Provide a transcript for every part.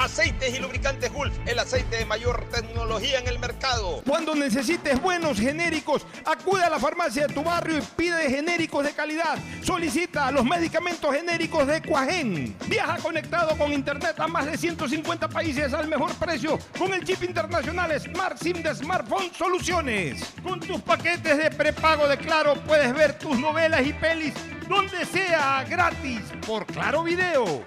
Aceites y lubricantes Gulf, el aceite de mayor tecnología en el mercado. Cuando necesites buenos genéricos, acude a la farmacia de tu barrio y pide genéricos de calidad. Solicita los medicamentos genéricos de Cuajén. Viaja conectado con internet a más de 150 países al mejor precio con el chip internacional Smart SIM de Smartphone Soluciones. Con tus paquetes de prepago de Claro puedes ver tus novelas y pelis donde sea gratis por Claro Video.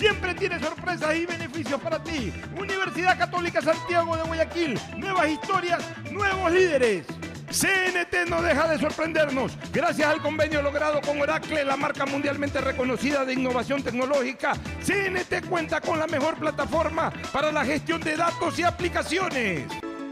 Siempre tiene sorpresas y beneficios para ti. Universidad Católica Santiago de Guayaquil. Nuevas historias, nuevos líderes. CNT no deja de sorprendernos. Gracias al convenio logrado con Oracle, la marca mundialmente reconocida de innovación tecnológica, CNT cuenta con la mejor plataforma para la gestión de datos y aplicaciones.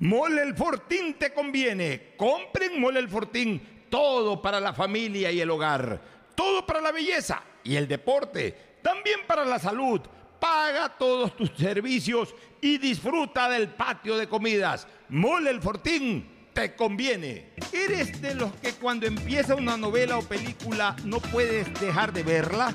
Mole el Fortín te conviene. Compren Mole el Fortín. Todo para la familia y el hogar. Todo para la belleza y el deporte. También para la salud. Paga todos tus servicios y disfruta del patio de comidas. Mole el Fortín te conviene. ¿Eres de los que cuando empieza una novela o película no puedes dejar de verla?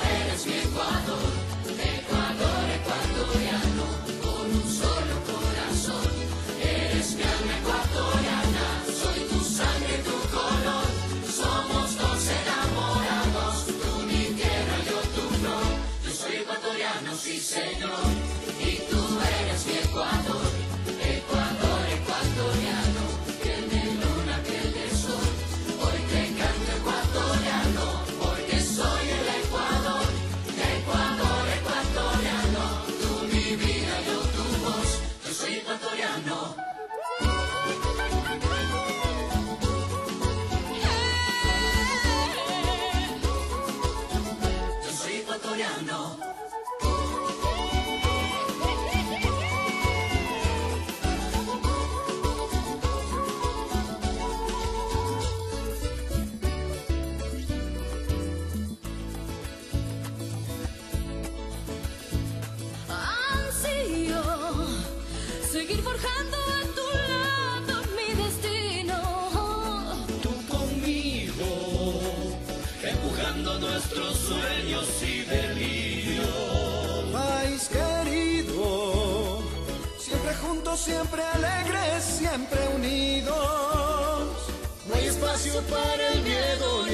eres mi Ecuador, Ecuador ecuatoriano, con un solo corazón. Eres mi alma ecuatoriana, soy tu sangre, tu color. Somos dos enamorados, tú mi tierra, yo tu flor. Yo soy ecuatoriano, sí señor, siempre alegres, siempre unidos. No hay espacio para el miedo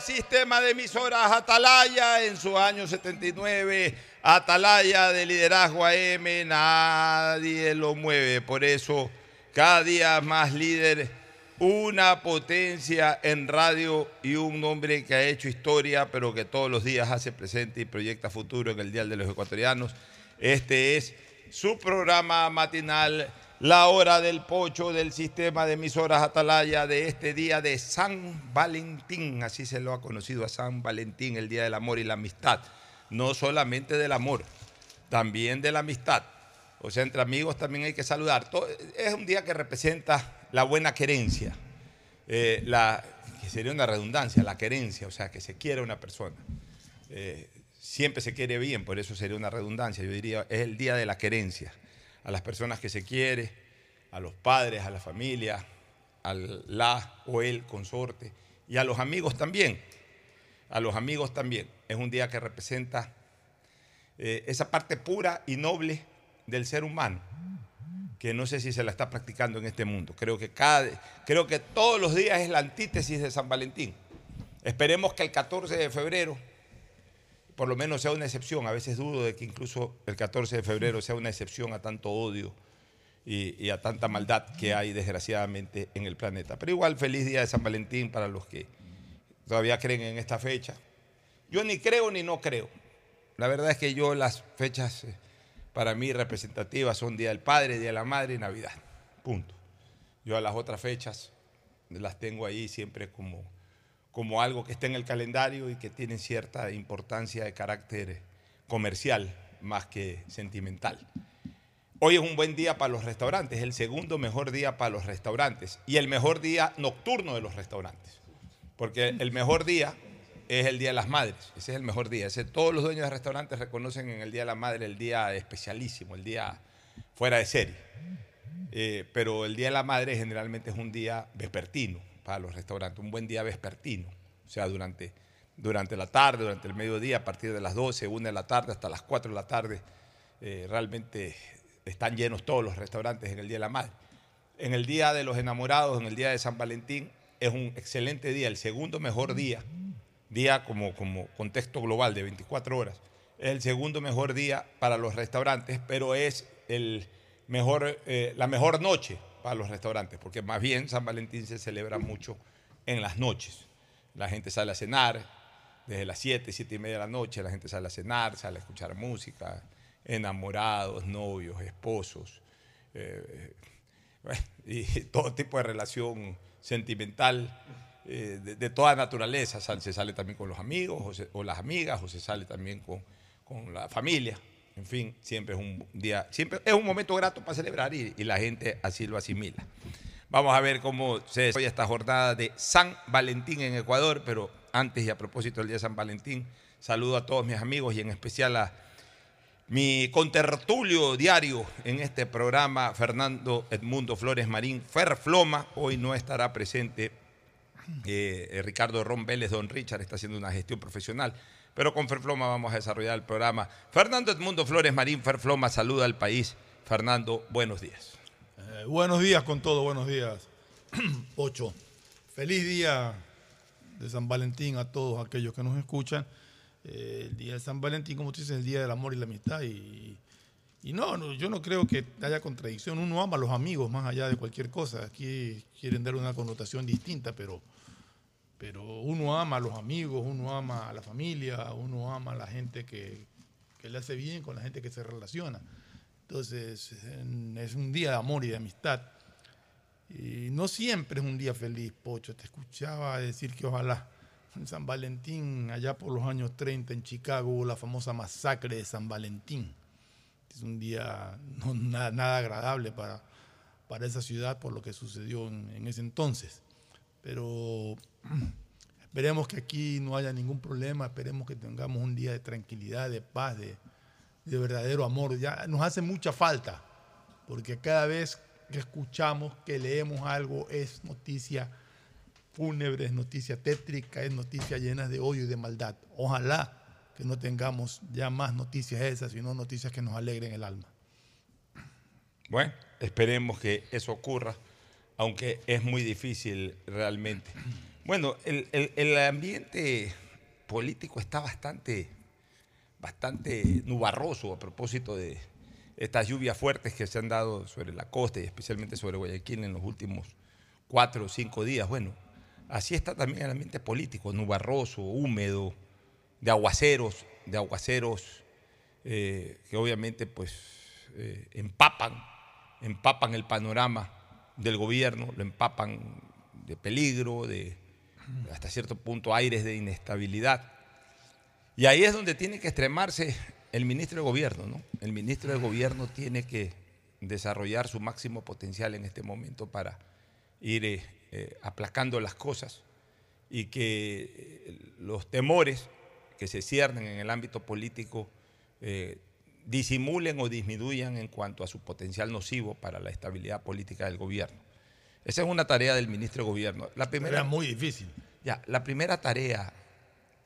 680 Sistema de emisoras Atalaya en su año 79. Atalaya de liderazgo AM, nadie lo mueve. Por eso, cada día más líder, una potencia en radio y un hombre que ha hecho historia, pero que todos los días hace presente y proyecta futuro en el Dial de los Ecuatorianos. Este es su programa matinal, La Hora del Pocho del sistema de emisoras Atalaya de este día de San Valentín. Así se lo ha conocido a San Valentín, el Día del Amor y la Amistad. No solamente del amor, también de la amistad. O sea, entre amigos también hay que saludar. Es un día que representa la buena querencia, eh, que sería una redundancia, la querencia, o sea, que se quiere una persona. Eh, siempre se quiere bien, por eso sería una redundancia. Yo diría, es el día de la querencia. A las personas que se quiere, a los padres, a la familia, al la o el consorte y a los amigos también. A los amigos también. Es un día que representa eh, esa parte pura y noble del ser humano, que no sé si se la está practicando en este mundo. Creo que, cada, creo que todos los días es la antítesis de San Valentín. Esperemos que el 14 de febrero por lo menos sea una excepción. A veces dudo de que incluso el 14 de febrero sea una excepción a tanto odio y, a tanta maldad que hay desgraciadamente en el planeta. Pero igual feliz día de San Valentín para los que todavía creen en esta fecha. Yo ni creo ni no creo. La verdad es que yo las fechas eh, para mí representativas son Día del Padre, Día de la Madre y Navidad. Punto. Yo a las otras fechas las tengo ahí siempre como, como algo que está en el calendario y que tienen cierta importancia de carácter comercial más que sentimental. Hoy es un buen día para los restaurantes, el segundo mejor día para los restaurantes y el mejor día nocturno de los restaurantes. Porque el mejor día es el Día de las Madres. Ese es el mejor día. Todos los dueños de restaurantes reconocen en el Día de la Madre el día especialísimo, el día fuera de serie. Eh, pero el Día de la Madre generalmente es un día vespertino para los restaurantes, un buen día vespertino. O sea, durante, durante la tarde, durante el mediodía, a partir de las 12, 1 de la tarde hasta las 4 de la tarde, eh, realmente están llenos todos los restaurantes en el Día de la Madre. En el Día de los Enamorados, en el Día de San Valentín, es un excelente día, el segundo mejor día, día como, como contexto global de 24 horas, es el segundo mejor día para los restaurantes, pero es el mejor, eh, la mejor noche para los restaurantes, porque más bien San Valentín se celebra mucho en las noches. La gente sale a cenar desde las 7, 7 y media de la noche, la gente sale a cenar, sale a escuchar música, enamorados, novios, esposos, eh, y todo tipo de relación sentimental eh, de, de toda naturaleza. Se sale también con los amigos o, o las amigas o se sale también con, con la familia. En fin, siempre es un día, siempre es un momento grato para celebrar y, la gente así lo asimila. Vamos a ver cómo se desarrolla esta jornada de San Valentín en Ecuador, pero antes y a propósito del día de San Valentín, saludo a todos mis amigos y en especial a mi contertulio diario en este programa, Fernando Edmundo Flores Marín, Ferfloma, hoy no estará presente eh, Ricardo Ron Don Richard, está haciendo una gestión profesional. Pero con Ferfloma vamos a desarrollar el programa. Fernando Edmundo Flores Marín, Ferfloma, saluda al país. Fernando, buenos días. Eh, buenos días con todo, buenos días. Ocho. Feliz día de San Valentín a todos aquellos que nos escuchan. Eh, el día de San Valentín, como tú dices, es el día del amor y la amistad. Y, y no, no, yo no creo que haya contradicción. Uno ama a los amigos más allá de cualquier cosa. Aquí quieren dar una connotación distinta, pero, pero uno ama a los amigos, uno ama a la familia, uno ama a la gente que, que le hace bien con la gente que se relaciona. Entonces, en- es un día de amor y de amistad. Y no siempre es un día feliz, Pocho. Te escuchaba decir que ojalá en San Valentín, allá por los años 30 en Chicago, hubo la famosa masacre de San Valentín. Es un día no, nada, nada agradable para, para esa ciudad por lo que sucedió en, en ese entonces. Pero esperemos que aquí no haya ningún problema, esperemos que tengamos un día de tranquilidad, de paz, de, de verdadero amor. Ya nos hace mucha falta, porque cada vez que escuchamos, que leemos algo, es noticia fúnebre, es noticia tétrica, es noticia llena de odio y de maldad. Ojalá que no tengamos ya más noticias esas, sino noticias que nos alegren el alma. Bueno, esperemos que eso ocurra, aunque es muy difícil realmente. Bueno, el, el- el ambiente político está bastante, bastante nubarroso a propósito de estas lluvias fuertes que se han dado sobre la costa y especialmente sobre Guayaquil en los últimos cuatro o cinco días. Bueno, así está también el ambiente político, nubarroso, húmedo, de aguaceros, de aguaceros eh, que obviamente pues eh, empapan, empapan el panorama del gobierno, lo empapan de peligro, de hasta cierto punto aires de inestabilidad. Y ahí es donde tiene que extremarse el ministro de gobierno, ¿no? El ministro de gobierno tiene que desarrollar su máximo potencial en este momento para ir eh, eh, aplacando las cosas y que eh, los temores que se ciernen en el ámbito político disimulen o disminuyan en cuanto a su potencial nocivo para la estabilidad política del gobierno. Esa es una tarea del ministro de gobierno. La primera, Era muy difícil. ya, la primera tarea,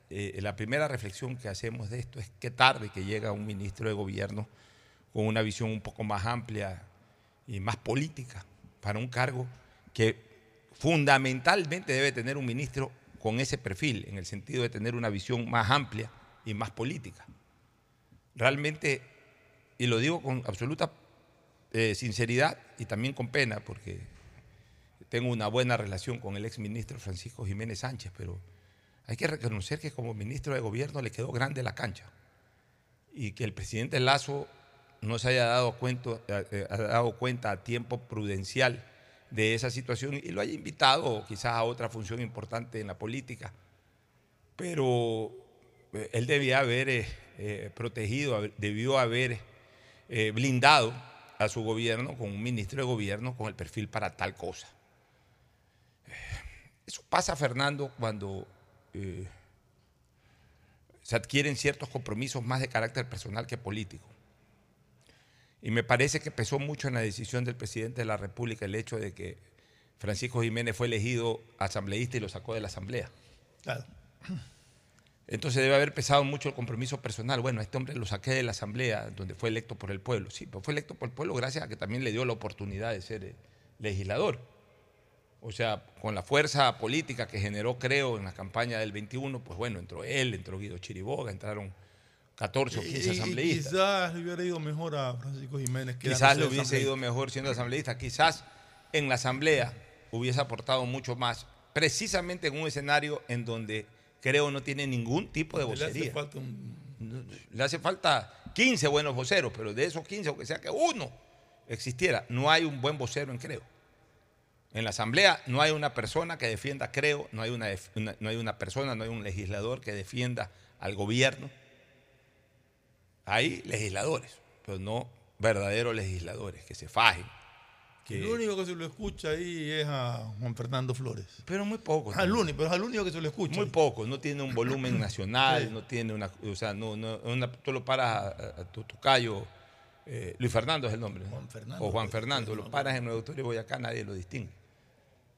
eh, la primera reflexión que hacemos de esto es qué tarde que llega un ministro de gobierno con una visión un poco más amplia y más política para un cargo que fundamentalmente debe tener un ministro con ese perfil, en el sentido de tener una visión más amplia y más política. Realmente, y lo digo con absoluta eh, sinceridad y también con pena, porque tengo una buena relación con el exministro Francisco Jiménez Sánchez, pero hay que reconocer que como ministro de gobierno le quedó grande la cancha y que el presidente Lazo no se haya dado cuenta, eh, eh, dado cuenta a tiempo prudencial de esa situación y lo haya invitado quizás a otra función importante en la política. Pero él debía haber protegido, debió haber eh, blindado a su gobierno con un ministro de gobierno con el perfil para tal cosa. Eso pasa, Fernando, cuando eh, se adquieren ciertos compromisos más de carácter personal que político. Y me parece que pesó mucho en la decisión del presidente de la República el hecho de que Francisco Jiménez fue elegido asambleísta y lo sacó de la asamblea. Claro. Entonces debe haber pesado mucho el compromiso personal. Bueno, a este hombre lo saqué de la asamblea donde fue electo por el pueblo. Sí, pero fue electo por el pueblo gracias a que también le dio la oportunidad de ser eh, legislador. O sea, con la fuerza política que generó, creo, en la campaña del 21, pues bueno, entró él, entró Guido Chiriboga, entraron 14 o 15 Y- y asambleístas. Quizás le hubiera ido mejor a Francisco Jiménez. Quizás quedándose le hubiese ido mejor siendo asambleísta. Quizás en la asamblea hubiese aportado mucho más, precisamente en un escenario en donde creo no tiene ningún tipo de Le hace vocería. falta un- Le hace falta 15 buenos voceros, pero de esos 15, aunque sea que uno existiera, no hay un buen vocero en Creo. En la Asamblea no hay una persona que defienda Creo, no hay una, una- no hay una persona, no hay un legislador que defienda al gobierno. Hay legisladores, pero no verdaderos legisladores, que se fajen. Que- El único que se lo escucha ahí es a Juan Fernando Flores. Pero muy poco. Al único, pero es al único que se lo escucha. Muy poco, no tiene un volumen nacional, Sí. no tiene una, o sea, no, no, una- tú lo paras a, a- a tu tocayo, eh, Luis Fernando es el nombre, ¿no? Fernando, o Juan Fernando, lo paras en Nuevo Auditorio Boyacá, nadie lo distingue.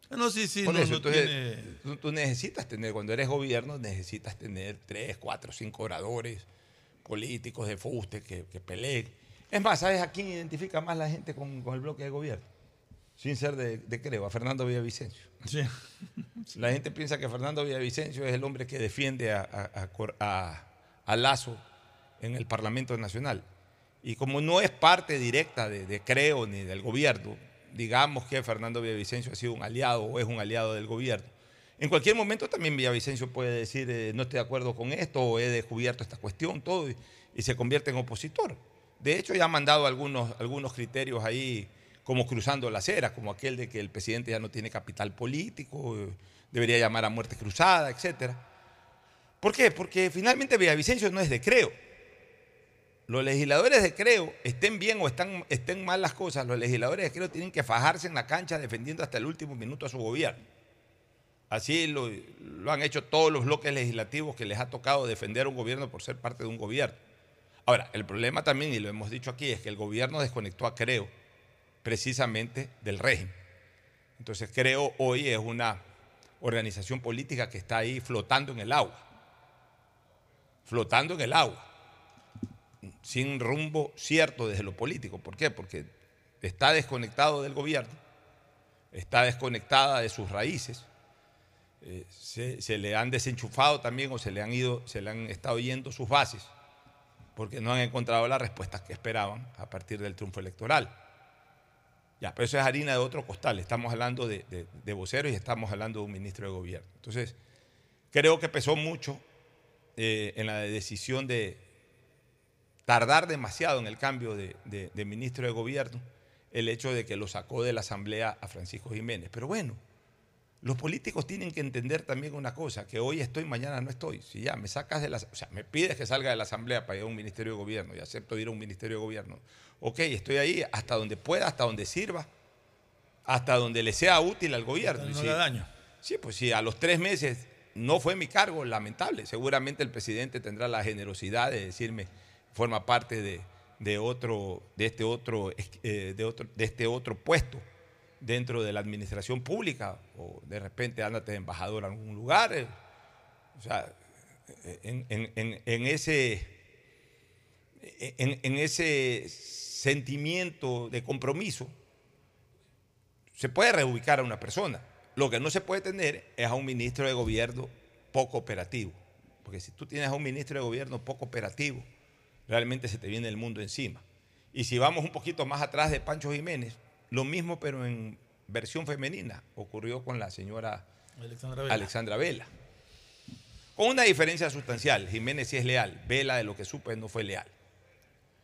No, sí, sí, Por no, eso, no entonces, tiene- tú, tú necesitas tener, cuando eres gobierno, necesitas tener tres, cuatro, cinco oradores políticos de fuste que, que peleen. Es más, ¿sabes a quién identifica más la gente con, con el bloque de gobierno? Sin ser de, de creo, a Fernando Villavicencio. Sí. La gente piensa que Fernando Villavicencio es el hombre que defiende a, a- a Lazo en el Parlamento Nacional. Y como no es parte directa de, de Creo ni del gobierno, digamos que Fernando Villavicencio ha sido un aliado o es un aliado del gobierno. En cualquier momento también Villavicencio puede decir eh, no estoy de acuerdo con esto o he descubierto esta cuestión, todo, y, y se convierte en opositor. De hecho, ya ha mandado algunos, algunos criterios ahí como cruzando la acera, como aquel de que el presidente ya no tiene capital político, debería llamar a muerte cruzada, etc. ¿Por qué? Porque finalmente Villavicencio no es de Creo. Los legisladores de Creo, estén bien o estén mal las cosas, los legisladores de Creo tienen que fajarse en la cancha defendiendo hasta el último minuto a su gobierno. Así lo, lo han hecho todos los bloques legislativos que les ha tocado defender a un gobierno por ser parte de un gobierno. Ahora, el problema también, y lo hemos dicho aquí, es que el gobierno desconectó a Creo precisamente del régimen. Entonces Creo hoy es una organización política que está ahí flotando en el agua. Flotando en el agua. Sin rumbo cierto desde lo político. ¿Por qué? Porque está desconectado del gobierno, está desconectada de sus raíces, eh, se, se le han desenchufado también o se le han ido, se le han estado yendo sus bases, porque no han encontrado las respuestas que esperaban a partir del triunfo electoral. Ya, pero eso es harina de otro costal. Estamos hablando de, de- voceros y estamos hablando de un ministro de gobierno. Entonces, creo que pesó mucho eh, en la decisión de tardar demasiado en el cambio de ministro de gobierno el hecho de que lo sacó de la Asamblea a Francisco Jiménez. Pero bueno, los políticos tienen que entender también una cosa, que hoy estoy, mañana no estoy. Si ya me sacas de la, o sea, me pides que salga de la asamblea para ir a un ministerio de gobierno y acepto ir a un ministerio de gobierno. Ok, estoy ahí hasta donde pueda, hasta donde sirva, hasta donde le sea útil al gobierno. No le si- haga daño. Sí, pues si a los tres meses no fue mi cargo, lamentable. Seguramente el presidente tendrá la generosidad de decirme, forma parte de, de otro, de este otro, eh, de otro, de este otro puesto dentro de la administración pública, o de repente ándate de embajador a algún lugar. eh. O sea, en, en- ese, en ese sentimiento de compromiso, se puede reubicar a una persona. Lo que no se puede tener es a un ministro de gobierno poco operativo. Porque si tú tienes a un ministro de gobierno poco operativo, realmente se te viene el mundo encima. Y si vamos un poquito más atrás de Pancho Jiménez, lo mismo pero en versión femenina ocurrió con la señora Alexandra Vela. Alexandra Vela. Con una diferencia sustancial, Jiménez sí es leal, Vela de lo que supe no fue leal.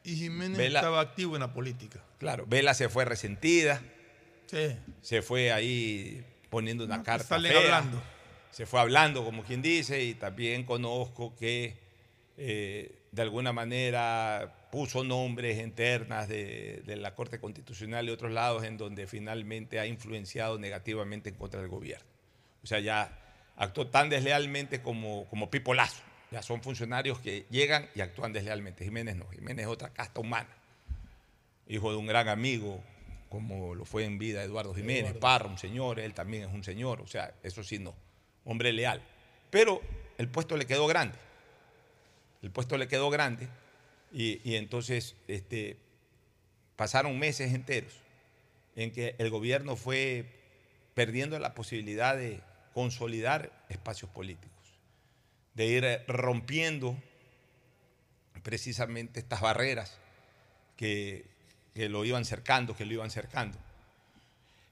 Y Jiménez Vela- estaba activo en la política. Claro, Vela se fue resentida, Sí. se fue ahí poniendo una carta salen fea, hablando. se fue hablando como quien dice y también conozco que eh, de alguna manera puso nombres en ternas de, de la Corte Constitucional y otros lados en donde finalmente ha influenciado negativamente en contra del gobierno. O sea, ya actuó tan deslealmente como, como Pipo Lazo, Ya son funcionarios que llegan y actúan deslealmente. Jiménez no. Jiménez es otra casta humana. Hijo de un gran amigo, como lo fue en vida Eduardo Jiménez, Parra, un señor, él también es un señor. O sea, eso sí no. Hombre leal. Pero el puesto le quedó grande. El puesto le quedó grande. Y, entonces este, pasaron meses enteros en que el gobierno fue perdiendo la posibilidad de consolidar espacios políticos, de ir eh, rompiendo precisamente estas barreras que, que lo iban cercando, que lo iban cercando.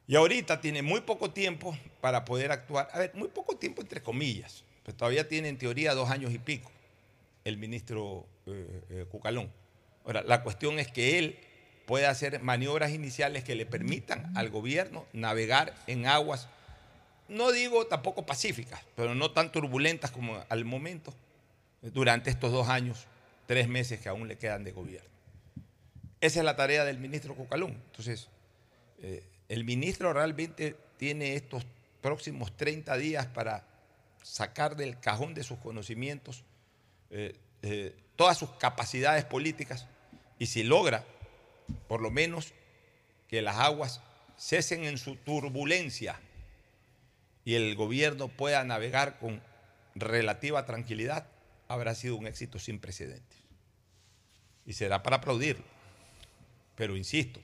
Y ahorita tiene muy poco tiempo para poder actuar. A ver, muy poco tiempo entre comillas, pero todavía tiene en teoría dos años y pico el ministro eh, eh, Cucalón. Ahora, la cuestión es que él puede hacer maniobras iniciales que le permitan al gobierno navegar en aguas, no digo tampoco pacíficas, pero no tan turbulentas como al momento, durante estos dos años, tres meses que aún le quedan de gobierno. Esa es la tarea del ministro Cucalón. Entonces, eh, el ministro realmente tiene estos próximos 30 días para sacar del cajón de sus conocimientos eh, eh, todas sus capacidades políticas y si logra, por lo menos, que las aguas cesen en su turbulencia y el gobierno pueda navegar con relativa tranquilidad, habrá sido un éxito sin precedentes. Y será para aplaudirlo. Pero insisto,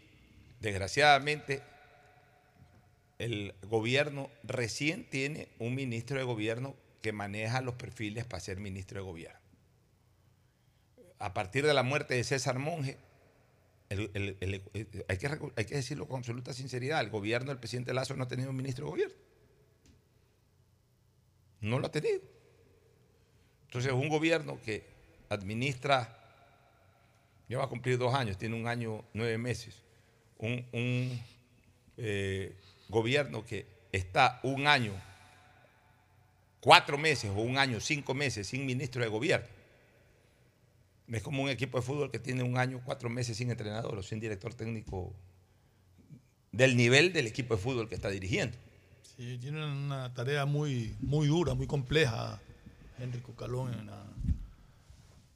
desgraciadamente el gobierno recién tiene un ministro de gobierno que maneja los perfiles para ser ministro de gobierno. A partir de la muerte de César Monge, hay, que, decirlo con absoluta sinceridad, el gobierno del presidente Lazo no ha tenido un ministro de gobierno. No lo ha tenido. Entonces, un gobierno que administra, ya va a cumplir dos años, tiene un año, nueve meses, un, un, eh, gobierno que está un año, cuatro meses o un año, cinco meses sin ministro de gobierno. Es como un equipo de fútbol que tiene un año, cuatro meses sin entrenador o sin director técnico del nivel del equipo de fútbol que está dirigiendo. Sí, tiene una tarea muy, muy dura, muy compleja, Enrico Calón,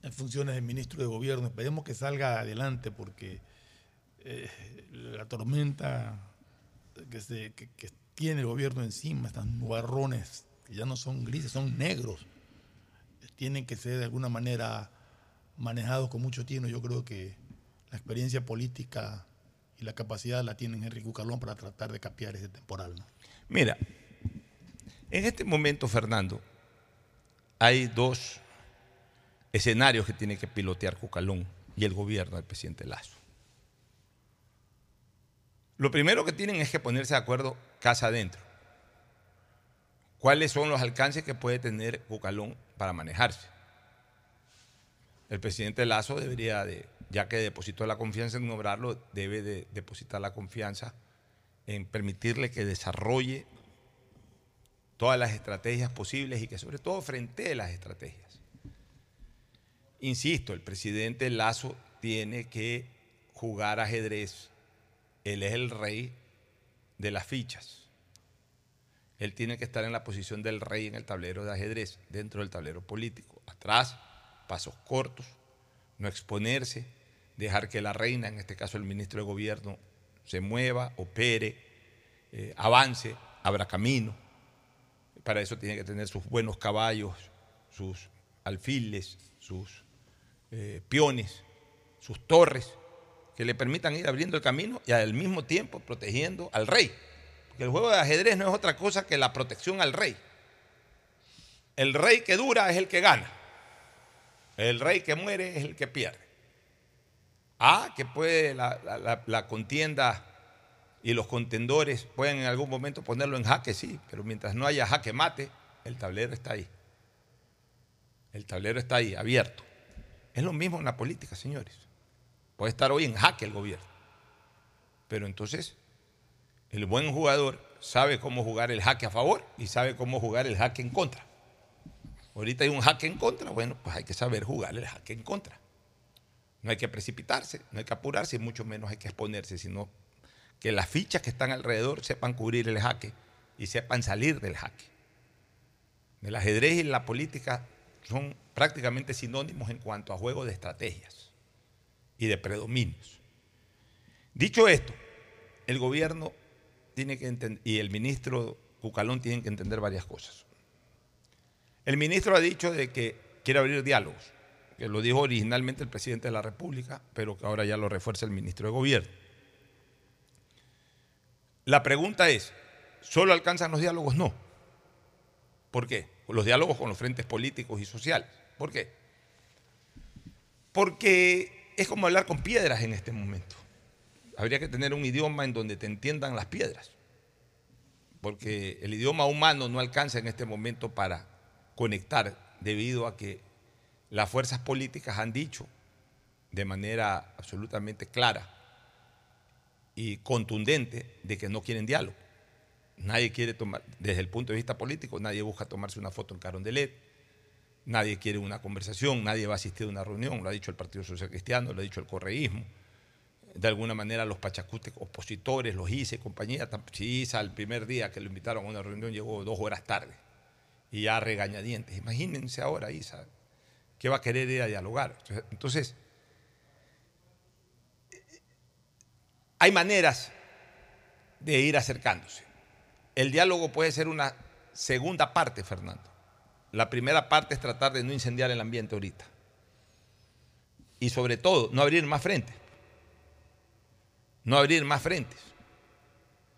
en, funciones de ministro de gobierno. Esperemos que salga adelante porque eh, la tormenta que, se- que- que tiene el gobierno encima, estas nubarrones, que ya no son grises, son negros, tienen que ser de alguna manera manejados con mucho tino. Yo creo que la experiencia política y la capacidad la tiene Enrique Calón para tratar de capear ese temporal. Mira, en este momento, Fernando, hay dos escenarios que tiene que pilotear Cucalón y el gobierno del presidente Lazo. Lo primero que tienen es que ponerse de acuerdo casa adentro. ¿Cuáles son los alcances que puede tener Cucalón para manejarse? El presidente Lazo debería de, ya que depositó la confianza en nombrarlo, debe de depositar la confianza en permitirle que desarrolle todas las estrategias posibles y que sobre todo frente las estrategias. Insisto, el presidente Lazo tiene que jugar ajedrez. Él es el rey de las fichas. Él tiene que estar en la posición del rey en el tablero de ajedrez, dentro del tablero político. Atrás, pasos cortos, no exponerse, dejar que la reina, en este caso el ministro de gobierno, se mueva, opere, eh, avance, abra camino. Para eso tiene que tener sus buenos caballos, sus alfiles, sus eh, sus torres, que le permitan ir abriendo el camino y al mismo tiempo protegiendo al rey. Porque el juego de ajedrez no es otra cosa que la protección al rey. El rey que dura es el que gana. El rey que muere es el que pierde. Ah, que puede la, contienda y los contendores pueden en algún momento ponerlo en jaque, sí, pero mientras no haya jaque mate, el tablero está ahí. El tablero está ahí, abierto. Es lo mismo en la política, señores. Puede estar hoy en jaque el gobierno. Pero entonces, el buen jugador sabe cómo jugar el jaque a favor y sabe cómo jugar el jaque en contra. Ahorita hay un jaque en contra, bueno, pues hay que saber jugar el jaque en contra. No hay que precipitarse, no hay que apurarse y mucho menos hay que exponerse, sino que las fichas que están alrededor sepan cubrir el jaque y sepan salir del jaque. El ajedrez y la política son prácticamente sinónimos en cuanto a juego de estrategias y de predominios. Dicho esto, el gobierno tiene que y el ministro Cucalón tienen que entender varias cosas. El ministro ha dicho de que quiere abrir diálogos, que lo dijo originalmente el presidente de la República, pero que ahora ya lo refuerza el ministro de Gobierno. La pregunta es, ¿solo alcanzan los diálogos? No. ¿Por qué? Los diálogos con los frentes políticos y sociales. ¿Por qué? Porque es como hablar con piedras en este momento. Habría que tener un idioma en donde te entiendan las piedras. Porque el idioma humano no alcanza en este momento para conectar debido a que las fuerzas políticas han dicho de manera absolutamente clara y contundente de que no quieren diálogo. Nadie quiere tomar, desde el punto de vista político, nadie busca tomarse una foto en Carondelet, nadie quiere una conversación, nadie va a asistir a una reunión, lo ha dicho el Partido Social Cristiano, lo ha dicho el correísmo. De alguna manera los pachacutes opositores, los ICE compañía, ISA el primer día que lo invitaron a una reunión llegó dos horas tarde y ya regañadientes. Imagínense ahora ISA, ¿qué va a querer ir a dialogar? Entonces, hay maneras de ir acercándose. El diálogo puede ser una segunda parte, Fernando. La primera parte es tratar de no incendiar el ambiente ahorita. Y sobre todo, no abrir más frentes. No abrir más frentes.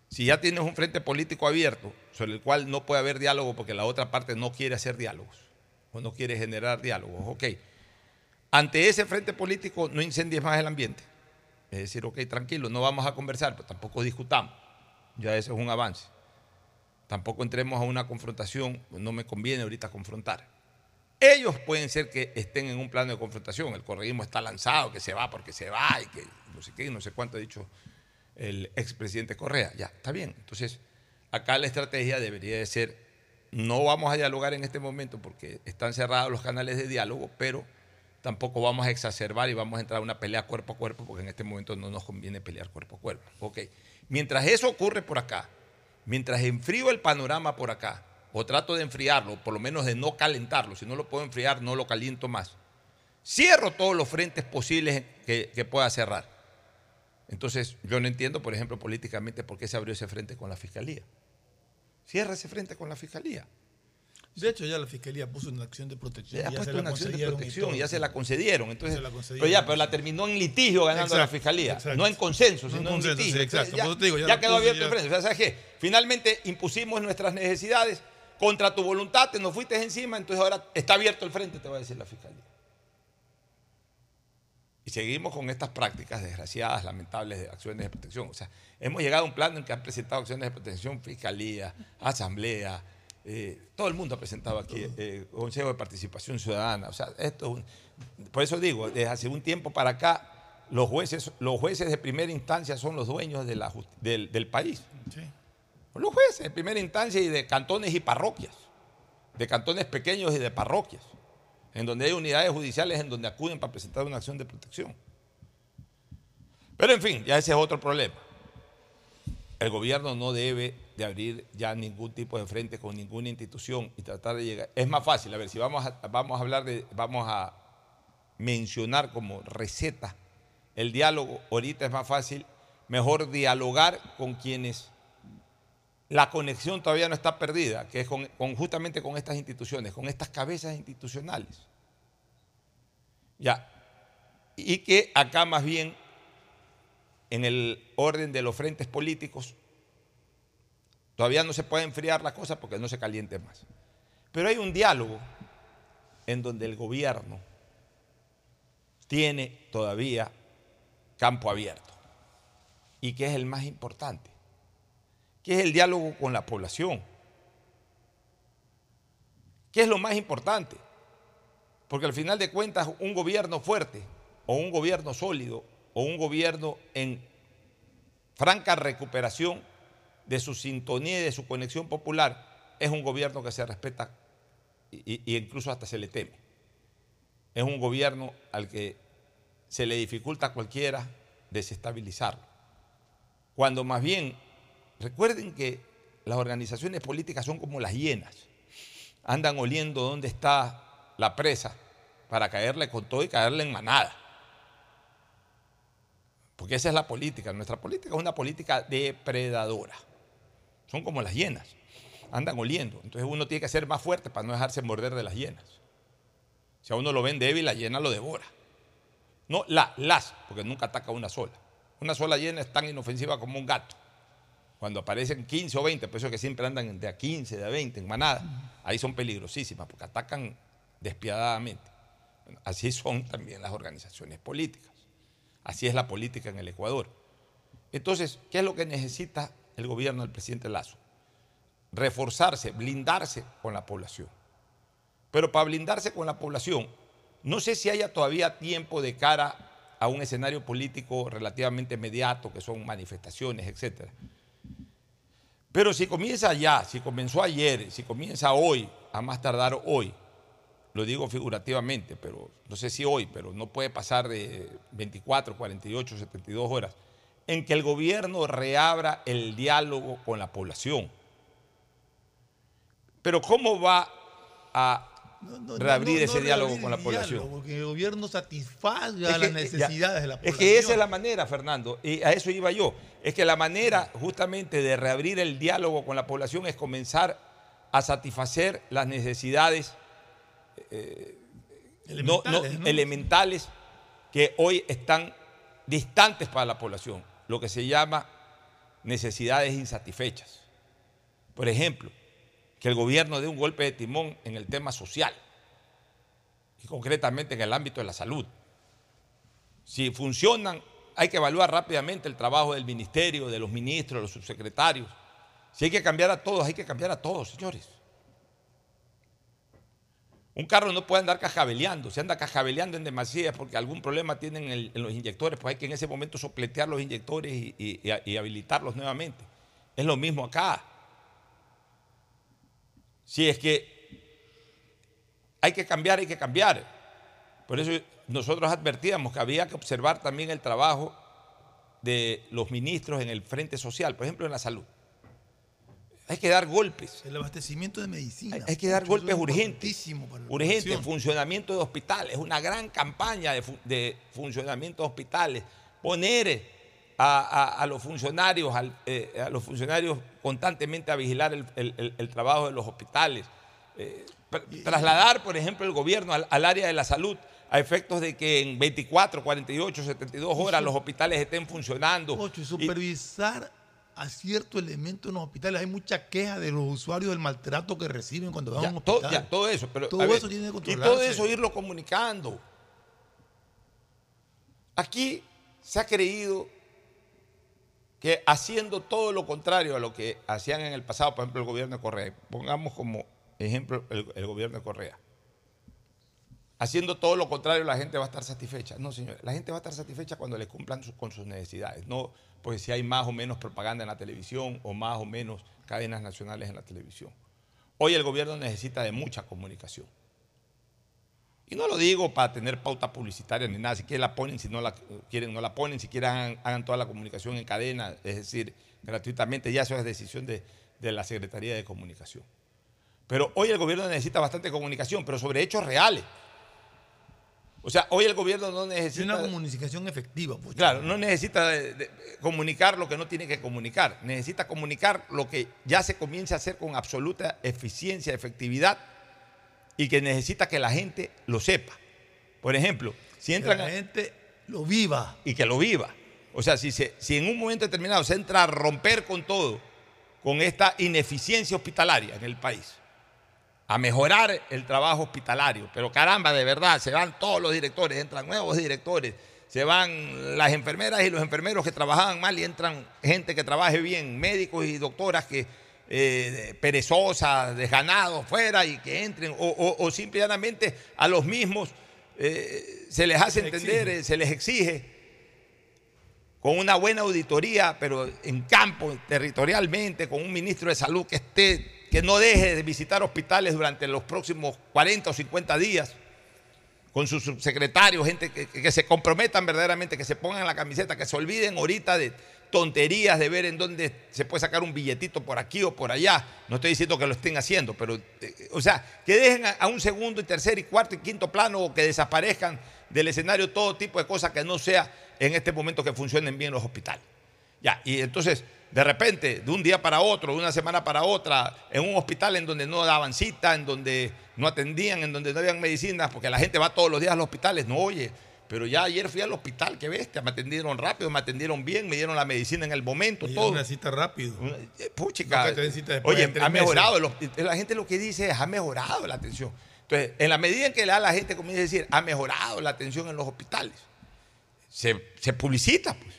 Si ya tienes un frente político abierto sobre el cual no puede haber diálogo porque la otra parte no quiere hacer diálogos o no quiere generar diálogos, ok. Ante ese frente político no incendies más el ambiente. Es decir, ok, tranquilo, no vamos a conversar, pero tampoco discutamos. Ya eso es un avance. Tampoco entremos a una confrontación, no me conviene ahorita confrontar. Ellos pueden ser que estén en un plano de confrontación, el correísmo está lanzado, que se va porque se va y que no sé qué, no sé cuánto ha dicho el expresidente Correa. Ya, está bien. Entonces, acá la estrategia debería de ser, no vamos a dialogar en este momento porque están cerrados los canales de diálogo, pero tampoco vamos a exacerbar y vamos a entrar a una pelea cuerpo a cuerpo porque en este momento no nos conviene pelear cuerpo a cuerpo. Ok. Mientras eso ocurre por acá, mientras enfrío el panorama por acá, o trato de enfriarlo, por lo menos de no calentarlo, si no lo puedo enfriar, no lo caliento más. Cierro todos los frentes posibles que, que pueda cerrar. Entonces, yo no entiendo, por ejemplo, políticamente por qué se abrió ese frente con la fiscalía. Cierra ese frente con la fiscalía. De hecho, ya la fiscalía puso una acción de protección. Ya puesto se la acción de protección y ya se la concedieron. Entonces, Se la concedieron, pero ya, pero la terminó en litigio ganando Exacto, la fiscalía. exacto. No en consenso, No en sino en consenso, litigio. sí, exacto. Entonces, ya, te digo, ya quedó puso, abierto el frente. O sea, ¿sabes qué? Finalmente impusimos nuestras necesidades contra tu voluntad, te nos fuiste encima, entonces ahora está abierto el frente, te va a decir la fiscalía. Y seguimos con estas prácticas desgraciadas, lamentables de acciones de protección. O sea, hemos llegado a un plano en que han presentado acciones de protección, fiscalía, asamblea, eh, todo el mundo ha presentado aquí, eh, Consejo de Participación Ciudadana. O sea, esto es un- por eso digo, desde hace un tiempo para acá, los jueces, los jueces de primera instancia son los dueños de la, del, del país. Sí. Los jueces de primera instancia y de cantones y parroquias, de cantones pequeños y de parroquias, en donde hay unidades judiciales en donde acuden para presentar una acción de protección. Pero en fin, ya ese es otro problema. El gobierno no debe de abrir ya ningún tipo de frente con ninguna institución y tratar de llegar. Es más fácil, a ver, si vamos a, vamos a hablar de, vamos a mencionar como receta el diálogo, ahorita es más fácil, mejor dialogar con quienes la conexión todavía no está perdida, que es con, justamente con estas instituciones, con estas cabezas institucionales. Ya. Y que acá más bien, en el orden de los frentes políticos, todavía no se puede enfriar la cosa porque no se caliente más. Pero hay un diálogo en donde el gobierno tiene todavía campo abierto y que es el más importante que es el diálogo con la población. ¿Qué es lo más importante? Porque al final de cuentas un gobierno fuerte o un gobierno sólido o un gobierno en franca recuperación de su sintonía y de su conexión popular es un gobierno que se respeta y, incluso hasta se le teme. Es un gobierno al que se le dificulta a cualquiera desestabilizarlo. Cuando más bien Recuerden que las organizaciones políticas son como las hienas. Andan oliendo dónde está la presa para caerle con todo y caerle en manada. Porque esa es la política. Nuestra política es una política depredadora. Son como las hienas. Andan oliendo. Entonces uno tiene que ser más fuerte para no dejarse morder de las hienas. Si a uno lo ven débil, la hiena lo devora. No la, las, porque nunca ataca una sola. Una sola hiena es tan inofensiva como un gato. Cuando aparecen 15 o 20, por eso es que siempre andan de a 15, de a 20 en manada, ahí son peligrosísimas porque atacan despiadadamente. Así son también las organizaciones políticas. Así es la política en el Ecuador. Entonces, ¿qué es lo que necesita el gobierno del presidente Lazo? Reforzarse, blindarse con la población. Pero para blindarse con la población, no sé si haya todavía tiempo de cara a un escenario político relativamente inmediato, que son manifestaciones, etc. Pero si comienza ya, si comenzó ayer, si comienza hoy, a más tardar hoy, lo digo figurativamente, pero no sé si hoy, pero no puede pasar de 24, 48, 72 horas, en que el gobierno reabra el diálogo con la población. Pero ¿cómo va a reabrir no, no, ese diálogo reabrir con la población? diálogo, Porque el gobierno satisfaga Es las que, necesidades ya, de la Es población. que esa es la manera, Fernando, y a eso iba yo. Es que la manera justamente de reabrir el diálogo con la población es comenzar a satisfacer las necesidades eh, Elementales, elementales que hoy están distantes para la población, lo que se llama necesidades insatisfechas. Por ejemplo, que el gobierno dé un golpe de timón en el tema social y concretamente en el ámbito de la salud. Si funcionan, hay que evaluar rápidamente el trabajo del ministerio, de los ministros, de los subsecretarios. Si hay que cambiar a todos, hay que cambiar a todos, señores. Un carro no puede andar cascabeleando. Si anda cascabeleando en demasía porque algún problema tienen en, los inyectores, pues hay que en ese momento sopletear los inyectores y habilitarlos nuevamente. Es lo mismo acá. Si es que hay que cambiar, hay que cambiar. Por eso nosotros advertíamos que había que observar también el trabajo de los ministros en el frente social, por ejemplo en la salud. Hay que dar golpes. El abastecimiento de medicina. Hay, hay que dar es golpes urgentes. importantísimo para la Urgente, población. funcionamiento de hospitales, una gran campaña de funcionamiento de hospitales. Poner eh, a, a- a los funcionarios, al- eh, a los funcionarios constantemente a vigilar el, el- el- el trabajo de los hospitales. Eh, trasladar, por ejemplo, el gobierno al, al área de la salud a efectos de que en 24, 48, 72 horas los hospitales estén funcionando. Ocho, y Y- supervisar a cierto elemento en los hospitales. Hay mucha queja de los usuarios del maltrato que reciben cuando van Ya, a un todo, hospital. ya, todo eso, pero Todo ver, eso tiene que y controlarse. todo eso irlo comunicando. Aquí se ha creído que haciendo todo lo contrario a lo que hacían en el pasado, por ejemplo, el gobierno de Correa, pongamos como ejemplo el, gobierno de Correa, haciendo todo lo contrario la gente va a estar satisfecha. No, señores, la gente va a estar satisfecha cuando le cumplan con sus necesidades, no pues si hay más o menos propaganda en la televisión o más o menos cadenas nacionales en la televisión. Hoy el gobierno necesita de mucha comunicación. Y no lo digo para tener pauta publicitaria ni nada, si quieren la ponen, si no la quieren no la ponen, si quieren hagan, hagan toda la comunicación en cadena, es decir, gratuitamente, ya eso es decisión de, de la Secretaría de Comunicación. Pero hoy el gobierno necesita bastante comunicación, pero sobre hechos reales. O sea, hoy el gobierno no Es necesita... una comunicación efectiva. pues. Claro, no necesita de- de- comunicar lo que no tiene que comunicar, necesita comunicar lo que ya se comienza a hacer con absoluta eficiencia, efectividad y que necesita que la gente lo sepa. Por ejemplo, si Que entran la gente lo viva. y que lo viva. O sea, si, se- si en un momento determinado se entra a romper con todo, con esta ineficiencia hospitalaria en el país, a mejorar el trabajo hospitalario, pero caramba, de verdad, se van todos los directores, entran nuevos directores, se van las enfermeras y los enfermeros que trabajaban mal y entran gente que trabaje bien, médicos y doctoras que eh, perezosas, desganados, fuera y que entren, o, o, o simplemente a los mismos eh, se les hace Se entender, exige. eh, se les exige con una buena auditoría, pero en campo, territorialmente, con un ministro de salud que esté, que no deje de visitar hospitales durante los próximos 40 o 50 días, con sus subsecretarios, gente que, que- que se comprometan verdaderamente, que se pongan la camiseta, que se olviden ahorita de tonterías de ver en dónde se puede sacar un billetito por aquí o por allá. No estoy diciendo que lo estén haciendo, pero, eh, o sea, que dejen a, a un segundo y tercer y cuarto y quinto plano o que desaparezcan del escenario todo tipo de cosas que no sea en este momento que funcionen bien los hospitales. Ya, y entonces, de repente, de un día para otro, de una semana para otra, en un hospital en donde no daban cita, en donde no atendían, en donde no habían medicinas, porque la gente va todos los días a los hospitales, no oye. Pero ya ayer fui al hospital, qué bestia, me atendieron rápido, me atendieron bien, me dieron la medicina en el momento, todo. Una cita rápido. Eh, Puchica, No cita oye, de ha meses. mejorado, el hosp- la gente lo que dice es, ha mejorado la atención. Entonces, en la medida en que le da la gente comienza a decir, ha mejorado la atención en los hospitales, se, se publicita, pues.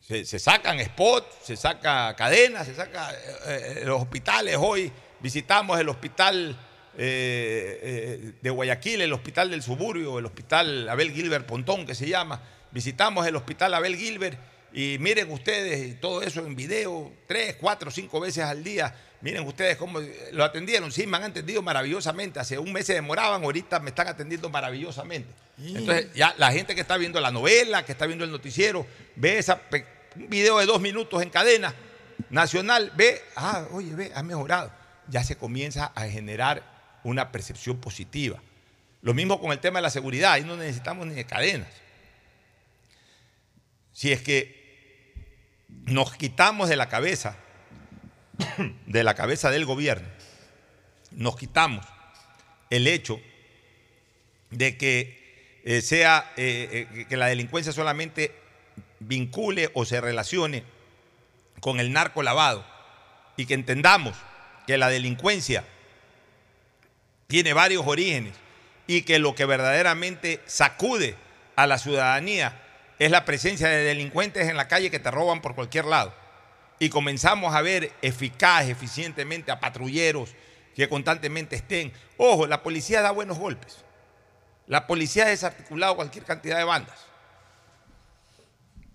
Se, se sacan spots, se saca cadenas, se saca eh, eh, los hospitales. Hoy visitamos el hospital eh, eh, de Guayaquil, el hospital del suburbio, el hospital Abel Gilbert Pontón, que se llama. Visitamos el hospital Abel Gilbert y miren ustedes y todo eso en video, tres, cuatro, cinco veces al día. Miren ustedes cómo lo atendieron. Sí, me han atendido maravillosamente. Hace un mes se demoraban, ahorita me están atendiendo maravillosamente. Entonces, ya la gente que está viendo la novela, que está viendo el noticiero, ve esa un video de dos minutos en cadena nacional, ve, ah, oye, ve, ha mejorado. Ya se comienza a generar una percepción positiva. Lo mismo con el tema de la seguridad, ahí no necesitamos ni de cadenas. Si es que nos quitamos de la cabeza, de la cabeza del gobierno, nos quitamos el hecho de que eh, sea eh, eh, que la delincuencia solamente vincule o se relacione con el narco lavado y que entendamos que la delincuencia tiene varios orígenes y que lo que verdaderamente sacude a la ciudadanía es la presencia de delincuentes en la calle que te roban por cualquier lado. Y comenzamos a ver eficaz, eficientemente a patrulleros que constantemente estén. Ojo, la policía da buenos golpes. La policía ha desarticulado cualquier cantidad de bandas.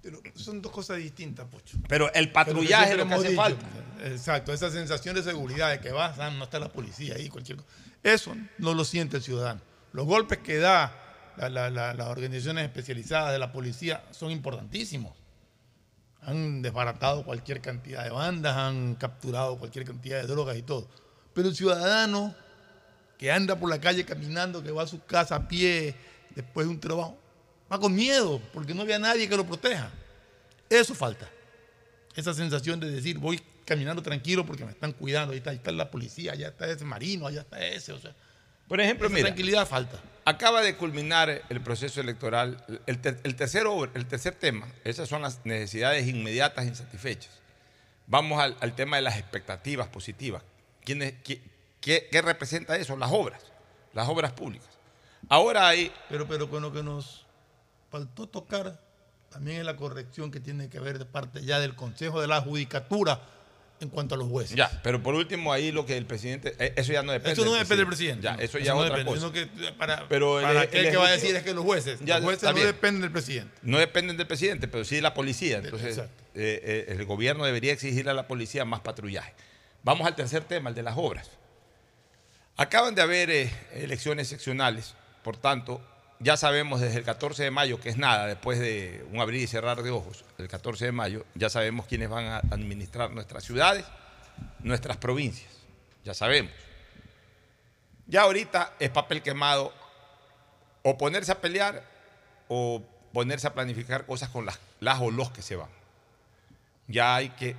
Pero son dos cosas distintas, Pocho. Pero el patrullaje es lo que hace dicho, falta. Exacto, esa sensación de seguridad de que vas, ah, no está la policía ahí, cualquier cosa. Eso no lo siente el ciudadano. Los golpes que da la- la- la- las organizaciones especializadas de la policía son importantísimos. Han desbaratado cualquier cantidad de bandas, han capturado cualquier cantidad de drogas y todo. Pero el ciudadano que anda por la calle caminando, que va a su casa a pie después de un trabajo, va con miedo porque no ve a nadie que lo proteja. Eso falta. Esa sensación de decir, voy caminando tranquilo porque me están cuidando, ahí está, ahí está la policía, allá está ese marino, allá está ese, o sea. Por ejemplo, esa mira, tranquilidad falta. Acaba de culminar el proceso electoral. El, ter- el tercero, el tercer tema, esas son las necesidades inmediatas insatisfechas. Vamos al, al tema de las expectativas positivas. ¿Quién es- qué, qué- qué representa eso? Las obras, las obras públicas. Ahora hay... Pero, pero con lo que nos faltó tocar también es la corrección que tiene que ver de parte ya del Consejo de la Judicatura en cuanto a los jueces. Ya, pero por último ahí lo que el presidente... eh, Eso ya no depende Eso no depende del presidente. Ya, eso ya es no otra depende, cosa. que para, Pero el- que va a decir es que los jueces, Ya, los jueces no bien. dependen del presidente. No dependen del presidente, pero sí de la policía. Entonces, eh, eh, el gobierno debería exigirle a la policía más patrullaje. Vamos al tercer tema, el de las obras. Acaban de haber eh, elecciones seccionales, por tanto, ya sabemos desde el 14 de mayo, que es nada, después de un abrir y cerrar de ojos, el 14 de mayo, ya sabemos quiénes van a administrar nuestras ciudades, nuestras provincias. Ya sabemos. Ya ahorita es papel quemado o ponerse a pelear o ponerse a planificar cosas con las, las o los que se van. Ya hay que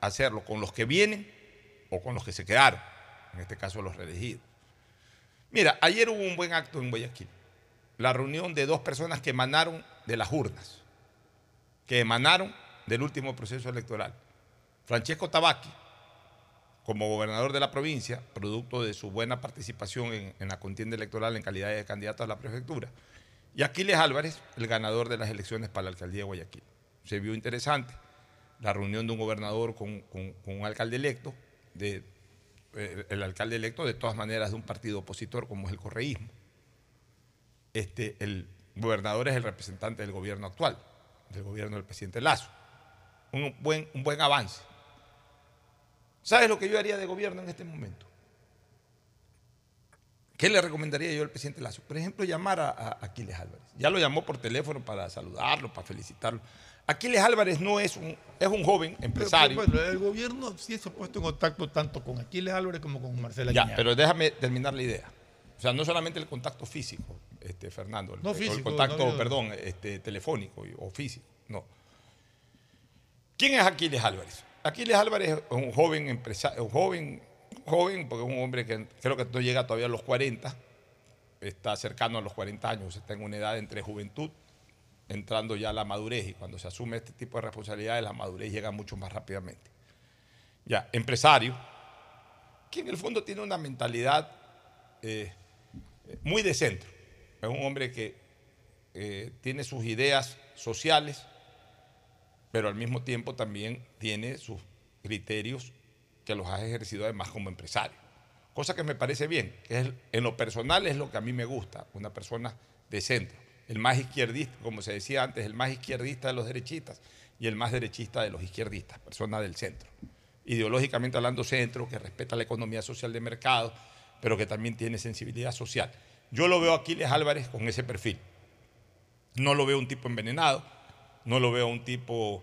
hacerlo con los que vienen o con los que se quedaron, en este caso los reelegidos. Mira, ayer hubo un buen acto en Guayaquil, la reunión de dos personas que emanaron de las urnas, que emanaron del último proceso electoral. Francesco Tabaqui, como gobernador de la provincia, producto de su buena participación en, la contienda electoral en calidad de candidato a la prefectura, y Aquiles Álvarez, el ganador de las elecciones para la alcaldía de Guayaquil. Se vio interesante la reunión de un gobernador con, un alcalde electo, de, eh, el alcalde electo de todas maneras de un partido opositor como es el correísmo. Este, el gobernador es el representante del gobierno actual, del gobierno del presidente Lazo. Un buen, un buen avance. ¿Sabes lo que yo haría de gobierno en este momento? ¿Qué le recomendaría yo al presidente Lazo? Por ejemplo, llamar a, a Aquiles Álvarez. Ya lo llamó por teléfono para saludarlo, para felicitarlo. Aquiles Álvarez no es un, es un joven Pero, empresario. pero, el gobierno sí se ha puesto en contacto tanto con Aquiles Álvarez como con Marcela Ya, pero déjame terminar la idea. O sea, no solamente el contacto físico, este, Fernando, el, No el físico, contacto, no, perdón, este, telefónico o físico, no. ¿Quién es Aquiles Álvarez? Aquiles Álvarez es un joven empresario, un joven, joven, porque es un hombre que creo que no llega todavía a los 40, está cercano a los 40 años, está en una edad entre juventud, entrando ya a la madurez, y cuando se asume este tipo de responsabilidades, la madurez llega mucho más rápidamente. Ya, empresario, que en el fondo tiene una mentalidad eh, muy de centro. Es un hombre que eh, tiene sus ideas sociales, pero al mismo tiempo también tiene sus criterios que los ha ejercido además como empresario. Cosa que me parece bien, que en lo personal es lo que a mí me gusta, una persona de centro. El más izquierdista, como se decía antes, el más izquierdista de los derechistas y el más derechista de los izquierdistas, persona del centro. Ideológicamente hablando centro, que respeta la economía social de mercado, pero que también tiene sensibilidad social. Yo lo veo a Aquiles Álvarez con ese perfil. No lo veo un tipo envenenado, no lo veo un tipo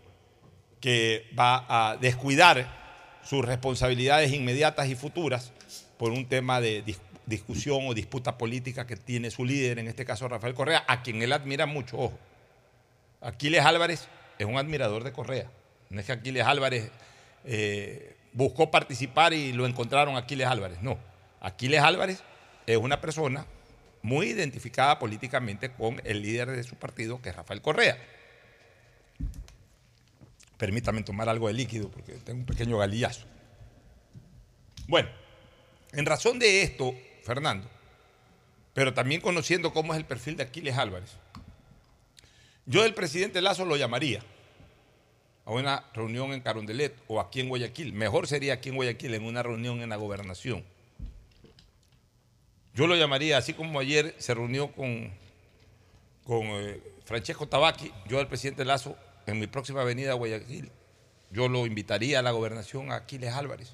que va a descuidar sus responsabilidades inmediatas y futuras por un tema de dis- discusión o disputa política que tiene su líder, en este caso Rafael Correa, a quien él admira mucho. Aquiles Álvarez es un admirador de Correa. No es que Aquiles Álvarez eh, buscó participar y lo encontraron Aquiles Álvarez, no. Aquiles Álvarez es una persona muy identificada políticamente con el líder de su partido, que es Rafael Correa. Permítame tomar algo de líquido porque tengo un pequeño galillazo. Bueno, en razón de esto, Fernando, pero también conociendo cómo es el perfil de Aquiles Álvarez, yo del presidente Lazo lo llamaría a una reunión en Carondelet o aquí en Guayaquil. Mejor sería aquí en Guayaquil, en una reunión en la gobernación. Yo lo llamaría, así como ayer se reunió con, con eh, Francesco Tabaqui, yo al presidente Lazo, en mi próxima avenida a Guayaquil, yo lo invitaría a la gobernación a Aquiles Álvarez.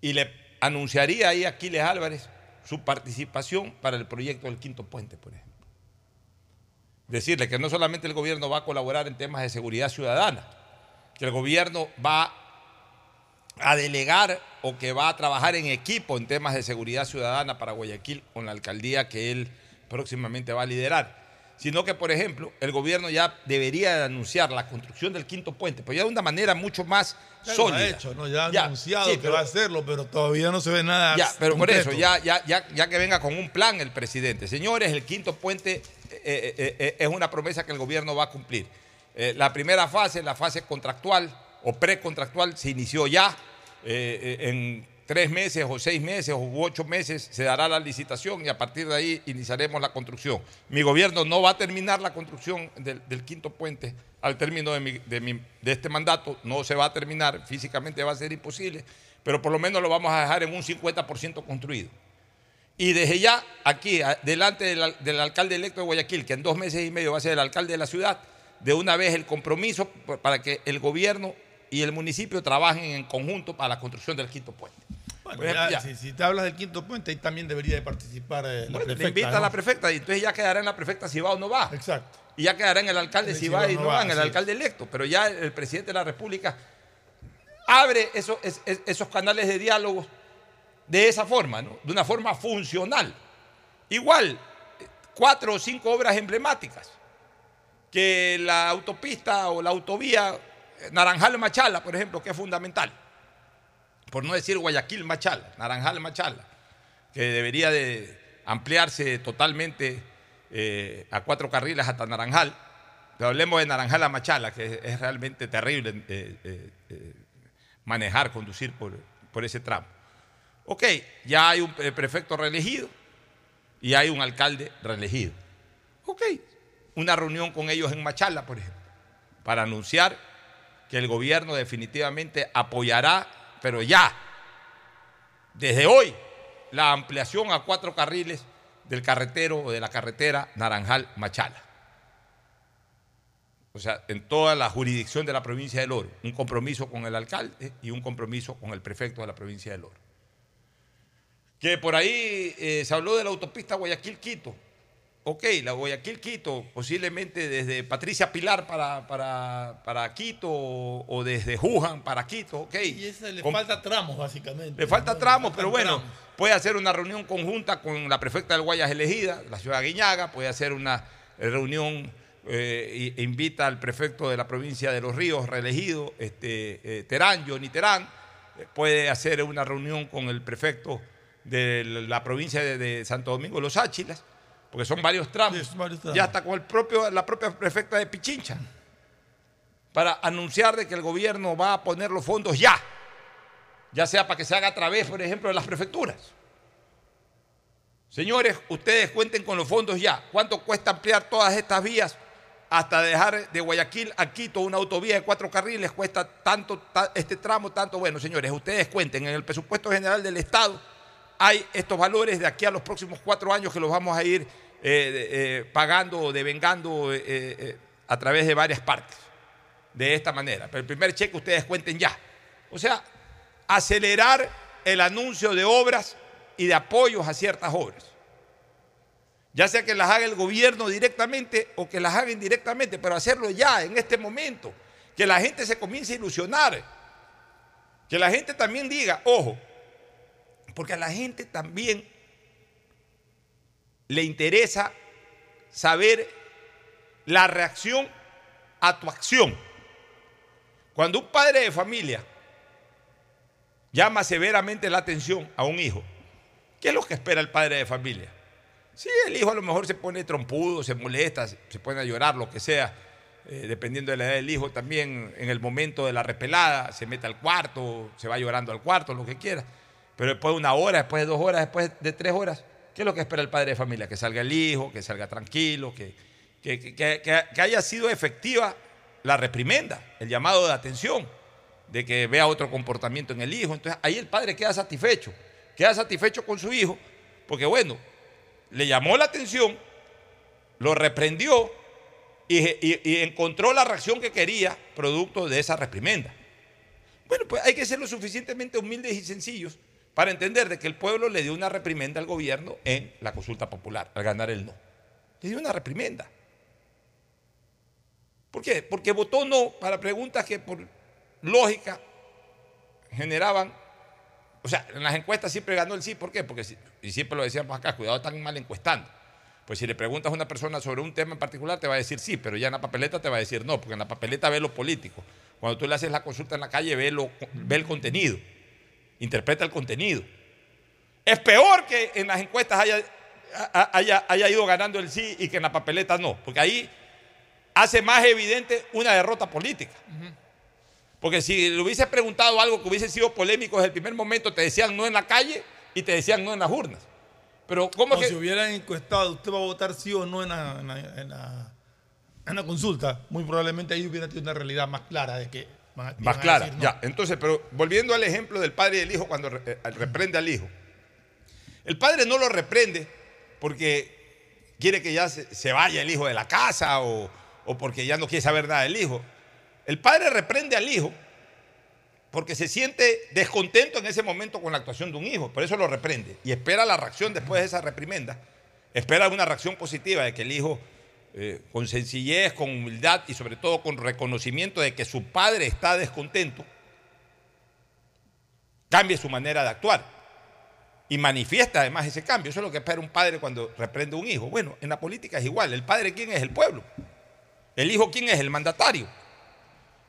Y le anunciaría ahí a Aquiles Álvarez su participación para el proyecto del quinto puente, por ejemplo. Decirle que no solamente el gobierno va a colaborar en temas de seguridad ciudadana, que el gobierno va a delegar o que va a trabajar en equipo en temas de seguridad ciudadana para Guayaquil con la alcaldía que él próximamente va a liderar, sino que, por ejemplo, el gobierno ya debería de anunciar la construcción del quinto puente, pero ya de una manera mucho más Ya lo sólida. ha hecho, ¿no? Ya ha Ya, anunciado sí, que pero- va a hacerlo, pero todavía no se ve nada. Ya, pero por eso, ya, ya, ya, ya que venga con un plan el presidente. Señores, el quinto puente eh, eh, eh, es una promesa que el gobierno va a cumplir. La primera fase, la fase contractual o precontractual, se inició ya. Eh, eh, en tres meses o seis meses o ocho meses se dará la licitación y a partir de ahí iniciaremos la construcción. Mi gobierno no va a terminar la construcción del, quinto puente al término de, mi- de mi- de este mandato, no se va a terminar, físicamente va a ser imposible, pero por lo menos lo vamos a dejar en un 50% construido. Y desde ya, aquí, delante del, al- del alcalde electo de Guayaquil, que en dos meses y medio va a ser el alcalde de la ciudad, de una vez el compromiso para que el gobierno y el municipio trabajen en conjunto para la construcción del quinto puente. Bueno, ya, ya. Si, si te hablas del quinto puente, ahí también debería de participar eh, la Bueno, prefecta. le invita ¿no? a la prefecta y entonces ya quedará en la prefecta si va o no va. Exacto. Y ya quedará en el alcalde si va y no va, en el alcalde electo. Pero ya el presidente de la República abre esos, es- es- esos canales de diálogo de esa forma, ¿no? de una forma funcional. Igual, cuatro o cinco obras emblemáticas, que la autopista o la autovía eh, Naranjal-Machala, por ejemplo, que es fundamental, por no decir Guayaquil-Machala, Naranjal-Machala, que debería de ampliarse totalmente eh, a cuatro carriles hasta Naranjal. Pero hablemos de Naranjal a Machala, que es, realmente terrible eh, eh, manejar, conducir por, por ese tramo. Ok, ya hay un pre- prefecto reelegido y hay un alcalde reelegido. Ok, una reunión con ellos en Machala, por ejemplo, para anunciar que el gobierno definitivamente apoyará, pero ya, desde hoy, la ampliación a cuatro carriles del carretero o de la carretera Naranjal-Machala. O sea, en toda la jurisdicción de la provincia del Oro. Un compromiso con el alcalde y un compromiso con el prefecto de la provincia del Oro. Que por ahí eh, se habló de la autopista Guayaquil-Quito. Ok, la Guayaquil-Quito, posiblemente desde Patricia Pilar para, para, para Quito o, o desde Wuhan para Quito, ok. Y ese le Con- falta tramos, básicamente. le falta ¿no? tramos, Le pero bueno, tramos. puede hacer una reunión conjunta con la prefecta del Guayas elegida, la ciudad de Guiñaga, puede hacer una reunión eh, e invita al prefecto de la provincia de Los Ríos, reelegido, este, eh, Terán, Johnny Terán, eh, puede hacer una reunión con el prefecto de la provincia de, de Santo Domingo, Los Áchilas, porque son varios tramos, Sí, son varios tramos. ya hasta con el propio, la propia prefecta de Pichincha, para anunciar de que el gobierno va a poner los fondos ya ya sea para que se haga a través, por ejemplo, de las prefecturas. Señores, ustedes cuenten con los fondos ya. ¿Cuánto cuesta ampliar todas estas vías hasta dejar de Guayaquil a Quito una autovía de cuatro carriles? Cuesta tanto ta- este tramo, tanto. Bueno, señores, ustedes cuenten. En el presupuesto general del Estado hay estos valores de aquí a los próximos cuatro años que los vamos a ir eh, eh, pagando o devengando eh, a través de varias partes. De esta manera. Pero el primer cheque ustedes cuenten ya. O sea, acelerar el anuncio de obras y de apoyos a ciertas obras. Ya sea que las haga el gobierno directamente o que las haga indirectamente, pero hacerlo ya, en este momento. Que la gente se comience a ilusionar. Que la gente también diga, ojo, porque a la gente también le interesa saber la reacción a tu acción. Cuando un padre de familia llama severamente la atención a un hijo, ¿qué es lo que espera el padre de familia? Sí, el hijo a lo mejor se pone trompudo, se molesta, se pone a llorar, lo que sea, eh, dependiendo de la edad del hijo, también en el momento de la repelada, se mete al cuarto, se va llorando al cuarto, lo que quiera. Pero después de una hora, después de dos horas, después de tres horas, ¿qué es lo que espera el padre de familia? Que salga el hijo, que salga tranquilo, que, que, que- que- haya sido efectiva la reprimenda, el llamado de atención, de que vea otro comportamiento en el hijo. Entonces ahí el padre queda satisfecho, queda satisfecho con su hijo, porque bueno, le llamó la atención, lo reprendió y, y- y encontró la reacción que quería producto de esa reprimenda. Bueno, pues hay que ser lo suficientemente humildes y sencillos para entender de que el pueblo le dio una reprimenda al gobierno en la consulta popular, al ganar el no. Le dio una reprimenda. ¿Por qué? Porque votó no para preguntas que por lógica generaban, o sea, en las encuestas siempre ganó el sí, ¿por qué? Porque, y siempre lo decíamos acá, cuidado, están mal encuestando. Pues si le preguntas a una persona sobre un tema en particular, te va a decir sí, pero ya en la papeleta te va a decir no, porque en la papeleta ve lo político. Cuando tú le haces la consulta en la calle, ve, lo, ve el contenido, interpreta el contenido. Es peor que en las encuestas haya, haya, haya ido ganando el sí y que en la papeleta no, porque ahí hace más evidente una derrota política. Porque si le hubiese preguntado algo que hubiese sido polémico desde el primer momento, te decían no en la calle y te decían no en las urnas. Pero ¿cómo O que...? si hubieran encuestado, usted va a votar sí o no en la, en la- en la- en la consulta, muy probablemente ahí hubiera tenido una realidad más clara de que van Más clara, no. ya. Entonces, pero volviendo al ejemplo del padre y del hijo cuando re- eh, reprende al hijo. El padre no lo reprende porque quiere que ya se, se vaya el hijo de la casa o, o porque ya no quiere saber nada del hijo. El padre reprende al hijo porque se siente descontento en ese momento con la actuación de un hijo, por eso lo reprende y espera la reacción después de esa reprimenda, espera una reacción positiva de que el hijo, eh, con sencillez, con humildad y sobre todo con reconocimiento de que su padre está descontento, cambie su manera de actuar y manifiesta además ese cambio. Eso es lo que espera un padre cuando reprende a un hijo. Bueno, en la política es igual, el padre quién es el pueblo, el hijo quién es el mandatario.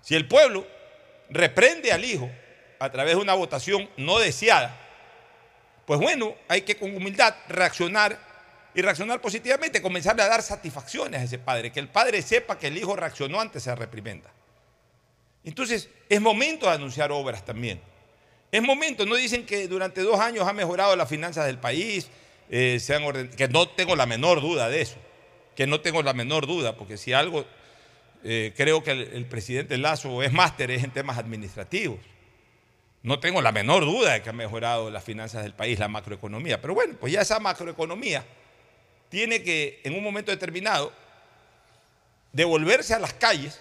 Si el pueblo reprende al hijo a través de una votación no deseada, pues bueno, hay que con humildad reaccionar y reaccionar positivamente, comenzarle a dar satisfacciones a ese padre, que el padre sepa que el hijo reaccionó ante esa reprimenda. Entonces, es momento de anunciar obras también. Es momento, no dicen que durante dos años ha mejorado las finanzas del país, eh, se han que no tengo la menor duda de eso, que no tengo la menor duda, porque si algo eh, creo que el, el presidente Lazo es máster es en temas administrativos. No tengo la menor duda de que ha mejorado las finanzas del país, la macroeconomía. Pero bueno, pues ya esa macroeconomía tiene que, en un momento determinado, devolverse a las calles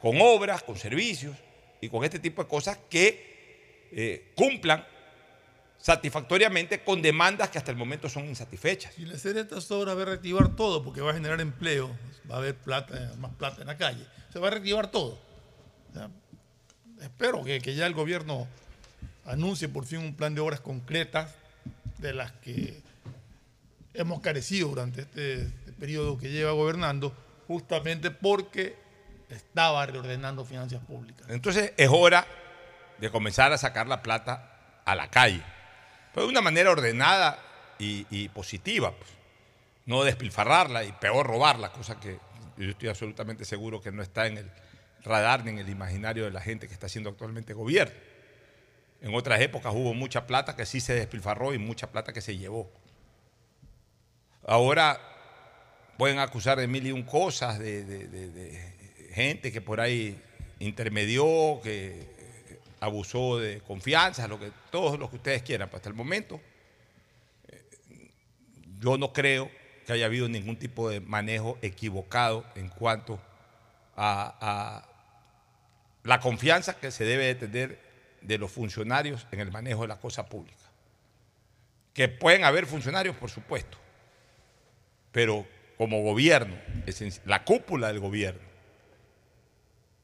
con obras, con servicios y con este tipo de cosas que eh, cumplan satisfactoriamente con demandas que hasta el momento son insatisfechas. Y la hacer estas obras va a reactivar todo porque va a generar empleo, va a haber más plata en la calle. Se va a reactivar todo. Espero que ya el gobierno anuncie por fin un plan de obras concretas de las que hemos carecido durante este, este periodo que lleva gobernando, justamente porque estaba reordenando finanzas públicas. Entonces es hora de comenzar a sacar la plata a la calle, pero de una manera ordenada y, positiva, pues. no despilfarrarla y peor robarla, cosa que yo estoy absolutamente seguro que no está en el radar ni en el imaginario de la gente que está haciendo actualmente gobierno. En otras épocas hubo mucha plata que sí se despilfarró y mucha plata que se llevó. Ahora pueden acusar de mil y un cosas, de, gente que por ahí intermedió, que abusó de confianza, lo que, todo lo que ustedes quieran. Pero hasta el momento, eh, yo no creo que haya habido ningún tipo de manejo equivocado en cuanto a, a la confianza que se debe de tener de los funcionarios en el manejo de la cosa pública. Que pueden haber funcionarios, por supuesto, pero como gobierno, la cúpula del gobierno,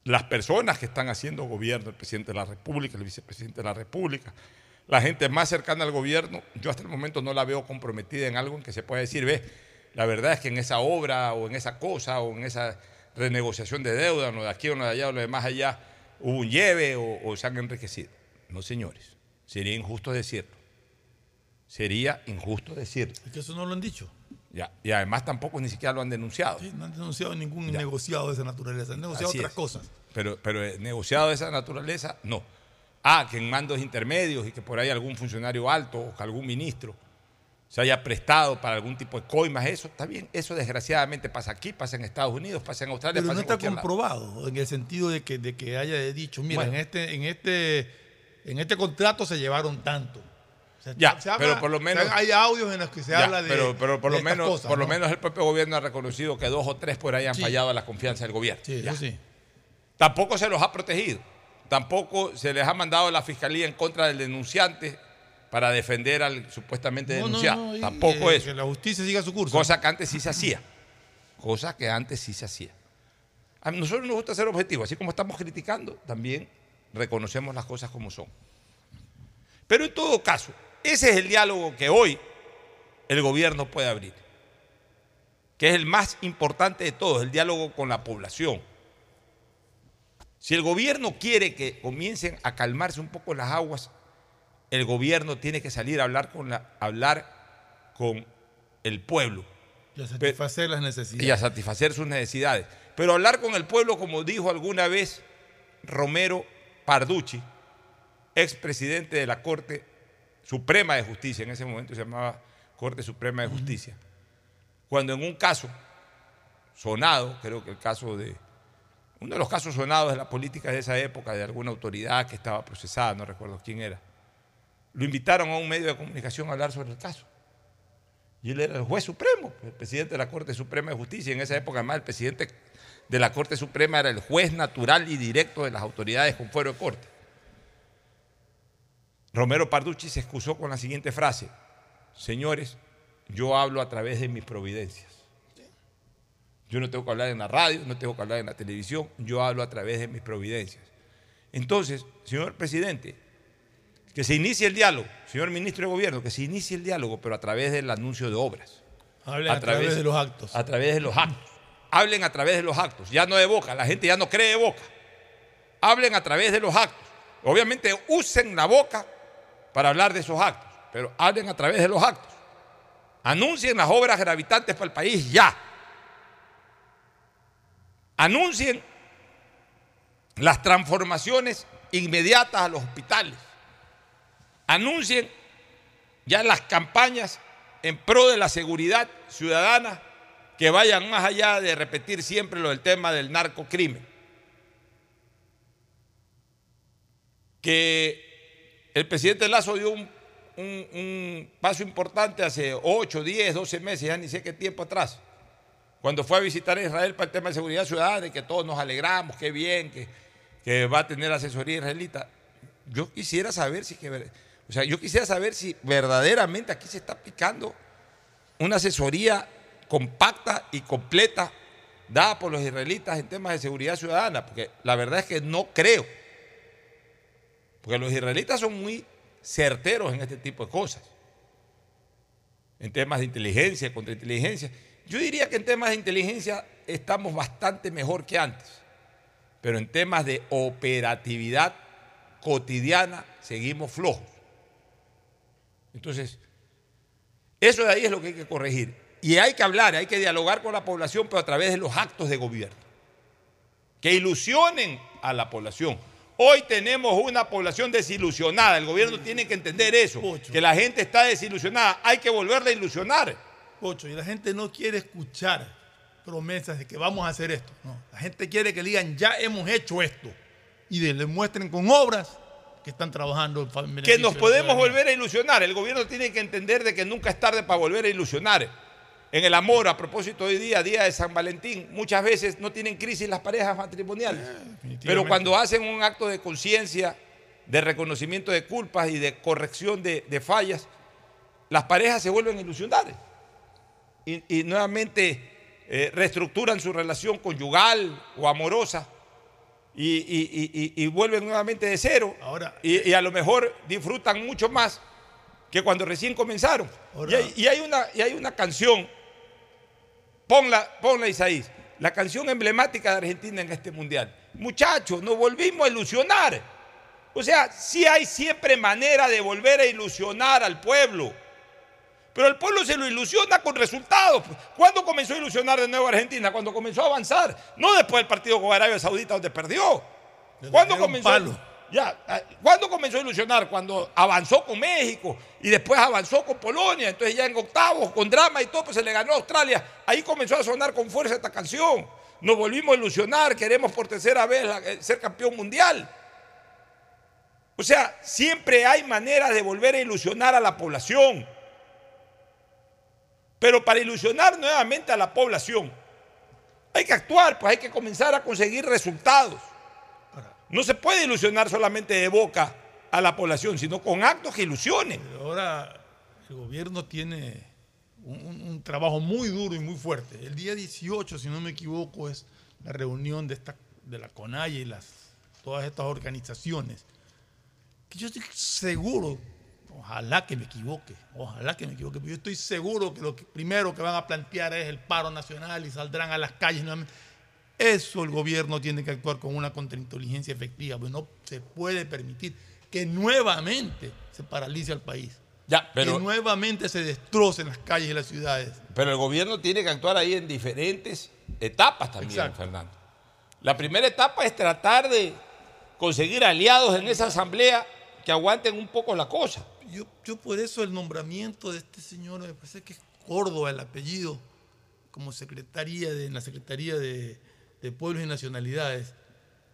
las personas que están haciendo gobierno, el presidente de la República, el vicepresidente de la República, la gente más cercana al gobierno, yo hasta el momento no la veo comprometida en algo en que se pueda decir, ve, la verdad es que en esa obra o en esa cosa o en esa renegociación de deuda, o de aquí o de allá o de más allá, hubo un lleve o, o se han enriquecido. No, señores, sería injusto decirlo. Sería injusto decirlo. Es que eso no lo han dicho. Ya, y además tampoco ni siquiera lo han denunciado. Sí, no han denunciado ningún negociado de esa naturaleza, han negociado Así otras es. cosas. Pero, pero eh, negociado de esa naturaleza, no. Ah, que en mandos intermedios y que por ahí algún funcionario alto o que algún ministro se haya prestado para algún tipo de coimas, eso está bien. Eso desgraciadamente pasa aquí, pasa en Estados Unidos, pasa en Australia, Pero pasa no en está lado. comprobado en el sentido de que, de que haya dicho, mira, Bueno. en, este, en, este, en este contrato se llevaron tanto. Ya, se habla- pero por lo menos- hay audios en los que se Ya, habla de. pero, pero por lo menos, cosas, por lo ¿no? menos el propio gobierno ha reconocido que dos o tres por ahí han Sí. fallado a la confianza del gobierno. Sí, Ya. eso sí. Tampoco se los ha protegido. Tampoco se les ha mandado a la fiscalía en contra del denunciante para defender al supuestamente no, denunciado. no, Tampoco eh, eso. Que la justicia siga su curso. Cosa que antes sí se hacía. Cosa que antes sí se hacía. A nosotros nos gusta ser objetivos. Así como estamos criticando, también reconocemos las cosas como son. Pero en todo caso, ese es el diálogo que hoy el gobierno puede abrir. Que es el más importante de todos, el diálogo con la población. Si el gobierno quiere que comiencen a calmarse un poco las aguas, el gobierno tiene que salir a hablar con, la, hablar con el pueblo Y a satisfacer las y a necesidades. satisfacer sus necesidades. Pero hablar con el pueblo, como dijo alguna vez Romero Parducci, expresidente de la Corte Suprema de Justicia, en ese momento se llamaba Corte Suprema de Justicia, cuando en un caso sonado, creo que el caso de, uno de los casos sonados de la política de esa época, de alguna autoridad que estaba procesada, no recuerdo quién era, lo invitaron a un medio de comunicación a hablar sobre el caso. Y él era el juez supremo, el presidente de la Corte Suprema de Justicia. En esa época, además, el presidente de la Corte Suprema era el juez natural y directo de las autoridades con fuero de corte. Romero Parducci se excusó con la siguiente frase: Señores, yo hablo a través de mis providencias. Yo no tengo que hablar en la radio, no tengo que hablar en la televisión, yo hablo a través de mis providencias. Entonces, señor presidente, que se inicie el diálogo, señor ministro de Gobierno, que se inicie el diálogo, pero a través del anuncio de obras. Hablen a través de los actos. A través de los actos. Hablen a través de los actos, ya no de boca, la gente ya no cree de boca. Hablen a través de los actos. Obviamente usen la boca para hablar de esos actos, pero hablen a través de los actos. Anuncien las obras gravitantes para el país ya. Anuncien las transformaciones inmediatas a los hospitales. Anuncien ya las campañas en pro de la seguridad ciudadana que vayan más allá de repetir siempre lo del tema del narcocrimen. Que el presidente Lazo dio un, paso importante hace 8, 10, 12 meses, ya ni sé qué tiempo atrás, cuando fue a visitar a Israel para el tema de seguridad ciudadana y que todos nos alegramos, qué bien, que, va a tener asesoría israelita. Yo quisiera saber si O sea, yo quisiera saber si verdaderamente aquí se está aplicando una asesoría compacta y completa dada por los israelitas en temas de seguridad ciudadana, porque la verdad es que no creo. Porque los israelitas son muy certeros en este tipo de cosas. En temas de inteligencia, contrainteligencia. Yo diría que en temas de inteligencia estamos bastante mejor que antes. Pero en temas de operatividad cotidiana seguimos flojos. Entonces, eso de ahí es lo que hay que corregir. Y hay que hablar, hay que dialogar con la población, pero a través de los actos de gobierno. Que ilusionen a la población. Hoy tenemos una población desilusionada. El gobierno tiene que entender eso. Que la gente está desilusionada. Hay que volverla a ilusionar. Pocho, y la gente no quiere escuchar promesas de que vamos a hacer esto. No, la gente quiere que digan, ya hemos hecho esto. Y le muestren con obras que están trabajando en Que nos podemos volver a ilusionar. El gobierno tiene que entender de que nunca es tarde para volver a ilusionar. En el amor, a propósito de hoy día, día de San Valentín, muchas veces no tienen crisis las parejas matrimoniales. Pero cuando hacen un acto de conciencia, de reconocimiento de culpas y de corrección de, de fallas, las parejas se vuelven a ilusionar. Y, y nuevamente eh, reestructuran su relación conyugal o amorosa y, vuelven nuevamente de cero. y, y a lo mejor disfrutan mucho más que cuando recién comenzaron. Y hay, y hay una, y hay una canción, ponla, ponla Isaías, la canción emblemática de Argentina en este mundial. Muchachos, nos volvimos a ilusionar. O sea, sí hay siempre manera de volver a ilusionar al pueblo. Pero el pueblo se lo ilusiona con resultados. ¿Cuándo comenzó a ilusionar de nuevo Argentina? Cuando comenzó a avanzar. No después del partido con Arabia Saudita donde perdió. ¿Cuándo comenzó? Ya, ah, ¿cuándo comenzó a ilusionar? Cuando avanzó con México y después avanzó con Polonia. Entonces ya en octavos, con drama y todo, pues se le ganó a Australia. Ahí comenzó a sonar con fuerza esta canción. Nos volvimos a ilusionar, queremos por tercera vez eh, ser campeón mundial. O sea, siempre hay maneras de volver a ilusionar a la población. Pero para ilusionar nuevamente a la población, hay que actuar, pues hay que comenzar a conseguir resultados. No se puede ilusionar solamente de boca a la población, sino con actos que ilusionen. Ahora el gobierno tiene un, trabajo muy duro y muy fuerte. El día 18, si no me equivoco, es la reunión de, esta, de la CONAIE y las, todas estas organizaciones. Yo estoy seguro, ojalá que me equivoque, ojalá que me equivoque, pero yo estoy seguro que lo primero que van a plantear es el paro nacional y saldrán a las calles nuevamente. Eso el gobierno tiene que actuar con una contrainteligencia efectiva, pues no se puede permitir que nuevamente se paralice al país. Ya, pero- que nuevamente se destrocen las calles y las ciudades. Pero el gobierno tiene que actuar ahí en diferentes etapas también, Exacto. Fernando. La primera etapa es tratar de conseguir aliados en esa asamblea que aguanten un poco la cosa. Yo, yo por eso el nombramiento de este señor, me parece que es Córdoba el apellido, como secretaría de, en la Secretaría de, de Pueblos y Nacionalidades,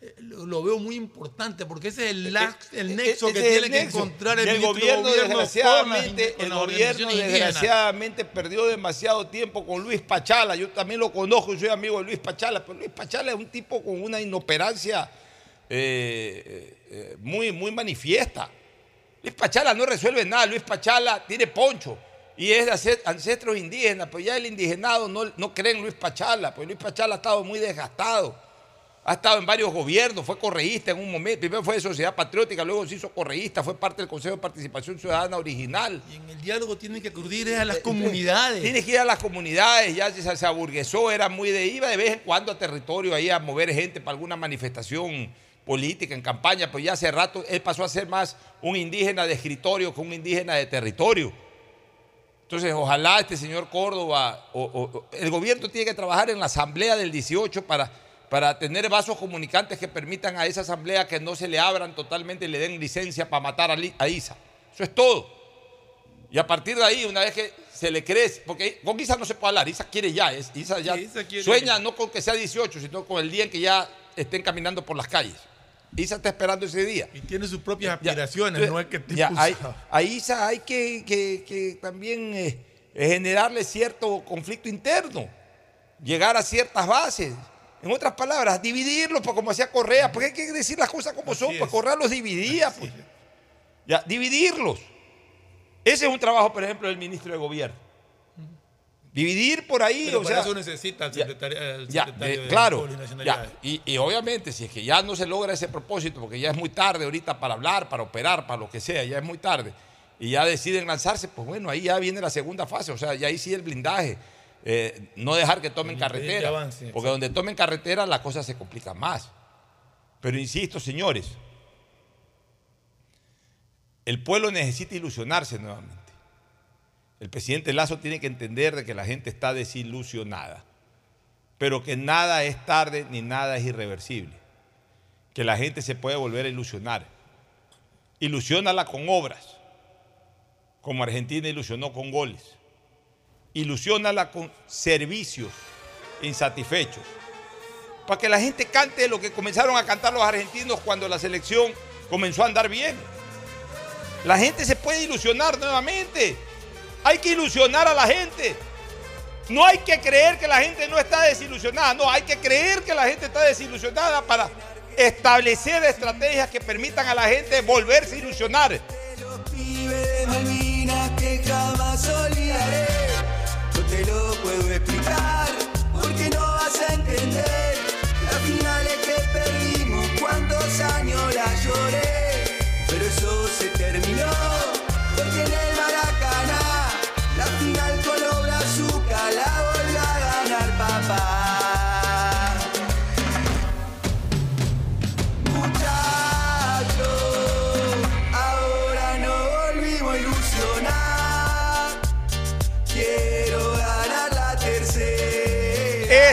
eh, lo, veo muy importante porque ese es el, lax- el nexo Eh, Ese que tiene que encontrar el el gobierno, gobierno con desgraciadamente, con el gobierno indígenas. desgraciadamente perdió demasiado tiempo con Luis Pachala. Yo también lo conozco y soy amigo de Luis Pachala, pero Luis Pachala es un tipo con una inoperancia eh, eh, eh, muy, muy manifiesta. Luis Pachala no resuelve nada, Luis Pachala tiene poncho y es de ancestros indígenas, pero ya el indigenado no, no cree en Luis Pachala, pues Luis Pachala ha estado muy desgastado. Ha estado en varios gobiernos, fue correísta en un momento, primero fue de Sociedad Patriótica, luego se hizo correísta, fue parte del Consejo de Participación Ciudadana original. Y en el diálogo tienen que acudir a las comunidades. Tiene que ir a las comunidades, ya se, se aburguesó, era muy de, iba de vez en cuando a territorio ahí a mover gente para alguna manifestación política en campaña, pero ya hace rato él pasó a ser más un indígena de escritorio que un indígena de territorio. Entonces, ojalá este señor Córdoba, o, el gobierno tiene que trabajar en la asamblea del 18 para, para tener vasos comunicantes que permitan a esa asamblea que no se le abran totalmente y le den licencia para matar a, Isa. Eso es todo. Y a partir de ahí, una vez que se le cree, porque con Isa no se puede hablar, Isa quiere ya, Isa ya Sí, Isa quiere- sueña no con que sea 18, sino con el día en que ya estén caminando por las calles. Isa está esperando ese día. Y tiene sus propias aspiraciones, entonces, no es que ya, hay- a Isa hay que, que- que también eh, eh, generarle cierto conflicto interno, llegar a ciertas bases. En otras palabras, dividirlos, pues como hacía Correa, porque hay que decir las cosas como son, pues Correa los dividía. Pues. Ya, dividirlos. Ese es un trabajo, por ejemplo, del ministro de Gobierno. Dividir por ahí, Pero o para sea, eso necesita el ya, secretario, el ya, secretario de claro, ya, y, y obviamente si es que ya no se logra ese propósito, porque ya es muy tarde ahorita para hablar, para operar, para lo que sea, ya es muy tarde, y ya deciden lanzarse, pues bueno, ahí ya viene la segunda fase, o sea, ya ahí sí el blindaje, eh, no dejar que tomen carretera, avance, porque donde tomen carretera la cosa se complica más. Pero insisto, señores, el pueblo necesita ilusionarse nuevamente. El presidente Lazo tiene que entender de que la gente está desilusionada, pero que nada es tarde ni nada es irreversible, que la gente se puede volver a ilusionar. Ilusiónala con obras, como Argentina ilusionó con goles. Ilusiónala con servicios insatisfechos, para que la gente cante lo que comenzaron a cantar los argentinos cuando la selección comenzó a andar bien. La gente se puede ilusionar nuevamente. Hay que ilusionar a la gente. No hay que creer que la gente no está desilusionada. No, hay que creer que la gente está desilusionada para establecer estrategias que permitan a la gente volverse a ilusionar. Años la lloré. Pero eso se terminó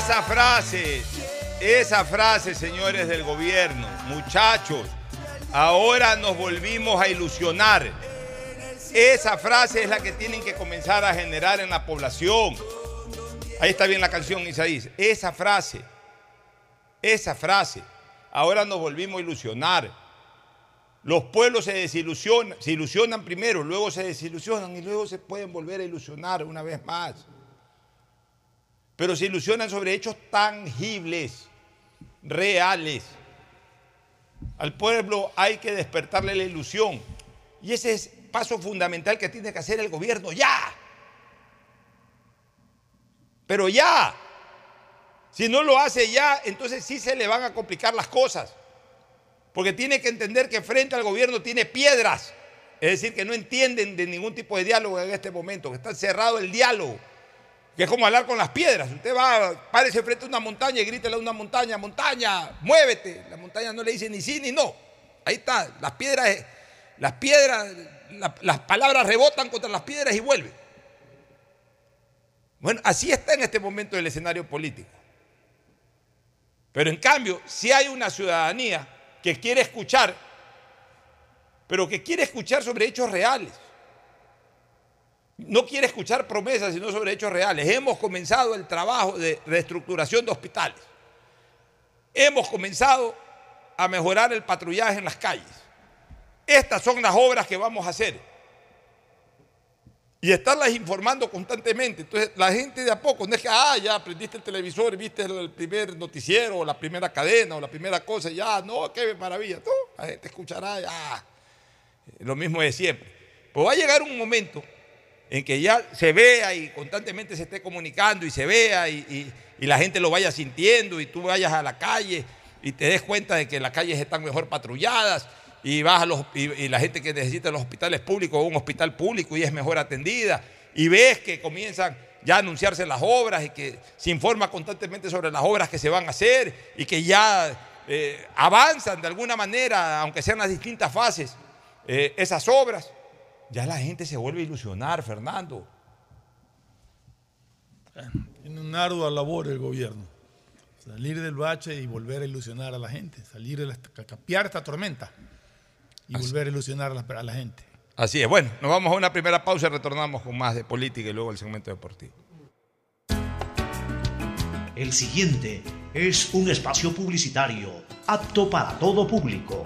Esa frase, esa frase, señores del gobierno, muchachos, ahora nos volvimos a ilusionar. Esa frase es la que tienen que comenzar a generar en la población. Ahí está bien la canción, Isaías. Esa frase, esa frase, ahora nos volvimos a ilusionar. Los pueblos se desilusionan, se ilusionan primero, luego se desilusionan y luego se pueden volver a ilusionar una vez más pero se ilusionan sobre hechos tangibles, reales. Al pueblo hay que despertarle la ilusión. Y ese es paso fundamental que tiene que hacer el gobierno ya. Pero ya. Si no lo hace ya, entonces sí se le van a complicar las cosas. Porque tiene que entender que frente al gobierno tiene piedras. Es decir, que no entienden de ningún tipo de diálogo en este momento, que está cerrado el diálogo que es como hablar con las piedras. Usted va, párese frente a una montaña y grítele a una montaña, montaña, muévete. La montaña no le dice ni sí ni no. Ahí está, las piedras, las piedras, la- las palabras rebotan contra las piedras y vuelven. Bueno, así está en este momento el escenario político. Pero en cambio, si hay una ciudadanía que quiere escuchar, pero que quiere escuchar sobre hechos reales no quiere escuchar promesas, sino sobre hechos reales. Hemos comenzado el trabajo de reestructuración de hospitales. Hemos comenzado a mejorar el patrullaje en las calles. Estas son las obras que vamos a hacer. Y estarlas informando constantemente. Entonces, la gente de a poco, no es que, ah, ya aprendiste el televisor, viste el primer noticiero, o la primera cadena, o la primera cosa, ya, no, qué maravilla. No, la gente escuchará, ya. Lo mismo de siempre. Pues va a llegar un momento en que ya se vea y constantemente se esté comunicando y se vea y, y- la gente lo vaya sintiendo y tú vayas a la calle y te des cuenta de que las calles están mejor patrulladas y vas a los y, la gente que necesita los hospitales públicos un hospital público y es mejor atendida y ves que comienzan ya a anunciarse las obras y que se informa constantemente sobre las obras que se van a hacer y que ya eh, avanzan de alguna manera, aunque sean las distintas fases, eh, esas obras ya la gente se vuelve a ilusionar, Fernando. Tiene una ardua labor el gobierno. Salir del bache y volver a ilusionar a la gente. Salir de la, capear esta tormenta y volver a ilusionar a la, a la gente. Así es. Bueno, nos vamos a una primera pausa y retornamos con más de política y luego el segmento deportivo. El siguiente es un espacio publicitario apto para todo público.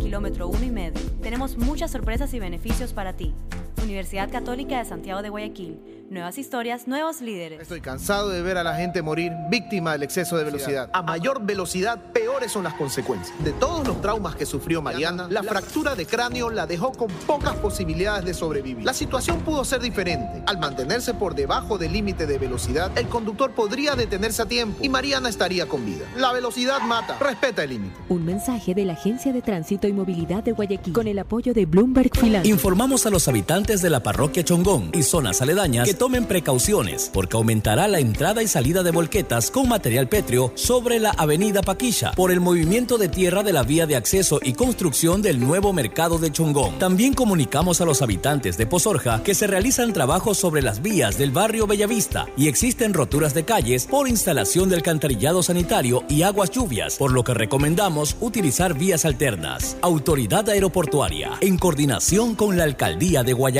kilómetro 1 y medio. Tenemos muchas sorpresas y beneficios para ti. Universidad Católica de Santiago de Guayaquil. Nuevas historias, nuevos líderes. Estoy cansado de ver a la gente morir víctima del exceso de velocidad. A mayor velocidad, peores son las consecuencias. De todos los traumas que sufrió Mariana, la fractura de cráneo la dejó con pocas posibilidades de sobrevivir. La situación pudo ser diferente. Al mantenerse por debajo del límite de velocidad, el conductor podría detenerse a tiempo y Mariana estaría con vida. La velocidad mata. Respeta el límite. Un mensaje de la Agencia de Tránsito y Movilidad de Guayaquil con el apoyo de Bloomberg Finance. Informamos a los habitantes de la parroquia Chongón y zonas aledañas que tomen precauciones porque aumentará la entrada y salida de volquetas con material pétreo sobre la avenida Paquilla por el movimiento de tierra de la vía de acceso y construcción del nuevo mercado de Chongón. También comunicamos a los habitantes de Pozorja que se realizan trabajos sobre las vías del barrio Bellavista y existen roturas de calles por instalación del alcantarillado sanitario y aguas lluvias, por lo que recomendamos utilizar vías alternas. Autoridad Aeroportuaria, en coordinación con la Alcaldía de Guayaquil.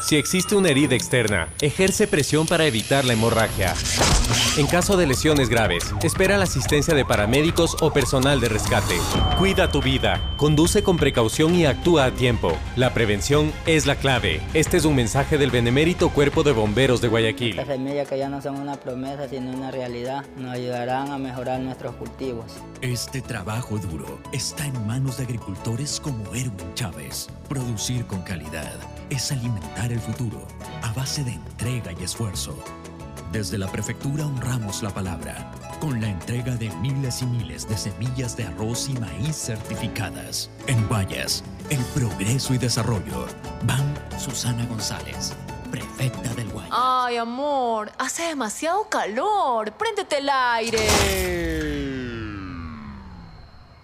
Si existe una herida externa, ejerce presión para evitar la hemorragia. En caso de lesiones graves, espera la asistencia de paramédicos o personal de rescate. Cuida tu vida, conduce con precaución y actúa a tiempo. La prevención es la clave. Este es un mensaje del benemérito Cuerpo de Bomberos de Guayaquil. Las semillas que ya no son una promesa sino una realidad nos ayudarán a mejorar nuestros cultivos. Este trabajo duro está en manos de agricultores como Erwin Chávez. Producir con calidad es alimentar el futuro a base de entrega y esfuerzo. Desde la prefectura honramos la palabra con la entrega de miles y miles de semillas de arroz y maíz certificadas. En Guayas, el progreso y desarrollo. Van Susana González, prefecta del Guayas. Ay, amor, hace demasiado calor. Préndete el aire.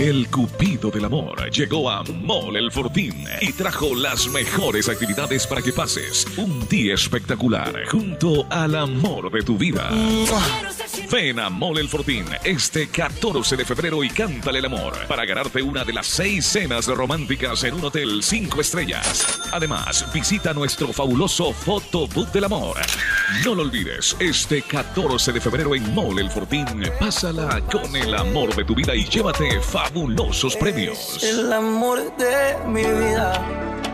El Cupido del Amor llegó a Mall El Fortín y trajo las mejores actividades para que pases un día espectacular junto al amor de tu vida. Ven a Mall El Fortín este 14 de febrero y cántale el amor para ganarte una de las seis cenas románticas en un hotel 5 estrellas. Además, visita nuestro fabuloso Photobook del Amor. No lo olvides, este 14 de febrero en Mall El Fortín, pásala con el amor de tu vida y llévate fabulosos premios. El amor de mi vida.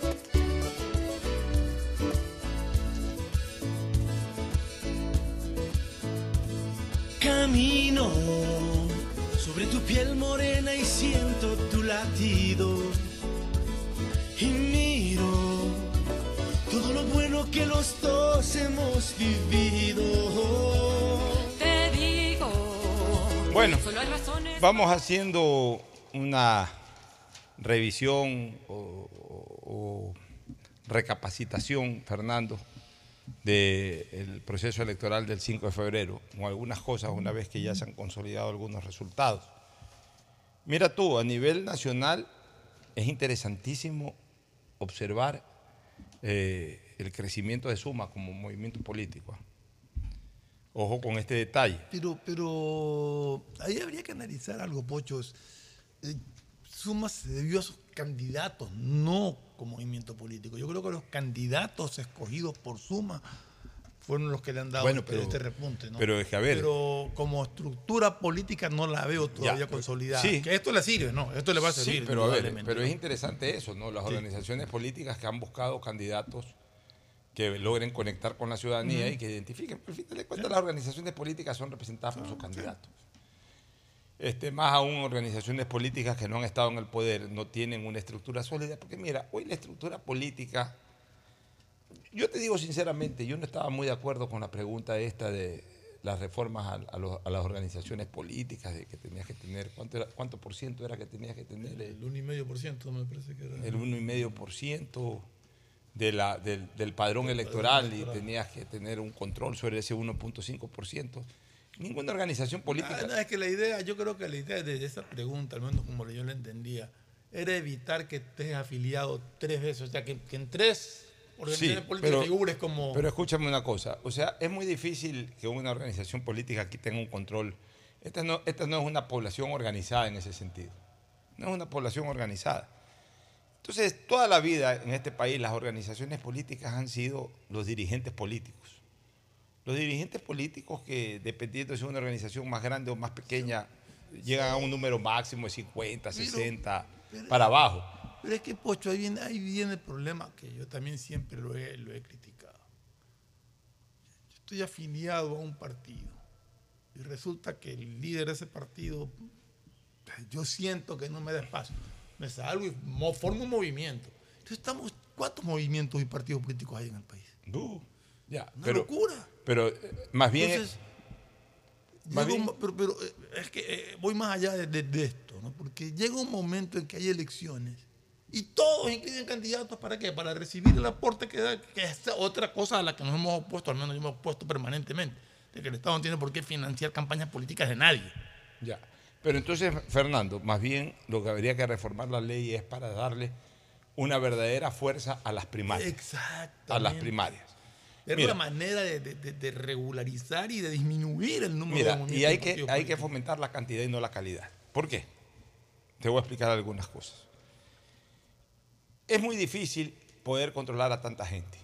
Camino sobre tu piel morena y siento tu latido. Y miro todo lo bueno que los dos hemos vivido. Te digo. Bueno, solo hay razones. vamos haciendo una revisión o, o- o recapacitación, Fernando, del proceso electoral del 5 de febrero, con algunas cosas una vez que ya se han consolidado algunos resultados. Mira tú, a nivel nacional es interesantísimo observar eh, el crecimiento de Suma como movimiento político. Ojo con este detalle. Pero, pero ahí habría que analizar algo, Pochos. Eh, Suma se debió a su candidatos, no movimiento político. Yo creo que los candidatos escogidos por Suma fueron los que le han dado Bueno, este, pero- este repunte. ¿no? pero es que, a ver. Pero como estructura política no la veo todavía Ya, consolidada. sí. Que esto le sirve, ¿no? Esto le va a Sí, servir. pero a ver, pero es interesante eso, ¿no? Las Sí. organizaciones políticas que han buscado candidatos que logren conectar con la ciudadanía y que identifiquen. Pero al fin de cuentas, las organizaciones políticas son representadas por sus candidatos. Este, más aún organizaciones políticas que no han estado en el poder, no tienen una estructura sólida, porque mira, hoy la estructura política, yo te digo sinceramente, yo no estaba muy de acuerdo con la pregunta esta de las reformas a, a los- a las organizaciones políticas, de que tenías que tener, ¿cuánto, era, cuánto por ciento era que tenías que tener? El, El 1,5% me parece que era. el 1,5% de la, del, del padrón electoral y tenías que tener un control sobre ese 1.5%. Ninguna organización política... Ah, no, es que la idea, yo creo que la idea de esa pregunta, al menos como yo la entendía, era evitar que estés afiliado tres veces, o sea, que, que en tres organizaciones políticas figures como... Pero escúchame una cosa, o sea, es muy difícil que una organización política aquí tenga un control. Esta no, esta no es una población organizada en ese sentido. No es una población organizada. Entonces, toda la vida en este país las organizaciones políticas han sido los dirigentes políticos. Los dirigentes políticos que, dependiendo de si es una organización más grande o más pequeña, llegan a un número máximo de 50, Pero- 60, pero- para abajo. Pero es que, Pocho, ahí viene, ahí viene el problema que yo también siempre lo he, lo he criticado. Yo estoy afiliado a un partido y resulta que el líder de ese partido, yo siento que no me da espacio. Me salgo y mo- formo un movimiento. Entonces estamos, ¿cuántos movimientos y partidos políticos hay en el país? Uh, ya, Una pero, locura. Pero eh, más bien... Entonces, Más un bien- pero, pero, eh, es que eh, voy más allá de, de- de esto, ¿no? porque llega un momento en que hay elecciones y todos inscriben candidatos para qué? Para recibir el aporte que da, que es otra cosa a la que nos hemos opuesto, al menos yo me he opuesto permanentemente, de que el Estado no tiene por qué financiar campañas políticas de nadie. Ya. Pero entonces, Fernando, más bien lo que habría que reformar la ley es para darle una verdadera fuerza a las primarias. Exactamente. A las primarias. Es Mira. la manera de, de- de- de regularizar y de disminuir el número de movimientos y hay que, hay fomentar la cantidad y no la calidad. ¿Por qué? Te voy a explicar algunas cosas. Es muy difícil poder controlar a tanta gente.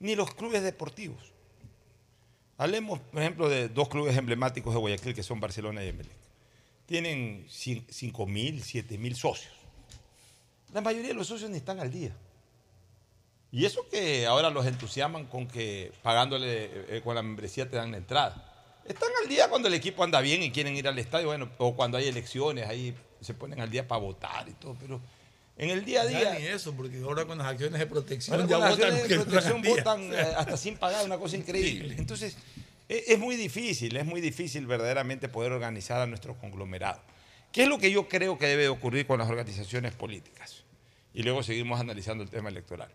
Ni los clubes deportivos. Hablemos, por ejemplo, de dos clubes emblemáticos de Guayaquil que son Barcelona y Emelec. Tienen 5 mil, 7 mil socios. La mayoría de los socios ni están al día. Y eso que ahora los entusiasman con que pagándole eh, con la membresía te dan la entrada. Están al día cuando el equipo anda bien y quieren ir al estadio, bueno, o cuando hay elecciones, ahí se ponen al día para votar y todo, pero en el día a Ya día... ni eso, porque ahora con las acciones de protección Ahora ya con las votan acciones de protección votan eh, hasta sin pagar, una cosa increíble. Entonces, e- es muy difícil, es muy difícil verdaderamente poder organizar a nuestro conglomerado. ¿Qué es lo que yo creo que debe ocurrir con las organizaciones políticas? Y luego seguimos analizando el tema electoral.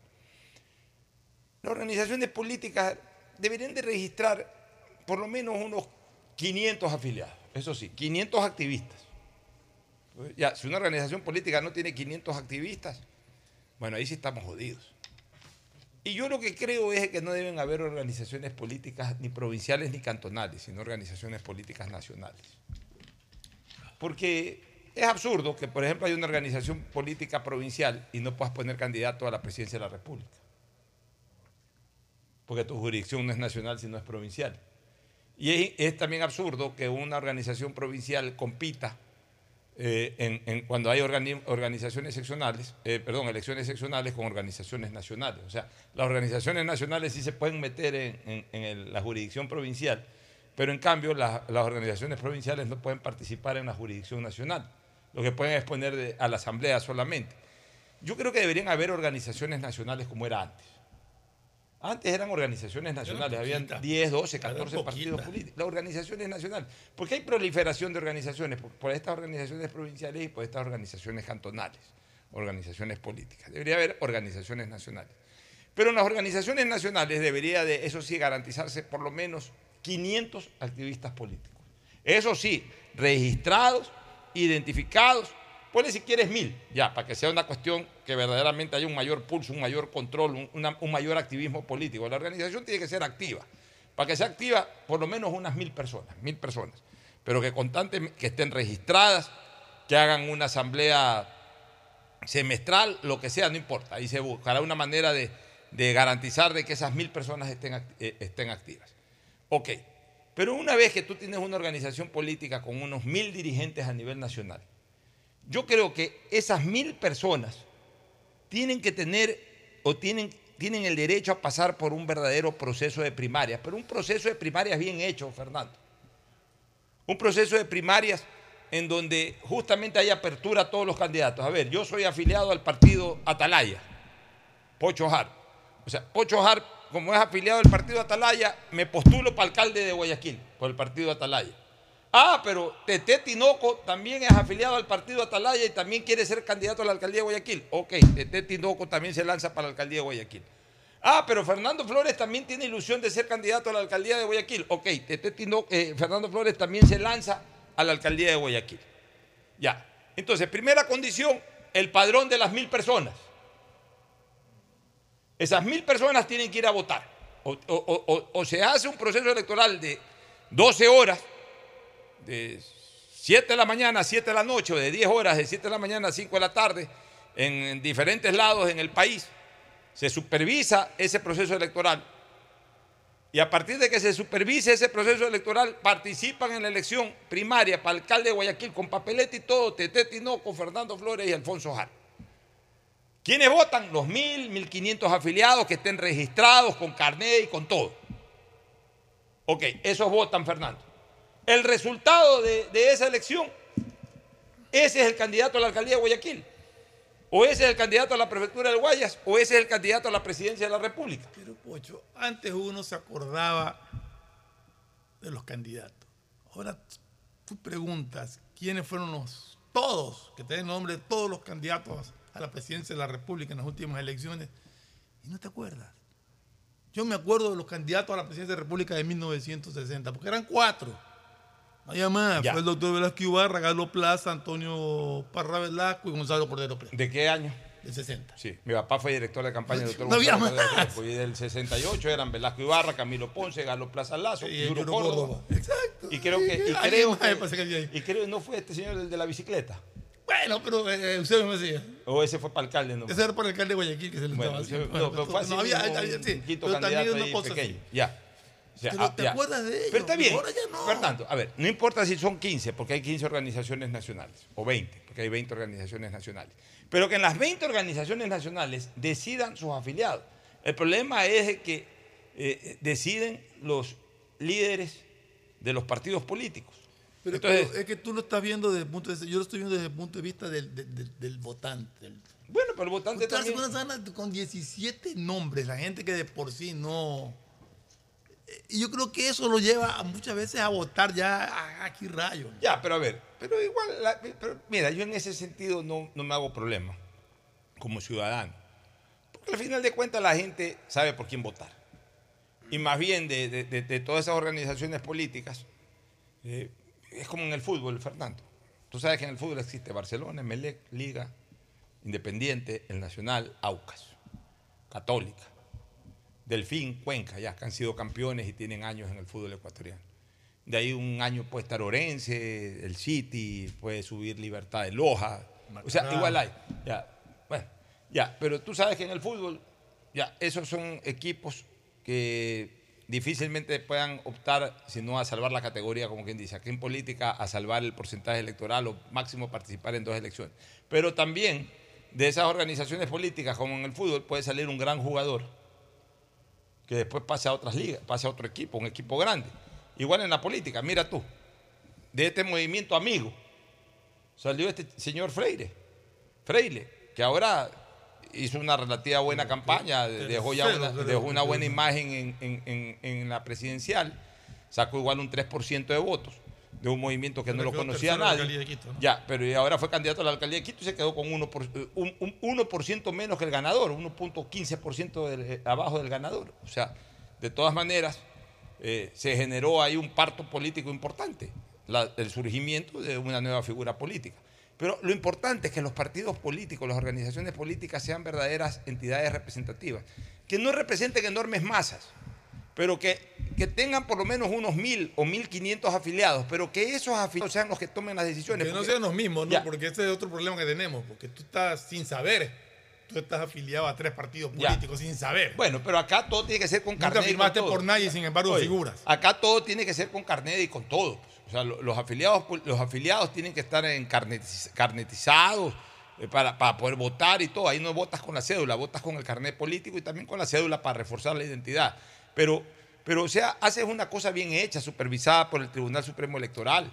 Las organizaciones políticas deberían de registrar por lo menos unos 500 afiliados, eso sí, 500 activistas. Ya, si una organización política no tiene 500 activistas, bueno, ahí sí estamos jodidos. Y yo lo que creo es que no deben haber organizaciones políticas ni provinciales ni cantonales, sino organizaciones políticas nacionales. Porque es absurdo que, por ejemplo, hay una organización política provincial y no puedas poner candidato a la presidencia de la República. Porque tu jurisdicción no es nacional, sino es provincial. Y es, también absurdo que una organización provincial compita eh, cuando hay organi- organizaciones seccionales, eh, perdón, elecciones seccionales con organizaciones nacionales. O sea, las organizaciones nacionales sí se pueden meter en, la jurisdicción provincial, pero en cambio la- las organizaciones provinciales no pueden participar en la jurisdicción nacional. Lo que pueden es poner a la asamblea solamente. Yo creo que deberían haber organizaciones nacionales como era antes. Antes eran organizaciones nacionales, habían poquitas. 10, 12, Eran 14 partidos políticos. Las organizaciones nacionales. ¿Por qué hay proliferación de organizaciones? Por, por estas organizaciones provinciales y por estas organizaciones cantonales, organizaciones políticas. Debería haber organizaciones nacionales. Pero en las organizaciones nacionales debería de, eso sí, garantizarse por lo menos 500 activistas políticos. Eso sí, registrados, identificados, ponle si quieres mil, ya, para que sea una cuestión que verdaderamente haya un mayor pulso, un mayor control, un, mayor activismo político. La organización tiene que ser activa. Para que sea activa, por lo menos unas mil personas, mil personas, pero que constantemente, que estén registradas, que hagan una asamblea semestral, lo que sea, no importa. Ahí se buscará una manera de, garantizar de que esas mil personas estén, eh, estén activas. Ok, pero una vez que tú tienes una organización política con unos mil dirigentes a nivel nacional, yo creo que esas mil personas tienen que tener o tienen, tienen el derecho a pasar por un verdadero proceso de primarias, pero un proceso de primarias bien hecho, Fernando. Un proceso de primarias en donde justamente hay apertura a todos los candidatos. A ver, yo soy afiliado al partido Atalaya, Pocho Har. O sea, Pocho Har, como es afiliado al partido Atalaya, me postulo para alcalde de Guayaquil, por el partido Atalaya. Ah, pero Tete Tinoco también es afiliado al partido Atalaya y también quiere ser candidato a la alcaldía de Guayaquil. Ok, Tete Tinoco también se lanza para la alcaldía de Guayaquil. Ah, pero Fernando Flores también tiene ilusión de ser candidato a la alcaldía de Guayaquil. Ok, Tete eh, Fernando Flores también se lanza a la alcaldía de Guayaquil. Ya. Entonces, primera condición, el padrón de las mil personas. Esas mil personas tienen que ir a votar. O se hace un proceso electoral de 12 horas, de 7 de la mañana a 7 de la noche, o de 10 horas, de 7 de la mañana a 5 de la tarde, en diferentes lados en el país. Se supervisa ese proceso electoral. Y a partir de que se supervise ese proceso electoral, participan en la elección primaria para alcalde de Guayaquil con papeleta y todo, Tete Tinoco, Fernando Flores y Alfonso Jara. ¿Quiénes votan? Los mil, mil quinientos afiliados que estén registrados con carnet y con todo. Ok, esos votan, Fernando. El resultado de, esa elección, ese es el candidato a la alcaldía de Guayaquil. O ese es el candidato a la prefectura del Guayas, o ese es el candidato a la presidencia de la República. Pero, Pocho, antes uno se acordaba de los candidatos. Ahora tú preguntas quiénes fueron los todos, que tienen nombre de todos los candidatos a la presidencia de la República en las últimas elecciones, y no te acuerdas. Yo me acuerdo de los candidatos a la presidencia de la República de 1960, porque eran cuatro. Había más. Ya. Fue el doctor Velasco Ibarra, Galo Plaza, Antonio Parra Velasco y Gonzalo Cordero Pérez. ¿De qué año? Del 60. Sí, mi papá fue director de campaña del doctor No había Gonzalo Cordero más. Pérez, Y del 68 eran Velasco Ibarra, Camilo Ponce, Galo Plaza Lazo, Y Duro Córdoba. Córdoba. Exacto. Y creo que, y creo que, había y creo que no fue este señor el de la bicicleta. Bueno, pero eh, Eusebio me decía. O ese fue para alcalde, ¿no? Ese era para el alcalde de Guayaquil que se le Bueno, estaba haciendo. no, pero fue así no había, había- sí, pero también una cosa pequeño. Ya. O sea, Pero ah, te ya. acuerdas de ellos, Pero está bien. ahora ya no. Fernando, a ver, no importa si son 15, porque hay 15 organizaciones nacionales, o 20, porque hay 20 organizaciones nacionales. Pero que en las 20 organizaciones nacionales decidan sus afiliados. El problema es que eh, deciden los líderes de los partidos políticos. Pero, Entonces, pero es que tú lo estás viendo desde el punto de vista, yo lo estoy viendo desde el punto de vista del, del- del- del votante. del- bueno, pero el votante también... una con 17 nombres, la gente que de por sí no... Y yo creo que eso lo lleva muchas veces a votar ya aquí rayo. Ya, pero a ver, pero igual, pero mira, yo en ese sentido no, no me hago problema como ciudadano. Porque al final de cuentas la gente sabe por quién votar. Y más bien de, de- todas esas organizaciones políticas, eh, es como en el fútbol, Fernando. Tú sabes que en el fútbol existe Barcelona, Emelec, Liga, Independiente, El Nacional, Aucas, Católica, Delfín, Cuenca, ya, que han sido campeones y tienen años en el fútbol ecuatoriano. De ahí un año puede estar Orense, el City, puede subir Libertad de Loja. O sea, igual hay. Ya, bueno, ya, pero tú sabes que en el fútbol, ya, esos son equipos que difícilmente puedan optar, si no a salvar la categoría, como quien dice, aquí en política, a salvar el porcentaje electoral o máximo participar en dos elecciones. Pero también de esas organizaciones políticas, como en el fútbol, puede salir un gran jugador que después pase a otras ligas, pase a otro equipo, un equipo grande. Igual en la política, mira tú, de este movimiento amigo, salió este señor Freire, Freire, que ahora hizo una relativa buena campaña, dejó ya una, dejó una buena imagen en, en- en- en la presidencial, sacó igual un 3% de votos de un movimiento que no lo conocía nadie. de Quito, ¿no? Ya, pero ahora fue candidato a la alcaldía de Quito y se quedó con 1%, por, un, un 1% menos que el ganador, 1.15% del- eh, abajo del ganador. O sea, de todas maneras, eh, se generó ahí un parto político importante, la- el surgimiento de una nueva figura política. Pero lo importante es que los partidos políticos, las organizaciones políticas sean verdaderas entidades representativas, que no representen enormes masas, pero que, que tengan por lo menos unos mil o mil quinientos afiliados, pero que esos afiliados sean los que tomen las decisiones. Que no sean los mismos, ¿no? Ya. Porque ese es otro problema que tenemos, porque tú estás sin saber. Tú estás afiliado a tres partidos Ya. políticos sin saber. Bueno, pero acá todo tiene que ser con Nunca carnet. y con firmaste todo. por nadie, sin embargo, Oye, figuras. Acá todo tiene que ser con carnet y con todo. O sea, lo- los afiliados, los afiliados tienen que estar en carnetiz- carnetizados eh, para, para poder votar y todo. Ahí no votas con la cédula, votas con el carnet político y también con la cédula para reforzar la identidad. Pero, pero o sea, haces una cosa bien hecha, supervisada por el Tribunal Supremo Electoral.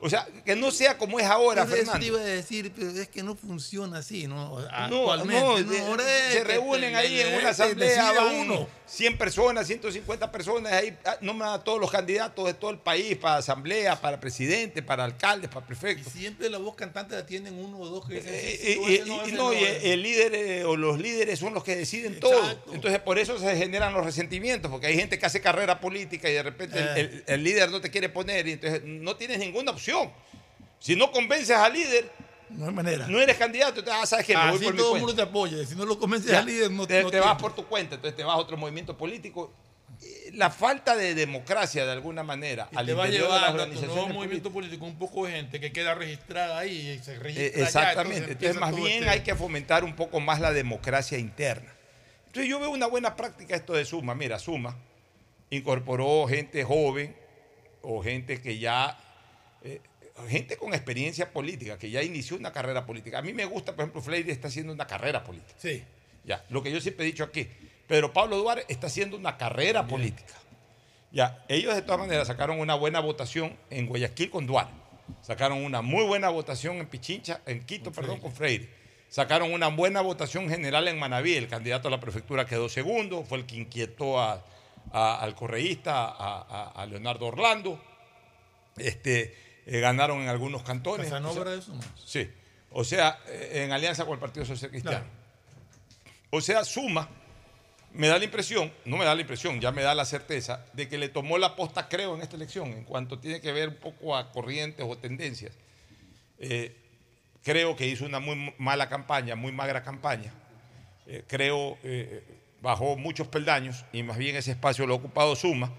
O sea, que no sea como es ahora, Entonces, eso Fernando. te iba a decir, pero es que no funciona así, ¿no? Actualmente. no, se reúnen ahí en una asamblea, van uno. 100 personas, 150 personas, ahí ah, nombran a todos los candidatos de todo el país para asamblea, para presidente, para alcaldes, para prefectos. Siempre la voz cantante la tienen uno o dos que dicen, sí, Y, sí, tú, y- no, y no, no, y el líder eh, o los líderes son los que deciden todo. Entonces, por eso se generan los resentimientos, porque hay gente que hace carrera política y de repente el- Eh. el, el líder no te quiere poner y entonces no tienes ninguna opción. Si no convences al líder, no hay manera. No eres candidato, entonces, ah, sabes que me voy Así por todo el mundo te apoya. Si no lo convences al líder, no te, no te vas por tu cuenta, entonces te vas a otro movimiento político. Eh, La falta de democracia, de alguna manera, Y al te va a interior de las llevar a tu nuevo organizaciones movimiento político un poco de gente que queda registrada ahí y se Eh, registra ya, exactamente. Entonces, empieza más bien este- hay que fomentar un poco más la democracia interna. Entonces, yo veo una buena práctica esto de Suma. Mira, Suma incorporó gente joven o gente que ya. Gente con experiencia política, que ya inició una carrera política. A mí me gusta, por ejemplo, Freire está haciendo una carrera política. Sí. Ya, lo que yo siempre he dicho aquí. Pedro Pablo Duarte está haciendo una carrera política. Ya, ellos de todas maneras sacaron una buena votación en Guayaquil con Duarte. Sacaron una muy buena votación en Pichincha, en Quito, perdón, con Freire. Sacaron una buena votación general en Manaví. El candidato a la prefectura quedó segundo, fue el que inquietó a- a- al correísta, a, a- a Leonardo Orlando. Este, eh, ganaron en algunos cantones. Casanova O sea, de Suma. Sí. O sea, eh, en alianza con el Partido Social Cristiano. O sea, Suma me da la impresión, no me da la impresión, ya me da la certeza de que le tomó la posta, creo, en esta elección, en cuanto tiene que ver un poco a corrientes o tendencias. Eh, creo que hizo una muy mala campaña, muy magra campaña. Eh, creo eh, bajó muchos peldaños y más bien ese espacio lo ha ocupado Suma,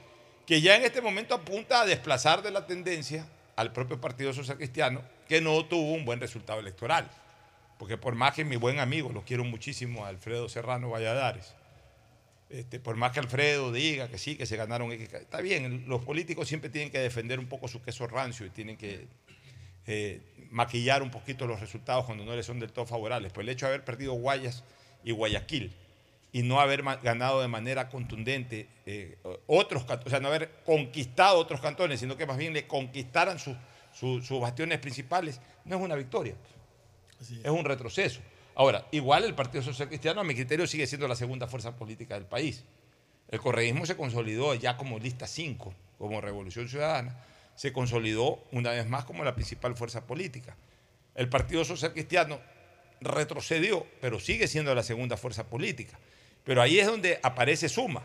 que ya en este momento apunta a desplazar de la tendencia al propio Partido Social Cristiano, que no tuvo un buen resultado electoral. Porque por más que mi buen amigo, lo quiero muchísimo, Alfredo Serrano Valladares, este, por más que Alfredo diga que sí, que se ganaron, está bien, los políticos siempre tienen que defender un poco su queso rancio y tienen que eh, maquillar un poquito los resultados cuando no les son del todo favorables. Pues el hecho de haber perdido Guayas y Guayaquil y no haber ganado de manera contundente eh, otros cantones, o sea, no haber conquistado otros cantones, sino que más bien le conquistaran sus sus- sus bastiones principales, no es una victoria, es un retroceso. Ahora, igual el Partido Social Cristiano, a mi criterio, sigue siendo la segunda fuerza política del país. El correísmo se consolidó ya como lista 5, como Revolución Ciudadana, se consolidó una vez más como la principal fuerza política. El Partido Social Cristiano retrocedió, pero sigue siendo la segunda fuerza política. Pero ahí es donde aparece Suma.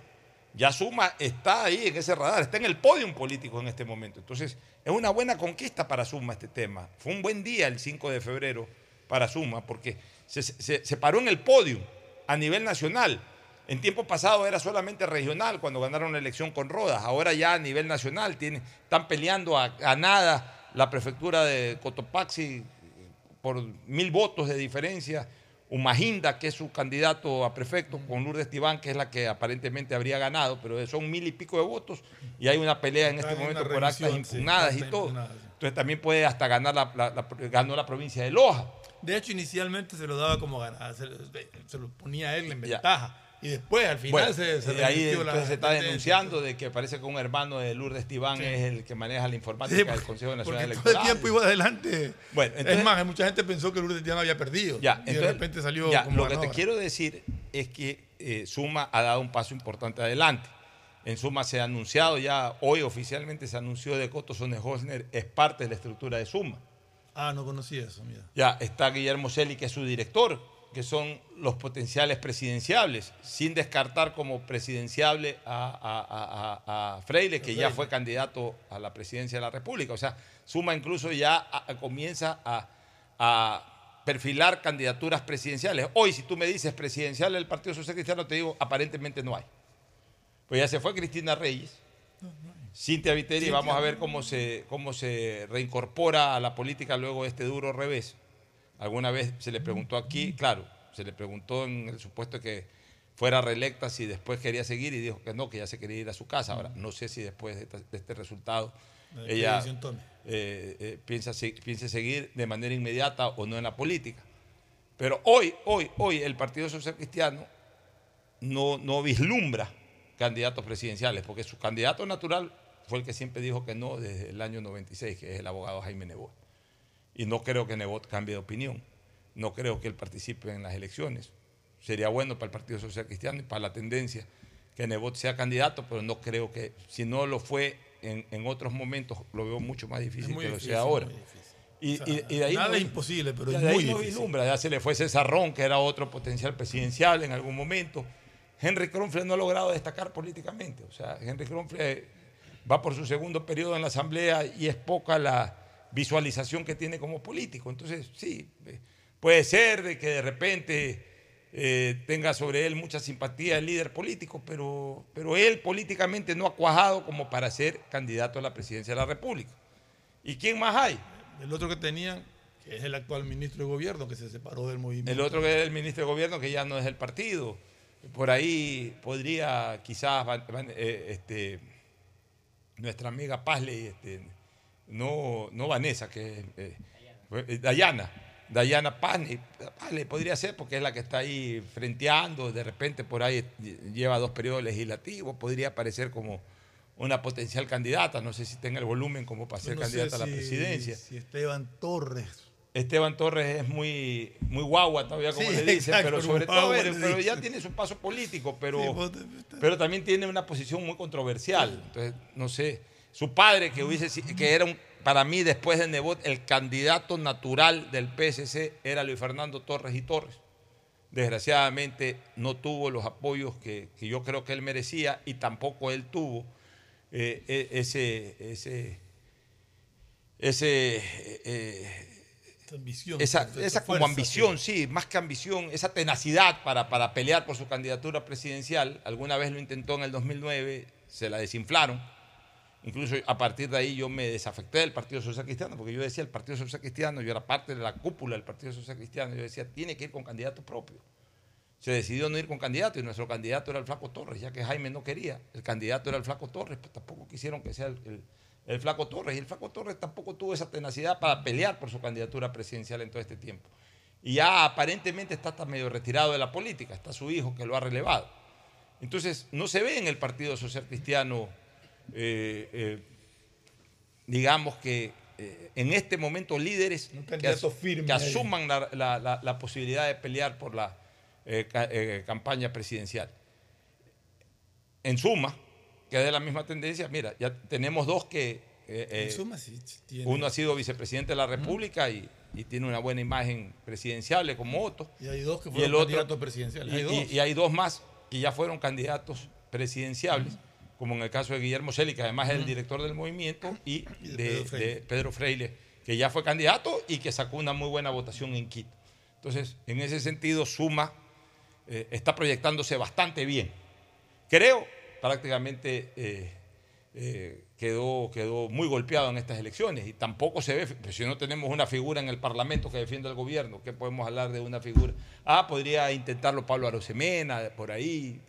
Ya Suma está ahí en ese radar, está en el podio político en este momento. Entonces, es una buena conquista para Suma este tema. Fue un buen día el 5 de febrero para Suma, porque se, paró en el podio a nivel nacional. En tiempo pasado era solamente regional cuando ganaron la elección con Rodas. Ahora ya a nivel nacional están peleando a, a nada la prefectura de Cotopaxi por mil votos de diferencia. Humaginda, que es su candidato a prefecto, con Lourdes Tibán, que es la que aparentemente habría ganado, pero son mil y pico de votos y hay una pelea en este momento por actas sí, impugnadas y todo. impugnadas, sí. Entonces también puede hasta ganar la, la- la- ganó la provincia de Loja. De hecho, inicialmente se lo daba como ganada, se, lo- se lo ponía a él en Ya. Y después, al final, Bueno, se, se y ahí entonces se está denunciando de que parece que un hermano de Lourdes Tibán Sí. es el que maneja la informática Sí, del Consejo Nacional porque Electoral. todo el tiempo iba adelante. Bueno, entonces- es más, mucha gente pensó que Lourdes no había perdido. Ya, y de entonces, repente salió ya, como Lo que te quiero decir es que eh, Suma ha dado un paso importante adelante. En Suma se ha anunciado ya, hoy oficialmente se anunció de que Otto Hosner es parte de la estructura de Suma. Ah, no conocía eso, mira. Ya está Guillermo Celi, que es su director, que son los potenciales presidenciables, sin descartar como presidenciable a, a- a- a- a Freire, que ya fue candidato a la presidencia de la República. O sea, Suma incluso ya comienza a, perfilar candidaturas presidenciales. Hoy, si tú me dices presidencial del Partido Social Cristiano, te digo, aparentemente no hay. Pues ya se fue Cristina Reyes. Cintia Viteri, vamos a ver cómo se, cómo se reincorpora a la política luego de este duro revés. Alguna vez se le preguntó aquí, claro, se le preguntó en el supuesto que fuera reelecta si después quería seguir y dijo que no, que ya se quería ir a su casa. Ahora, no sé si después de, esta- de este resultado Eh, ¿qué ella eh, eh, piensa, piense seguir de manera inmediata o no en la política. Pero hoy, hoy, hoy el Partido Social Cristiano no, no vislumbra candidatos presidenciales, porque su candidato natural fue el que siempre dijo que no desde el año 96, que es el abogado Jaime Nebot. Y no creo que Nebot cambie de opinión. No creo que él participe en las elecciones. Sería bueno para el Partido Social Cristiano y para la tendencia que Nebot sea candidato, pero no creo que, si no lo fue en, en otros momentos, lo veo mucho más difícil que lo difícil, sea ahora. Y, O sea, y- y de ahí nada no- es imposible, pero de es ahí muy no difícil. vislumbra. Ya se le fue César Ron, que era otro potencial presidencial en algún momento. Henry Kronfle no ha logrado destacar políticamente. O sea, Henry Kronfle va por su segundo periodo en la Asamblea y es poca la visualización que tiene como político. Entonces, sí, eh, puede ser de que de repente eh, tenga sobre él mucha simpatía el líder político, pero, pero él políticamente no ha cuajado como para ser candidato a la presidencia de la República. ¿Y quién más hay? El otro que tenían, que es el actual ministro de gobierno, que se separó del movimiento. El otro que es el ministro de gobierno, que ya no es del partido. Por ahí podría quizás eh, este, nuestra amiga Pazley, este, no, no Vanessa, que es eh, eh, Dayana. Dayana Pazley, Pazley podría ser porque es la que está ahí frenteando, de repente por ahí lleva dos periodos legislativos, podría aparecer como una potencial candidata, no sé si tenga el volumen como para ser no candidata a la si- presidencia. Si Esteban Torres. Esteban Torres es muy, muy guagua todavía, como Sí, le dicen, exacto, pero sobre todo, pero, ya tiene su paso político, pero, Sí, pero también tiene una posición muy controversial. Entonces, no sé, su padre, que hubiese que era un, para mí después de Nebot, el candidato natural del PSC era Luis Fernando Torres y Torres. Desgraciadamente no tuvo los apoyos que, que yo creo que él merecía y tampoco él tuvo eh, e- ese, ese, ese eh, Esa ambición. esa, como ambición, sí, más que ambición, esa tenacidad para, para pelear por su candidatura presidencial. Alguna vez lo intentó en el 2009, se la desinflaron. Incluso a partir de ahí yo me desafecté del Partido Social Cristiano, porque yo decía, el Partido Social Cristiano, yo era parte de la cúpula del Partido Social Cristiano, yo decía, tiene que ir con candidato propio. Se decidió no ir con candidato y nuestro candidato era el Flaco Torres, ya que Jaime no quería. El candidato era el Flaco Torres, pues tampoco quisieron que sea el, el- Flaco Torres. Y el Flaco Torres tampoco tuvo esa tenacidad para pelear por su candidatura presidencial en todo este tiempo. Y ya aparentemente está hasta medio retirado de la política, está su hijo que lo ha relevado. Entonces, no se ve en el Partido Social Cristiano, eh, eh, digamos que eh, en este momento líderes que, as- asuman la, la- la- la posibilidad de pelear por la ca- campaña presidencial. En suma, que de la misma tendencia, mira, ya tenemos dos que... En suma, sí, tiene- uno ha sido vicepresidente de la República y, y tiene una buena imagen presidencial como Otto. Y hay dos que fueron otro- candidatos presidenciales. Y, Hay y- dos. y hay dos más que ya fueron candidatos presidenciables, como en el caso de Guillermo Celi, que además es el director del movimiento, y de, de Pedro Freire, que ya fue candidato y que sacó una muy buena votación en Quito. Entonces, en ese sentido, Suma eh, está proyectándose bastante bien. Creo, prácticamente eh, eh, quedó, quedó muy golpeado en estas elecciones y tampoco se ve, pues, si no tenemos una figura en el Parlamento que defienda al gobierno, ¿qué podemos hablar de una figura? Ah, podría intentarlo Pablo Arosemena, por ahí,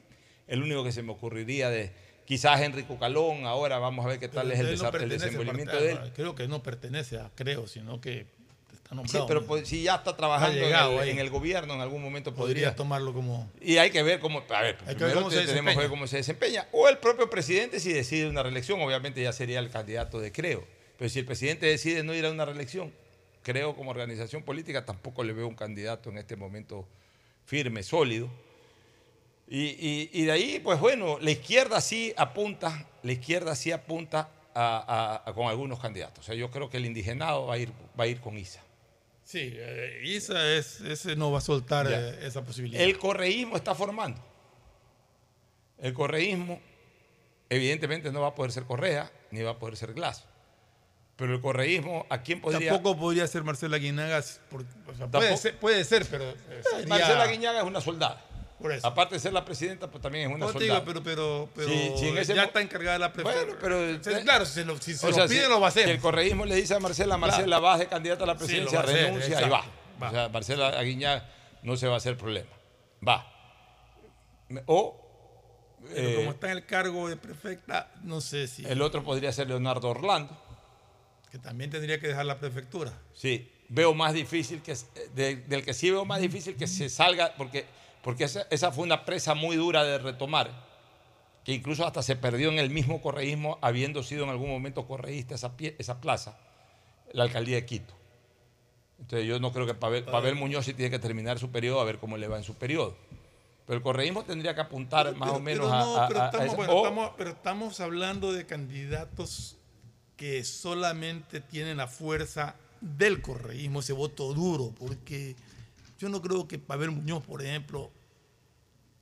el único que se me ocurriría de quizás Enrico Calón, ahora vamos a ver qué tal Pero es el, no desa- el al desenvolvimiento de él. Creo que no pertenece a creo, sino que está Sí, nombrado. pero pues, si ya está trabajando en el, ahí. en el gobierno, en algún momento podría podría tomarlo como. Y hay que ver cómo, a ver, que tenemos que ver cómo se desempeña. O el propio presidente si decide una reelección, obviamente ya sería el candidato de Creo. Pero si el presidente decide no ir a una reelección, Creo como organización política tampoco le veo un candidato en este momento firme, sólido. Y, y- y de ahí, pues bueno, la izquierda sí apunta, la izquierda sí apunta a- a- a- con algunos candidatos. O sea, yo creo que el indigenado va a ir, va a ir con Isa. Sí, eh, Isa es, ese no va a soltar eh, esa posibilidad. El correísmo está formando. El correísmo, evidentemente, no va a poder ser Correa, ni va a poder ser Glass. Pero el correísmo, ¿a quién podría...? Tampoco podría ser Marcela Guinagas. por- o sea, Tampoco- puede, ser, puede ser, pero. eh, sería Marcela Guiñaga es una soldada. Por eso. Aparte de ser la presidenta, pues también es una No soldada. digo, pero, pero, pero Sí, sí, en ese ya está encargada la prefectura. Bueno, pero Sí, claro, si se lo, si se lo sea, pide, si- lo va a hacer. si el correísmo le dice a Marcela, Marcela, Claro. vas de candidata a la presidencia, lo va a hacer, renuncia y va. exacto, O sea, Marcela Aguiñaga no se va a hacer problema. Va. O Pero eh, como está en el cargo de prefecta, no sé si. el otro podría ser Leonardo Orlando. Que también tendría que dejar la prefectura. Sí, veo más difícil que de- del que sí veo más difícil que se salga porque porque esa, esa fue una presa muy dura de retomar que incluso hasta se perdió en el mismo correísmo habiendo sido en algún momento correísta esa, pie- esa plaza, la alcaldía de Quito. Entonces yo no creo que Pavel, Pavel Muñoz sí tiene que terminar su periodo a ver cómo le va en su periodo. Pero el correísmo tendría que apuntar más o menos Pero no, a, a- pero a estamos, esa- bueno, o- estamos- pero estamos hablando de candidatos que solamente tienen la fuerza del correísmo, ese voto duro, porque yo no creo que Pavel Muñoz, por ejemplo,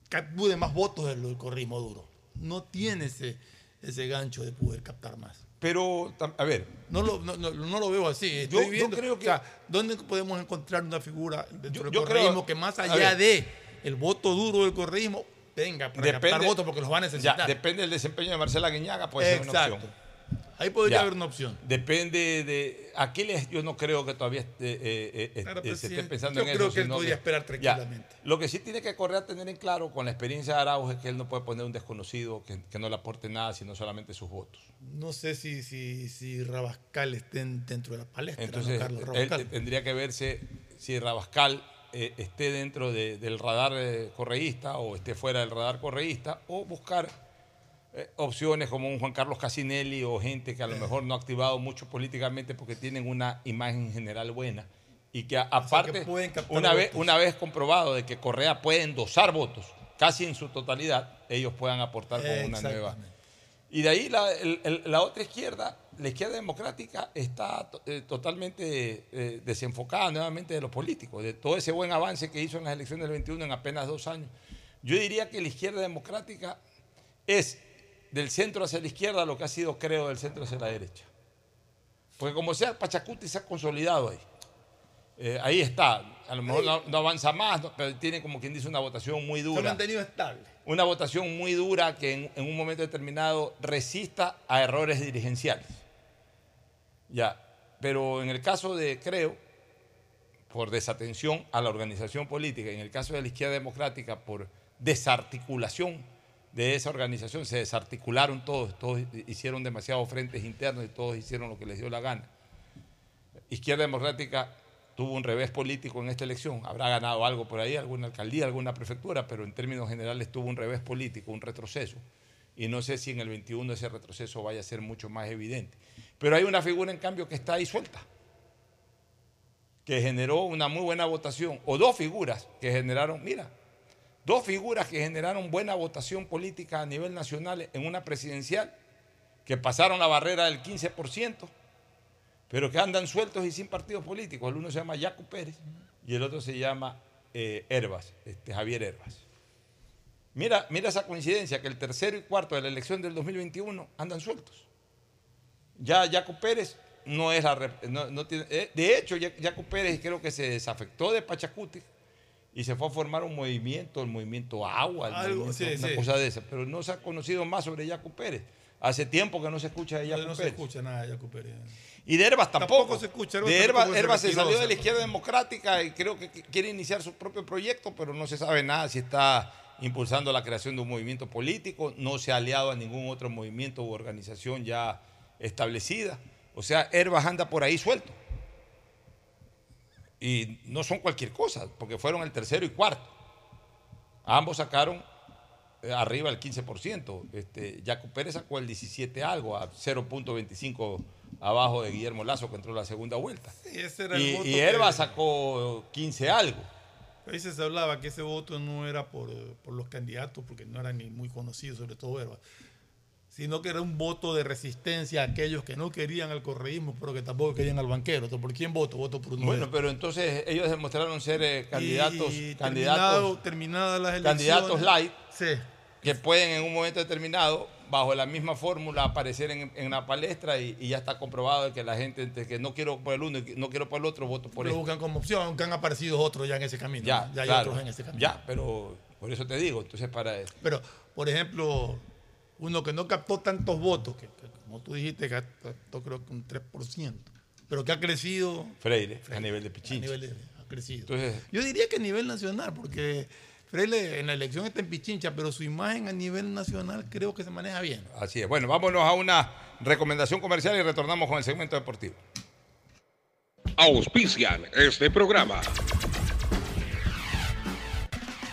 capture más votos del, del correísmo duro. No tiene ese, ese gancho de poder captar más. Pero, a ver. No lo, no, no- no lo veo así. Yo- Estoy yo viendo, creo o sea, ¿dónde podemos encontrar una figura dentro Yo- del creo- correísmo que más allá de el voto duro del correísmo venga para captar votos porque los va a necesitar? ya, depende del desempeño de Marcela Guiñaga, puede ser una Exacto. opción. Ahí podría Ya. haber una opción. Depende de. Aquiles, yo no creo que todavía esté, eh, eh, Claro, eh, se esté presidente, pensando yo en creo eso. que él sino podría esperar ya. tranquilamente. Lo que sí tiene que correr a tener en claro con la experiencia de Arauz es que él no puede poner un desconocido que, que no le aporte nada, sino solamente sus votos. No sé si, si, si Rabascal esté en- dentro de la palestra. ¿no? Entonces, Carlos él Rabascal. tendría que verse si Rabascal eh, esté dentro de- del radar eh, correísta o esté fuera del radar correísta o buscar opciones como un Juan Carlos Casinelli o gente que a lo mejor no ha activado mucho políticamente porque tienen una imagen general buena y que aparte, una, vez, una vez comprobado de que Correa puede endosar votos casi en su totalidad, ellos puedan aportar con una nueva. Y de ahí la, el- el- la otra izquierda, la izquierda democrática, está eh, totalmente eh, desenfocada nuevamente de los políticos, de todo ese buen avance que hizo en las elecciones del 21 en apenas dos años. Yo diría que la izquierda democrática es del centro hacia la izquierda lo que ha sido, creo, del centro hacia la derecha. Porque como sea, Pachacuti se ha consolidado ahí. Eh, ahí está. A lo mejor no, no avanza más, no, pero tiene como quien dice una votación muy Se ha dura mantenido estable. una votación muy dura que en, en un momento determinado resista a errores dirigenciales. Ya, pero en el caso de Creo, por desatención a la organización política, en el caso de la izquierda democrática, por desarticulación de esa organización, se desarticularon todos, todos hicieron demasiados frentes internos y todos hicieron lo que les dio la gana. Izquierda democrática tuvo un revés político en esta elección. Habrá ganado algo por ahí, alguna alcaldía, alguna prefectura, pero en términos generales tuvo un revés político, un retroceso. Y no sé si en el 21 ese retroceso vaya a ser mucho más evidente. Pero hay una figura, en cambio, que está ahí suelta, que generó una muy buena votación, o dos figuras que generaron, mira, dos figuras que generaron buena votación política a nivel nacional en una presidencial, que pasaron la barrera del 15%, pero que andan sueltos y sin partidos políticos. El uno se llama Jaco Pérez y el otro se llama eh, Herbas, este, Javier Herbas. Mira, mira esa coincidencia, que el tercero y cuarto de la elección del 2021 andan sueltos. Ya Jaco Pérez no es la... no- eh, de hecho, Jaco Pérez creo que se desafectó de Pachacuti y se fue a formar un movimiento, el movimiento Agua, el Algo, movimiento- sí, una sí. cosa de esa, pero no se ha conocido más sobre Jaco Pérez. Hace tiempo que no se escucha de Jaco No, no se escucha nada de Pérez. Y de Herbas tampoco. Tampoco se escucha, Herbas de Herbas, se Herbas se retiró, salió de la izquierda democrática y creo que que quiere iniciar su propio proyecto, pero no se sabe nada si está impulsando la creación de un movimiento político, no se ha aliado a ningún otro movimiento u organización ya establecida. O sea, Herbas anda por ahí suelto. Y no son cualquier cosa, porque fueron el tercero y cuarto. Ambos sacaron eh, arriba el 15%. Este, Jaco Pérez sacó el 17 algo, a 0.25 abajo de Guillermo Lazo, que entró en la segunda vuelta. Sí, ese era el Y, voto y que- Herba sacó 15 algo. A veces se hablaba que ese voto no era por, por los candidatos, porque no eran ni muy conocidos, sobre todo Herba, sino que era un voto de resistencia a aquellos que no querían al correísmo, pero que tampoco querían al banquero. Entonces, ¿Por quién voto? Voto por uno Bueno, pero entonces ellos demostraron ser eh, candidatos, Y candidatos, terminadas las candidatos elecciones, light, Sí. que pueden en un momento determinado, bajo la misma fórmula, aparecer en, en la palestra y, y ya está comprobado que la gente de que no quiero por el uno y no quiero por el otro, voto por Lo este. buscan como opción, aunque han aparecido otros ya en ese camino. Ya, ya hay claro, otros en ese camino. Ya, pero Por eso te digo, entonces para eso. Pero, por ejemplo, uno que no captó tantos votos, que, que como tú dijiste, captó creo que un 3%, pero que ha crecido. Freire, a nivel de Pichincha. A nivel de, ha crecido. Entonces, Yo diría que a nivel nacional, porque Freire en la elección está en Pichincha, pero su imagen a nivel nacional creo que se maneja bien. Así es. Bueno, vámonos a una recomendación comercial y retornamos con el segmento deportivo. Auspician este programa.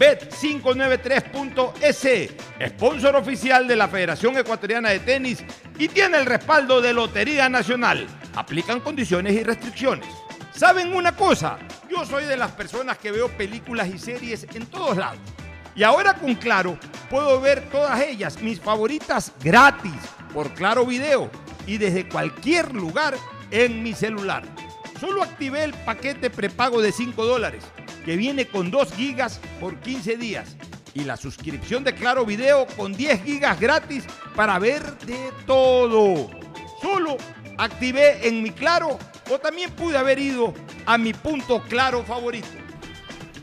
Bet593.es, sponsor oficial de la Federación Ecuatoriana de Tenis y tiene el respaldo de Lotería Nacional. Aplican condiciones y restricciones. ¿Saben una cosa? Yo soy de las personas que veo películas y series en todos lados. Y ahora con Claro puedo ver todas ellas, mis favoritas, gratis, por Claro Video y desde cualquier lugar en mi celular. Solo activé el paquete prepago de 5 dólares, que viene con 2 gigas por 15 días. Y la suscripción de Claro Video con 10 gigas gratis para ver de todo. Solo activé en mi Claro o también pude haber ido a mi punto Claro favorito.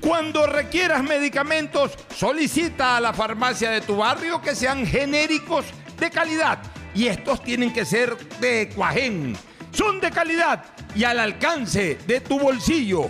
Cuando requieras medicamentos, solicita a la farmacia de tu barrio que sean genéricos de calidad. Y estos tienen que ser de Cuajén. Son de calidad y al alcance de tu bolsillo,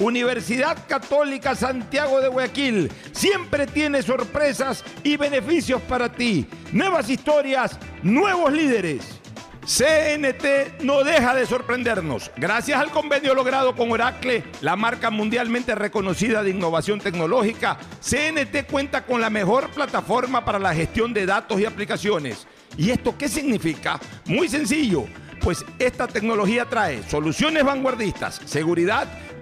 Universidad Católica Santiago de Guayaquil siempre tiene sorpresas y beneficios para ti. Nuevas historias, nuevos líderes. CNT no deja de sorprendernos. Gracias al convenio logrado con Oracle, la marca mundialmente reconocida de innovación tecnológica, CNT cuenta con la mejor plataforma para la gestión de datos y aplicaciones. ¿Y esto qué significa? Muy sencillo, pues esta tecnología trae soluciones vanguardistas, seguridad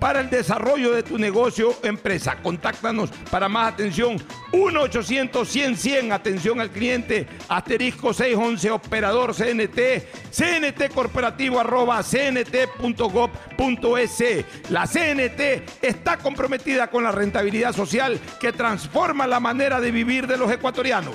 para el desarrollo de tu negocio o empresa. Contáctanos para más atención 1-800-100-100, atención al cliente, asterisco 611, operador CNT, CNT corporativo arroba cnt.gov.es. La CNT está comprometida con la rentabilidad social que transforma la manera de vivir de los ecuatorianos.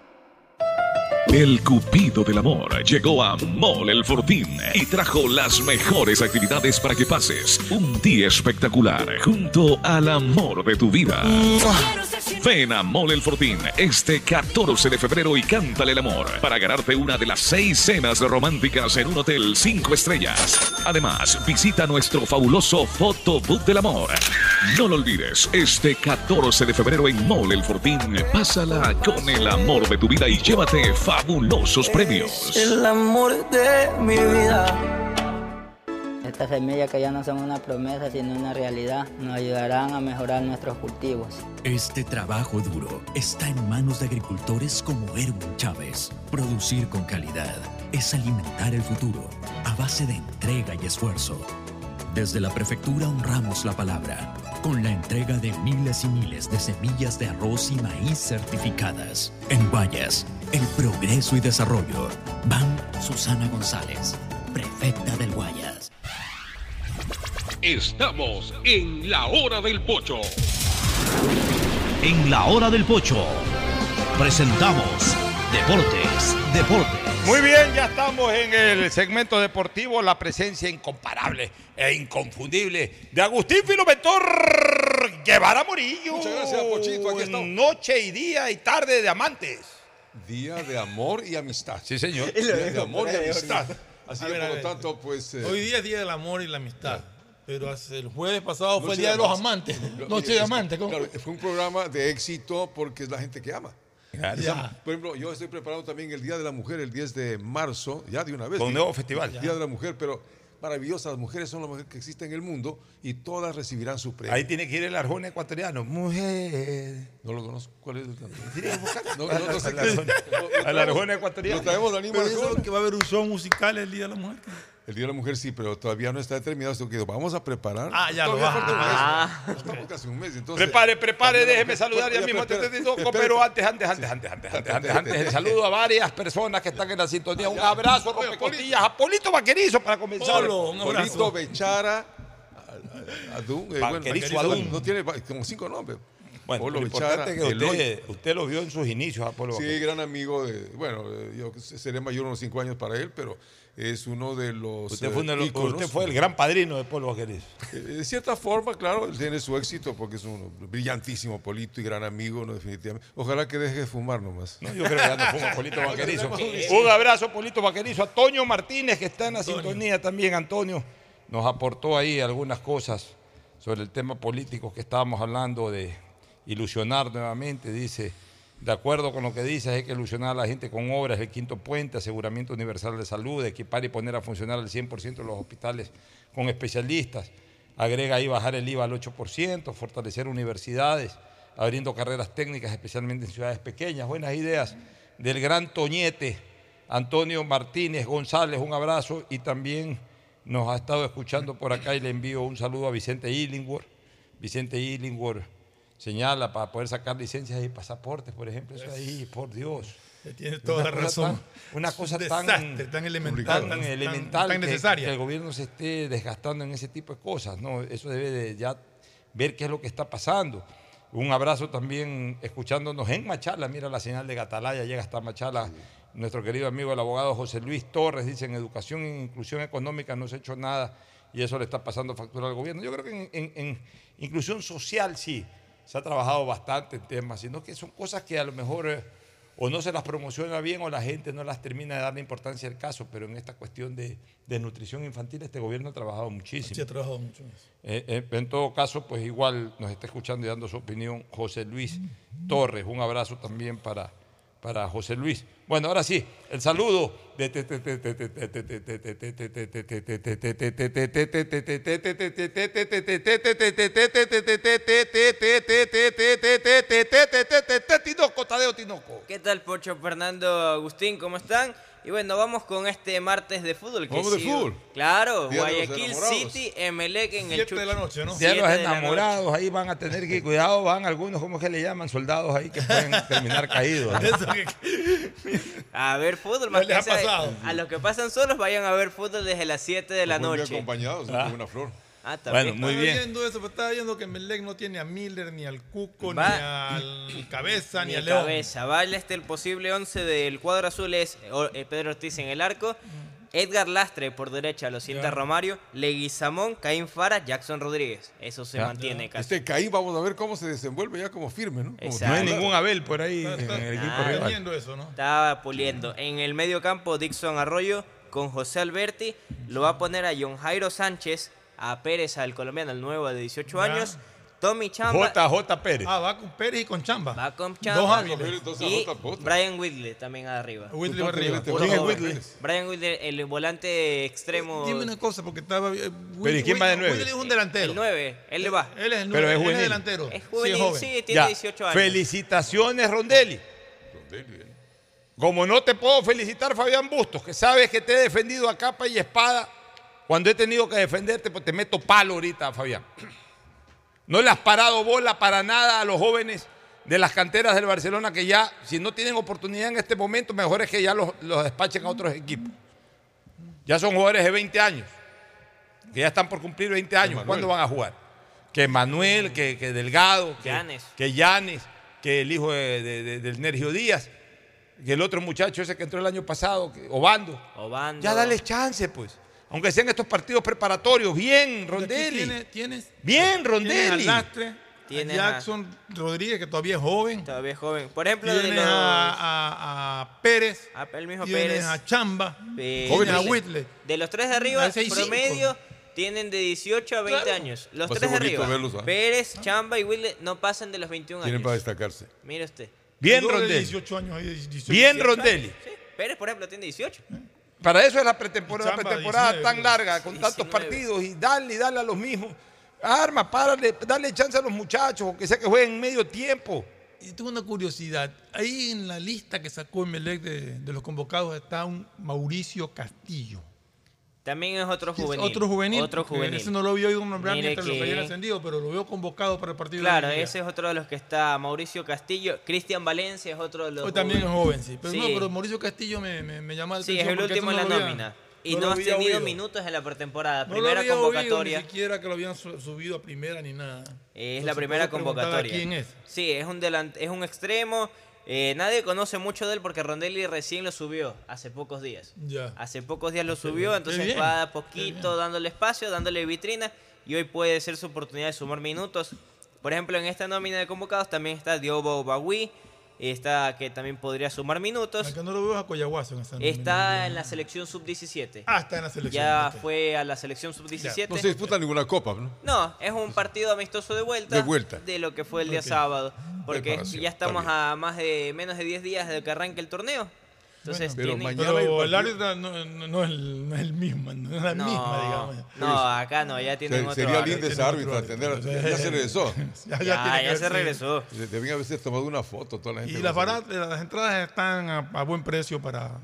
El Cupido del Amor llegó a Mole el Fortín y trajo las mejores actividades para que pases un día espectacular junto al amor de tu vida. Ven a Mole el Fortín este 14 de febrero y cántale el amor para ganarte una de las seis cenas románticas en un hotel 5 estrellas. Además, visita nuestro fabuloso Fotobook del Amor. No lo olvides, este 14 de febrero en Mole el Fortín, pásala con el amor de tu vida y llévate fabulosos premios. El amor de mi vida. Estas semillas que ya no son una promesa sino una realidad nos ayudarán a mejorar nuestros cultivos. Este trabajo duro está en manos de agricultores como Erwin Chávez. Producir con calidad es alimentar el futuro a base de entrega y esfuerzo. Desde la prefectura honramos la palabra con la entrega de miles y miles de semillas de arroz y maíz certificadas. En Guayas, el progreso y desarrollo. Van Susana González, prefecta del Guayas. Estamos en la hora del pocho. En la hora del pocho presentamos Deportes, Deportes. Muy bien, ya estamos en el segmento deportivo, la presencia incomparable e inconfundible de Agustín Filomentor Guevara Morillo. Muchas gracias, Pochito, aquí estamos. Noche y día y tarde de amantes. Día de amor y amistad. Sí, señor. Día de amor y amistad. Así que por lo tanto, pues. eh, Hoy día es Día del Amor y la Amistad. Pero hace- el jueves pasado fue el Día de de los Amantes. Noche de Amantes. ¿cómo? Claro, fue un programa de éxito porque es la gente que ama. Claro. Esa- Ya. por ejemplo, yo estoy preparando también el Día de la Mujer el 10 de marzo, ya de una vez. Con un nuevo festival. Día de la Mujer, pero maravillosas. Las mujeres son las mujeres que existen en el mundo y todas recibirán su premio. Ahí tiene que ir el arjón ecuatoriano. Mujer. No lo conozco. ¿Cuál es el Tiene que buscar. No, no, no sé Al qué- arjón- lo- lo al traemos- arjón ecuatoriano. Lo traemos Pero eso que va a haber un show musical el Día de la Mujer. El Día de la Mujer sí, pero todavía no está determinado. Esto que vamos a preparar. Ah, ya lo Todavía va. falta un mes. Ah. Estamos casi un mes. Entonces, Prepare, prepare, déjeme saludar ya mismo. Pero antes, antes, antes, antes, antes, antes, antes, antes, saludo a varias personas que están en la sintonía. Un abrazo, Oye, rompecostillas, a Polito Vaquerizo para comenzar. Polo, Polito Bechara, Adún, eh, bueno, Vaquerizo Adún. No tiene como cinco nombres. Bueno, Polo lo importante Bichara, es que usted, usted lo vio en sus inicios, Apolo Sí, Vaquerizo. gran amigo de, bueno, eh, yo seré mayor unos cinco años para él, pero es uno de los Usted eh, fue, los- íconos. usted fue el gran padrino de Polo Vaquerizo. Eh, De cierta forma, claro, él tiene su éxito porque es un brillantísimo polito y gran amigo, ¿no? definitivamente. Ojalá que deje de fumar nomás. No, yo creo que ya no fuma Polito Vaquerizo. Un abrazo, Polito Vaquerizo. A Toño Martínez, que está en la sintonía también. Antonio nos aportó ahí algunas cosas sobre el tema político que estábamos hablando de ilusionar nuevamente. Dice, de acuerdo con lo que dice, hay que ilusionar a la gente con obras, el quinto puente, aseguramiento universal de salud, equipar y poner a funcionar al 100% los hospitales con especialistas. Agrega ahí bajar el IVA al 8%, fortalecer universidades, abriendo carreras técnicas, especialmente en ciudades pequeñas. Buenas ideas del gran Toñete, Antonio Martínez González, un abrazo y también nos ha estado escuchando por acá y le envío un saludo a Vicente Illingworth. Vicente Illingworth señala para poder sacar licencias y pasaportes, por ejemplo, eso ahí, por Dios. Tiene toda Una la razón. tan- una cosa Un tan, desastre, tan elemental, tan elemental que- necesaria. que el gobierno se esté desgastando en ese tipo de cosas. ¿no? Eso debe de ya ver qué es lo que está pasando. Un abrazo también escuchándonos en Machala. Mira la señal de Gatalaya, llega hasta Machala. Nuestro querido amigo el abogado José Luis Torres dice, en educación e inclusión económica no se ha hecho nada y eso le está pasando factura al gobierno. Yo creo que en, en- en inclusión social sí, se ha trabajado bastante en temas, sino que son cosas que a lo mejor eh, o no se las promociona bien o la gente no las termina de darle importancia al caso, pero en esta cuestión de, de nutrición infantil este gobierno ha trabajado muchísimo. Sí, ha trabajado mucho. Eh, eh, en todo caso, pues igual nos está escuchando y dando su opinión José Luis Torres. Un abrazo también para, para José Luis. Bueno, ahora sí, el saludo. ¿Qué tal, Pocho Fernando Agustín? ¿Cómo están? Y bueno, vamos con este martes de fútbol. que Vamos de sí- fútbol. Claro, Día de Guayaquil. City, Emelec en el Siete de la Chucho. noche, ¿no? Ya Siete los de enamorados ahí van a tener que, cuidado, van algunos, ¿cómo es que le llaman? Soldados ahí que pueden terminar caídos. A ver fútbol, más les que ha sea, pasado. A los que pasan solos, vayan a ver fútbol desde las 7 de la noche. acompañados, Ah. una flor. Ah, también. Bueno, muy Estaba bien. viendo eso, pero estaba viendo que Melec no tiene a Miller, ni al Cuco, Va- ni al Cabeza, ni, Ni a León. cabeza. Vale, este el posible 11 del cuadro azul es eh, Pedro Ortiz en el arco. Edgar Lastre por derecha, lo sienta Ya. Romario. Leguizamón, Caín Fara, Jackson Rodríguez. Eso se Ya. mantiene casi. Este Caín, vamos a ver cómo se desenvuelve ya como firme, ¿no? Como Exacto. No hay ningún Abel por ahí Está- en está- el equipo rival. viendo eso, ¿no? Estaba puliendo. En el medio campo, Dixon Arroyo con José Alberti. Lo va a poner a John Jairo Sánchez, a Pérez, al colombiano, el nuevo de 18 Ya. años. Tommy Chamba. JJ Pérez. Ah, va con Pérez y con Chamba. Va con Dos Chamba. hábiles. Entonces, Y. Brian Whitley también arriba. Whitley va arriba. Puro ¿Quién es. Whitley? Brian Whitley, el volante extremo. Dime una cosa, porque estaba. eh, Pero, ¿y quién va de nueve? Whitley es un delantero. El 9, él le va. Él es el Pero nueve, es él juvenil. delantero. Es Sí, juvenil, joven. sí, tiene Ya. 18 años. Felicitaciones, Rondelli. Como no te puedo felicitar, Fabián Bustos, que sabes que te he defendido a capa y espada. Cuando he tenido que defenderte, pues te meto palo ahorita, Fabián. No le has parado bola para nada a los jóvenes de las canteras del Barcelona que ya, si no tienen oportunidad en este momento, mejor es que ya los, los despachen a otros equipos. Ya son jugadores de 20 años, que ya están por cumplir 20 años. Manuel. ¿Cuándo van a jugar? Que Manuel, que, que Delgado, que Llanes. que Llanes, que el hijo de- de- de- del Nergio Díaz, que el otro muchacho ese que entró el año pasado, que- Obando. Obando. Ya dale chance, pues. Aunque sean estos partidos preparatorios. Bien, Rondelli. Tienes, tienes, Bien, Rondelli. Lastre, Tienes a- Jackson Rodríguez, que todavía es joven. Todavía es joven. Por ejemplo, de Tienes los. a, a- a Pérez. a- el mismo Tienes Pérez. a Chamba. eh, Tienes a Whitley. De los tres de arriba, promedio, tienen de 18 a 20 Claro. años. Los Va tres de arriba. verlos, ¿ah? Pérez, Chamba y Whitley no pasan de los 21 Tienen años. para destacarse. Mire usted. Bien, Rondelli. 18 años, ahí, 18, Bien, 18 Rondelli. Sí, Pérez, por ejemplo, tiene 18. Para eso es la pretemporada, Chamba, pretemporada 19, tan larga, con tantos 19. partidos, y darle y darle a los mismos. Arma, párale, dale chance a los muchachos, o que sea que jueguen medio tiempo. Y tengo una curiosidad. Ahí en la lista que sacó Emelec de, de los convocados está un Mauricio Castillo. También es otro es juvenil. Otro juvenil. Otro porque juvenil. Ese no lo había oído nombrar Mire mientras los que habían que- ascendido, pero lo veo convocado para el partido Claro, de ese es otro de los que está. Mauricio Castillo. Cristian Valencia es otro de los. Hoy también es joven, sí. Pero Sí. no, pero Mauricio Castillo me, me, me llama la Sí, atención. es el último en la lo había- nómina. Y No lo había tenido oído. minutos en la pretemporada. No lo primera había oído convocatoria. ni siquiera que lo habían su- subido a primera ni nada. Es la primera ¿puedo preguntar convocatoria. ¿Quién es? Sí, es un, delant- es un extremo. Eh, nadie conoce mucho de él porque Rondelli recién lo subió hace pocos días. Ya. Hace pocos días lo subió, entonces va a poquito dándole espacio, dándole vitrina y hoy puede ser su oportunidad de sumar minutos. Por ejemplo, en esta nómina de convocados también está Diogo Bagui, está que también podría sumar minutos. Acá no lo veo a Coyahuaso en esa. Está en la selección sub-17. Ah, está en la selección. Ya fue a la selección sub-17. No se disputa ninguna copa, ¿no? No, es un partido amistoso de vuelta. De vuelta. De lo que fue el día sábado. Porque ya estamos a más de menos de 10 días de que arranque el torneo. Entonces, pero tiene- mañana Pero el árbitro no, no- no es el, no es el mismo, no es la No, misma, digamos. no, acá no, ya tienen otro Sería árbitro. lindo ese árbitro atender. Ya se regresó. Ya, Ya, ya que ya se regresó. Debían haberse tomado una foto toda la gente. Y las, baratas, las entradas están a, a buen precio para...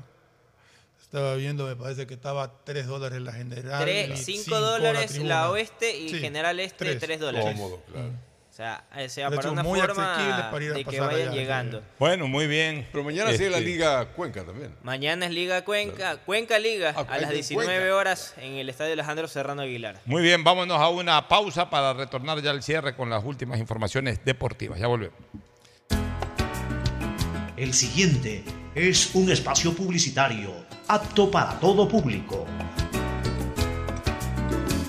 Estaba viendo, me parece que estaba 3 dólares la general. Tres- y cinco cinco dólares tribuna. la oeste y Sí, general este tres. 3 dólares. Cómodo, claro. O sea, eh, sea para una muy forma asequibles para ir a de que vayan allá, llegando. Bueno, muy bien. Pero mañana sigue la Este, Liga Cuenca también. Mañana es Liga Cuenca, Cuenca Liga, Ah, a las Cuenca, 19 Cuenca. horas en el Estadio Alejandro Serrano Aguilar. Muy bien, vámonos a una pausa para retornar ya al cierre con las últimas informaciones deportivas. Ya volvemos. El siguiente es un espacio publicitario apto para todo público.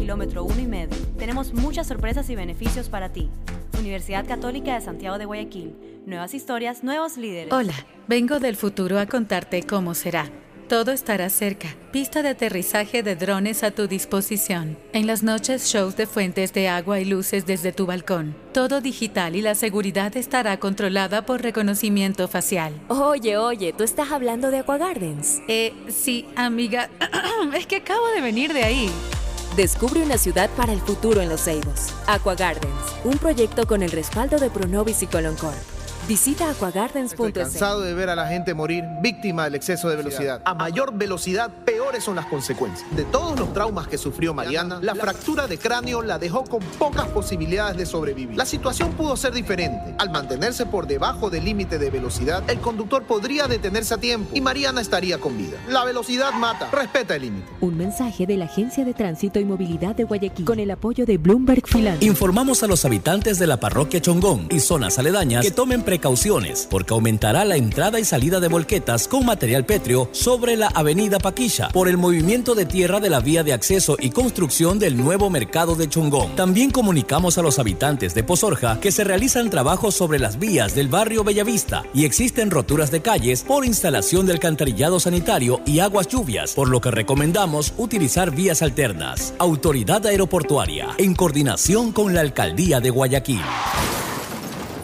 kilómetro 1 y medio. Tenemos muchas sorpresas y beneficios para ti. Universidad Católica de Santiago de Guayaquil. Nuevas historias, nuevos líderes. Hola, vengo del futuro a contarte cómo será. Todo estará cerca. Pista de aterrizaje de drones a tu disposición. En las noches, shows de fuentes de agua y luces desde tu balcón. Todo digital y la seguridad estará controlada por reconocimiento facial. Oye, oye, ¿tú estás hablando de Aqua Gardens? Eh, sí, amiga. es que acabo de venir de ahí. Descubre una ciudad para el futuro en Los Ceibos. Aqua Gardens, un proyecto con el respaldo de Pronovis y Coloncorp. Visita aquagardens.es. Cansado de ver a la gente morir víctima del exceso de velocidad. A mayor velocidad, peores son las consecuencias. De todos los traumas que sufrió Mariana, la fractura de cráneo la dejó con pocas posibilidades de sobrevivir. La situación pudo ser diferente. Al mantenerse por debajo del límite de velocidad, el conductor podría detenerse a tiempo y Mariana estaría con vida. La velocidad mata. Respeta el límite. Un mensaje de la Agencia de Tránsito y Movilidad de Guayaquil con el apoyo de Bloomberg Finlandia. Informamos a los habitantes de la parroquia Chongón y zonas aledañas que tomen precauciones precauciones porque aumentará la entrada y salida de volquetas con material pétreo sobre la avenida Paquilla por el movimiento de tierra de la vía de acceso y construcción del nuevo mercado de Chongón. También comunicamos a los habitantes de Pozorja que se realizan trabajos sobre las vías del barrio Bellavista y existen roturas de calles por instalación del alcantarillado sanitario y aguas lluvias, por lo que recomendamos utilizar vías alternas. Autoridad Aeroportuaria, en coordinación con la Alcaldía de Guayaquil.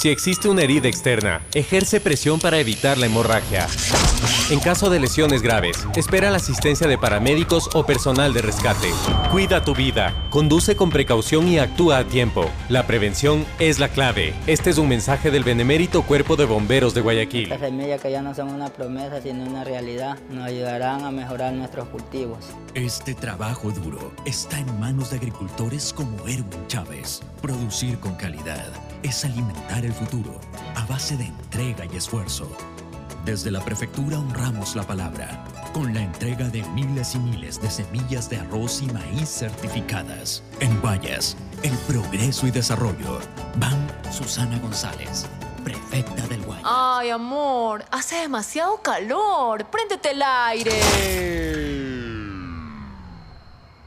Si existe una herida externa, ejerce presión para evitar la hemorragia. En caso de lesiones graves, espera la asistencia de paramédicos o personal de rescate. Cuida tu vida, conduce con precaución y actúa a tiempo. La prevención es la clave. Este es un mensaje del benemérito Cuerpo de Bomberos de Guayaquil. Estas semillas que ya no son una promesa, sino una realidad, nos ayudarán a mejorar nuestros cultivos. Este trabajo duro está en manos de agricultores como Erwin Chávez. Producir con calidad es alimentar el futuro a base de entrega y esfuerzo. Desde la prefectura honramos la palabra con la entrega de miles y miles de semillas de arroz y maíz certificadas. En Guayas, el progreso y desarrollo. Van Susana González, prefecta del Guayas. Ay, amor, hace demasiado calor. Préndete el aire.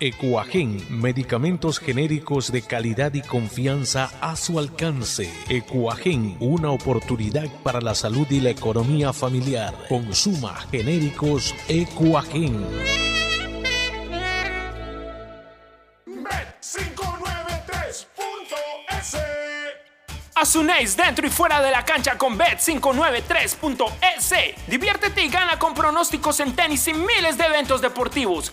Ecuagen, medicamentos genéricos de calidad y confianza a su alcance. Ecuagen, una oportunidad para la salud y la economía familiar. Consuma genéricos Ecuagen. Bet593.es Asunéis dentro y fuera de la cancha con Bet593.es. Diviértete y gana con pronósticos en tenis y miles de eventos deportivos.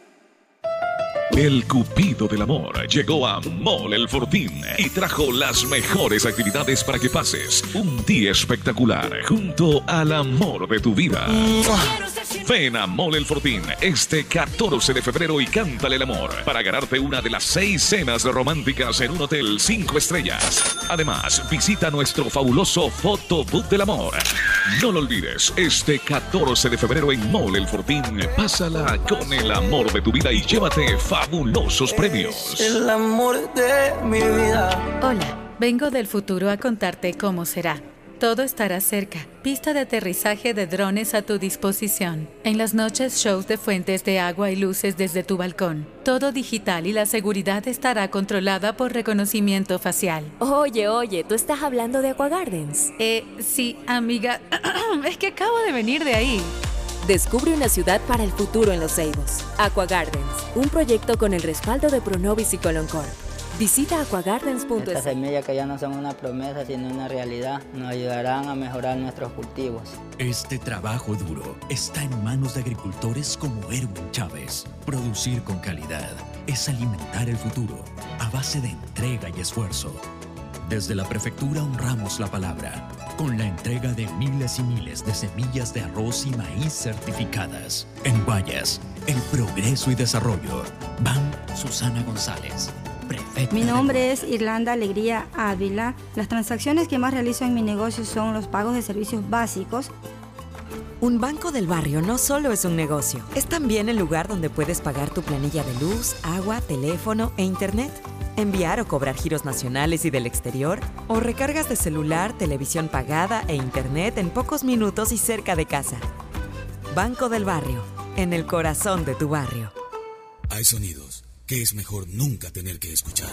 El Cupido del Amor llegó a Mall El Fortín y trajo las mejores actividades para que pases un día espectacular junto al amor de tu vida. Ven a Mall El Fortín este 14 de febrero y cántale el amor para ganarte una de las seis cenas románticas en un hotel 5 estrellas. Además, visita nuestro fabuloso Photobook del Amor. No lo olvides, este 14 de febrero en Mall El Fortín, pásala con el amor de tu vida y llévate fabulosos premios. El amor de mi vida. Hola, vengo del futuro a contarte cómo será. Todo estará cerca. Pista de aterrizaje de drones a tu disposición. En las noches, shows de fuentes de agua y luces desde tu balcón. Todo digital y la seguridad estará controlada por reconocimiento facial. Oye, oye, ¿tú estás hablando de Aqua Gardens? Eh, sí, amiga. es que acabo de venir de ahí. Descubre una ciudad para el futuro en Los Ceibos. Aqua Gardens, un proyecto con el respaldo de Pronovis y Coloncorp. Visita aquagardens.es. Estas semillas que ya no son una promesa, sino una realidad, nos ayudarán a mejorar nuestros cultivos. Este trabajo duro está en manos de agricultores como Erwin Chávez. Producir con calidad es alimentar el futuro a base de entrega y esfuerzo. Desde la prefectura honramos la palabra con la entrega de miles y miles de semillas de arroz y maíz certificadas. En Guayas, el progreso y desarrollo. Van Susana González. Prefecta Mi nombre es Irlanda Alegría Ávila. Las transacciones que más realizo en mi negocio son los pagos de servicios básicos. Un banco del barrio no solo es un negocio, es también el lugar donde puedes pagar tu planilla de luz, agua, teléfono e internet, enviar o cobrar giros nacionales y del exterior, o recargas de celular, televisión pagada e internet en pocos minutos y cerca de casa. Banco del barrio, en el corazón de tu barrio. Hay sonidos que es mejor nunca tener que escuchar.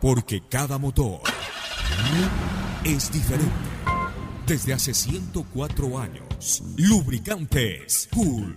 Porque cada motor es diferente. Desde hace 104 años, Lubricantes Cool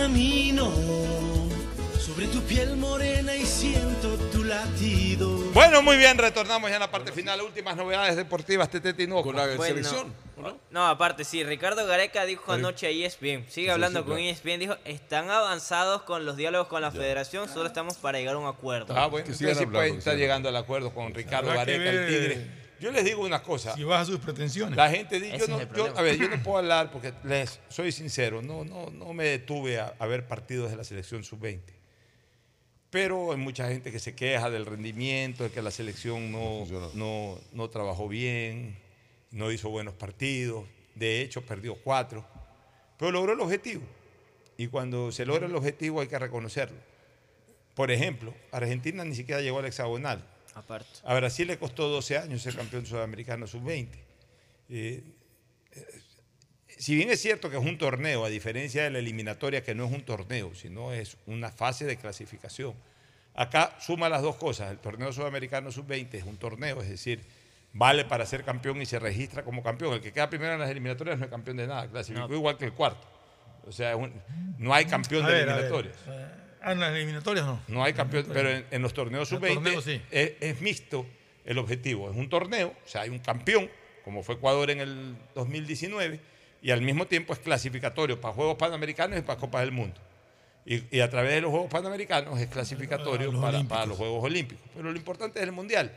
Camino sobre tu piel morena y siento tu latido. Bueno, muy bien, retornamos ya en la parte final. Últimas novedades deportivas, Tete Tinoco. Con la Bueno, No, aparte, sí, Ricardo Gareca dijo anoche a ESPN, sigue Sí, hablando sí, con claro. ESPN, dijo, están avanzados con los diálogos con la federación, solo estamos para llegar a un acuerdo. Ah, bueno, sí puede estar llegando al acuerdo con Ricardo Gareca, el Tigre. Yo les digo una cosa. Si baja sus pretensiones. La gente dice, yo no, yo- a ver, yo no puedo hablar porque les soy sincero, no, no, no me detuve a, a ver partidos de la selección sub-20. Pero hay mucha gente que se queja del rendimiento, de que la selección no, no, no trabajó bien, no hizo buenos partidos, de hecho perdió cuatro, pero logró el objetivo. Y cuando se logra el objetivo hay que reconocerlo. Por ejemplo, Argentina ni siquiera llegó al hexagonal. Aparte. A Brasil le costó 12 años ser campeón sudamericano sub-20. Eh, eh, si bien es cierto que es un torneo, a diferencia de la eliminatoria, que no es un torneo, sino es una fase de clasificación. Acá suma las dos cosas. El torneo sudamericano sub-20 es un torneo, es decir, vale para ser campeón y se registra como campeón. El que queda primero en las eliminatorias no es campeón de nada, clasificó igual que el cuarto. O sea, un- no hay campeón A de ver, a ver. eliminatorias. Ah, en las eliminatorias no. No hay campeón, pero en, en los torneos En sub-20 torneos sí. es, es mixto el objetivo. Es un torneo, o sea, hay un campeón, como fue Ecuador en el 2019, y al mismo tiempo es clasificatorio para Juegos Panamericanos y para Copas del Mundo. Y, y a través de los Juegos Panamericanos es clasificatorio los para, para los Juegos Olímpicos. Pero lo importante es el Mundial.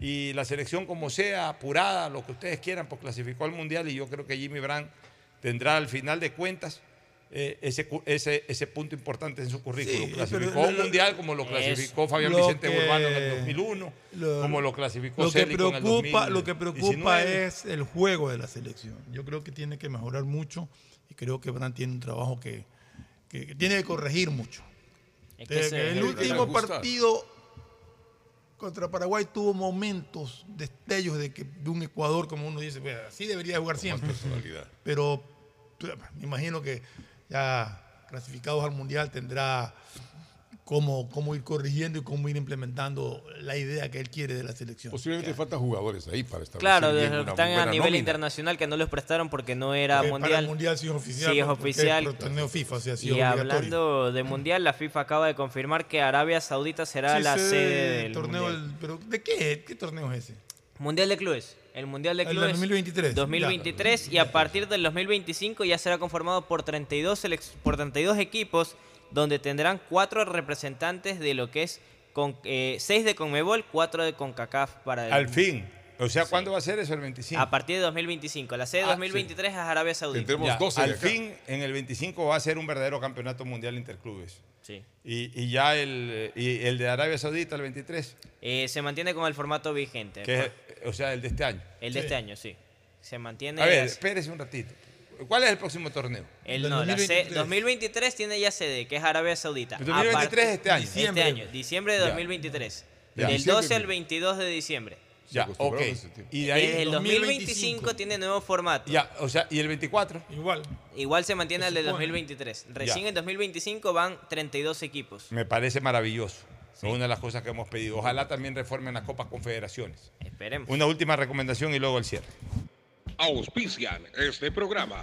Y la selección, como sea, apurada, lo que ustedes quieran, pues clasificó al Mundial y yo creo que Jimmy Brand tendrá al final de cuentas eh, ese, ese, ese punto importante en su currículum. Sí, clasificó un Mundial como lo clasificó Fabián Lo Vicente que- Urbano en el 2001, lo- como lo clasificó lo que Célico en el preocupa Lo que 2019. preocupa es el juego de la selección. Yo creo que tiene que mejorar mucho y creo que Brand tiene un trabajo que, que- que tiene que corregir mucho. Es que el el último partido contra Paraguay tuvo momentos, destellos de que de un Ecuador, como uno dice, "Pues, así debería jugar siempre. Pero me imagino que ya clasificados al Mundial tendrá cómo, cómo ir corrigiendo y cómo ir implementando la idea que él quiere de la selección. Posiblemente faltan jugadores ahí para establecer Claro, bien desde los que una están a nivel nómina. internacional que no los prestaron porque no era Porque mundial. Para el Mundial sí es oficial. Sí es oficial. es torneo FIFA, o sea, sí es y hablando de mundial, la FIFA acaba de confirmar que Arabia Saudita será Sí, la sede del torneo. mundial. del- pero ¿de qué, qué torneo es ese? Mundial de clubes. El Mundial de El Clubes 2023. 2023 y a partir del 2025 ya será conformado por 32, selec- por 32 equipos donde tendrán cuatro representantes de lo que es con, eh, seis de Conmebol, cuatro de CONCACAF para el Al fin. O sea, ¿cuándo va a ser eso? El 25. A partir de 2025. La sede Ah, 2023 es Arabia Saudita. Ya, al fin, en el 25 va a ser un verdadero campeonato mundial interclubes. Sí. Y, y ya el, y el de Arabia Saudita, el 23, Eh, se mantiene con el formato vigente. que es, o sea, el de este año. El de este año, sí. Se mantiene. A ver, así. espérese un ratito. ¿Cuál es el próximo torneo? El, Del no, la se- 2023. 2023 tiene ya sede, que es Arabia Saudita. El 2023 A este año. Este Diciembre. año, diciembre de Ya. 2023. Ya. Del Diciembre. 12 al 22 de diciembre. Ya, ok. Y de ahí Desde el 2025 tiene nuevo formato. Ya, o sea, ¿y el 24? Igual. Igual se mantiene Se el de supone. 2023. Recién Ya. en 2025 van 32 equipos. Me parece maravilloso. Es una de las cosas que hemos pedido. Ojalá también reformen las Copas Confederaciones. Esperemos. Una última recomendación y luego el cierre. Auspician este programa.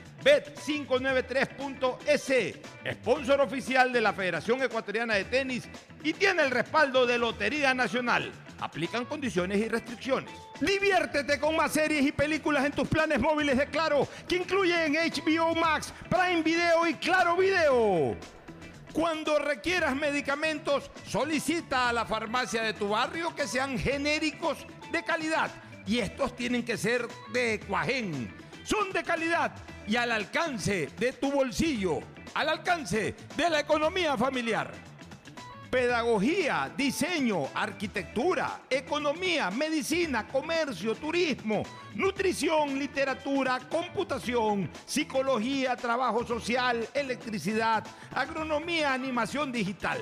Bet593.es, sponsor oficial de la Federación Ecuatoriana de Tenis y tiene el respaldo de Lotería Nacional. Aplican condiciones y restricciones. Diviértete con más series y películas en tus planes móviles de Claro, que incluyen HBO Max, Prime Video y Claro Video. Cuando requieras medicamentos, solicita a la farmacia de tu barrio que sean genéricos de calidad. Y estos tienen que ser de Cuajén. Son de calidad y al alcance de tu bolsillo, al alcance de la economía familiar. Pedagogía, diseño, arquitectura, economía, medicina, comercio, turismo, nutrición, literatura, computación, psicología, trabajo social, electricidad, agronomía, animación digital.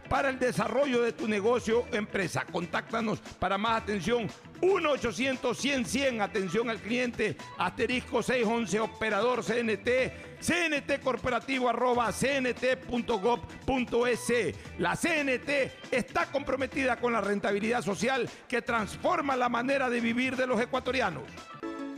para el desarrollo de tu negocio o empresa. Contáctanos para más atención 1-800-100-100, atención al cliente, asterisco 611, operador CNT, CNT corporativo arroba cnt.gov.es. La CNT está comprometida con la rentabilidad social que transforma la manera de vivir de los ecuatorianos.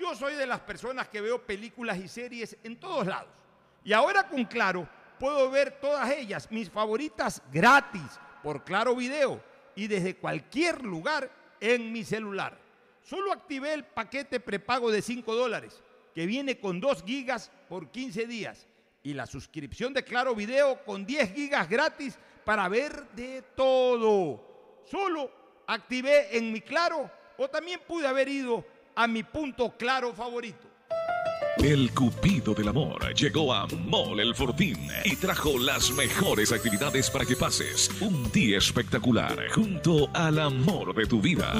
Yo soy de las personas que veo películas y series en todos lados. Y ahora con Claro puedo ver todas ellas, mis favoritas gratis, por Claro Video y desde cualquier lugar en mi celular. Solo activé el paquete prepago de 5 dólares, que viene con 2 gigas por 15 días, y la suscripción de Claro Video con 10 gigas gratis para ver de todo. Solo activé en mi Claro o también pude haber ido a mi punto claro favorito. El Cupido del Amor llegó a Mall El Fortín y trajo las mejores actividades para que pases un día espectacular junto al amor de tu vida.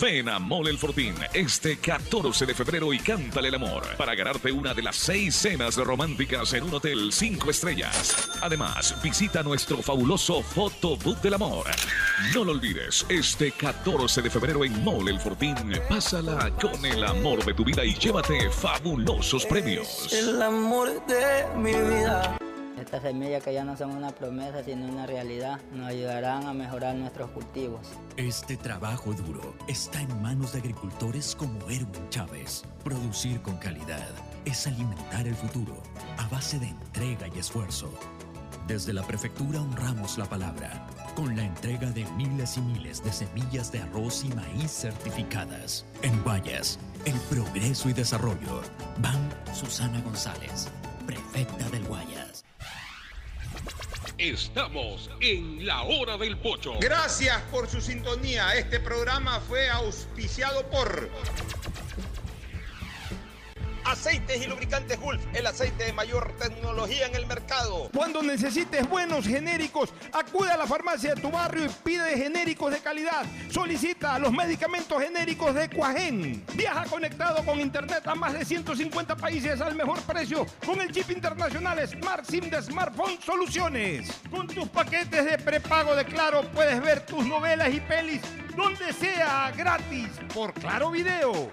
Ven a Mall El Fortín este 14 de febrero y cántale el amor para ganarte una de las seis cenas románticas en un hotel 5 estrellas. Además, visita nuestro fabuloso Fotobook del Amor. No lo olvides, este 14 de febrero en Mall El Fortín, pásala con el amor de tu vida y llévate fabulosos premios. El amor de mi vida. Estas semillas que ya no son una promesa sino una realidad nos ayudarán a mejorar nuestros cultivos. Este trabajo duro está en manos de agricultores como Erwin Chávez. Producir con calidad es alimentar el futuro a base de entrega y esfuerzo. Desde la prefectura honramos la palabra con la entrega de miles y miles de semillas de arroz y maíz certificadas. En Guayas, el progreso y desarrollo. Van Susana González, prefecta del Guayas. Estamos en la hora del pocho. Gracias por su sintonía. Este programa fue auspiciado por Aceites y lubricantes Gulf, el aceite de mayor tecnología en el mercado. Cuando necesites buenos genéricos, acude a la farmacia de tu barrio y pide genéricos de calidad. Solicita los medicamentos genéricos de Cuajén. Viaja conectado con internet a más de 150 países al mejor precio con el chip internacional Smart SIM de Smartphone Soluciones. Con tus paquetes de prepago de Claro puedes ver tus novelas y pelis donde sea gratis por Claro Video.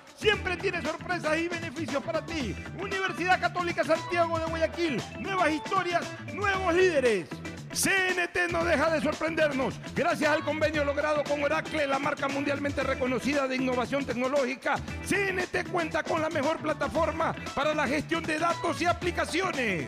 Siempre tiene sorpresas y beneficios para ti. Universidad Católica Santiago de Guayaquil, nuevas historias, nuevos líderes. CNT no deja de sorprendernos. Gracias al convenio logrado con Oracle, la marca mundialmente reconocida de innovación tecnológica, CNT cuenta con la mejor plataforma para la gestión de datos y aplicaciones.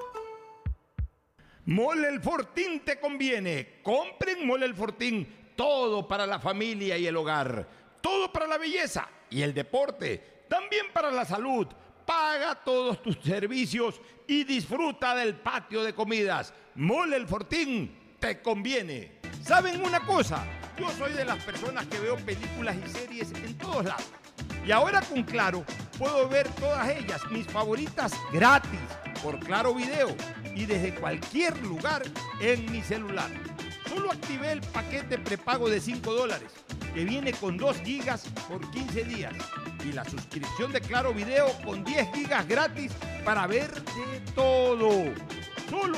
Mole el Fortín te conviene. Compren Mole el Fortín. Todo para la familia y el hogar. Todo para la belleza y el deporte. También para la salud. Paga todos tus servicios y disfruta del patio de comidas. Mole el Fortín te conviene. ¿Saben una cosa? Yo soy de las personas que veo películas y series en todos lados. Y ahora con Claro puedo ver todas ellas, mis favoritas, gratis, por Claro Video y desde cualquier lugar en mi celular. Solo activé el paquete prepago de 5 dólares, que viene con 2 gigas por 15 días. Y la suscripción de Claro Video con 10 gigas gratis para ver de todo. Solo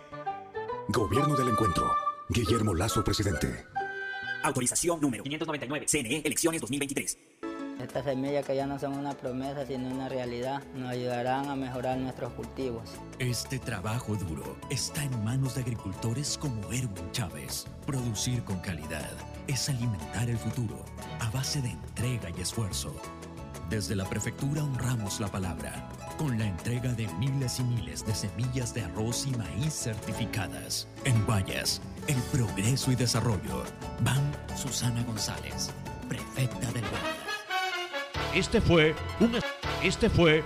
Gobierno del Encuentro. Guillermo Lazo, presidente. Autorización número 599. CNE, elecciones 2023. Estas semillas que ya no son una promesa sino una realidad nos ayudarán a mejorar nuestros cultivos. Este trabajo duro está en manos de agricultores como Erwin Chávez. Producir con calidad es alimentar el futuro a base de entrega y esfuerzo. Desde la prefectura honramos la palabra con la entrega de miles y miles de semillas de arroz y maíz certificadas. En Guayas, el progreso y desarrollo. Van Susana González, prefecta del Guayas. Este fue un este fue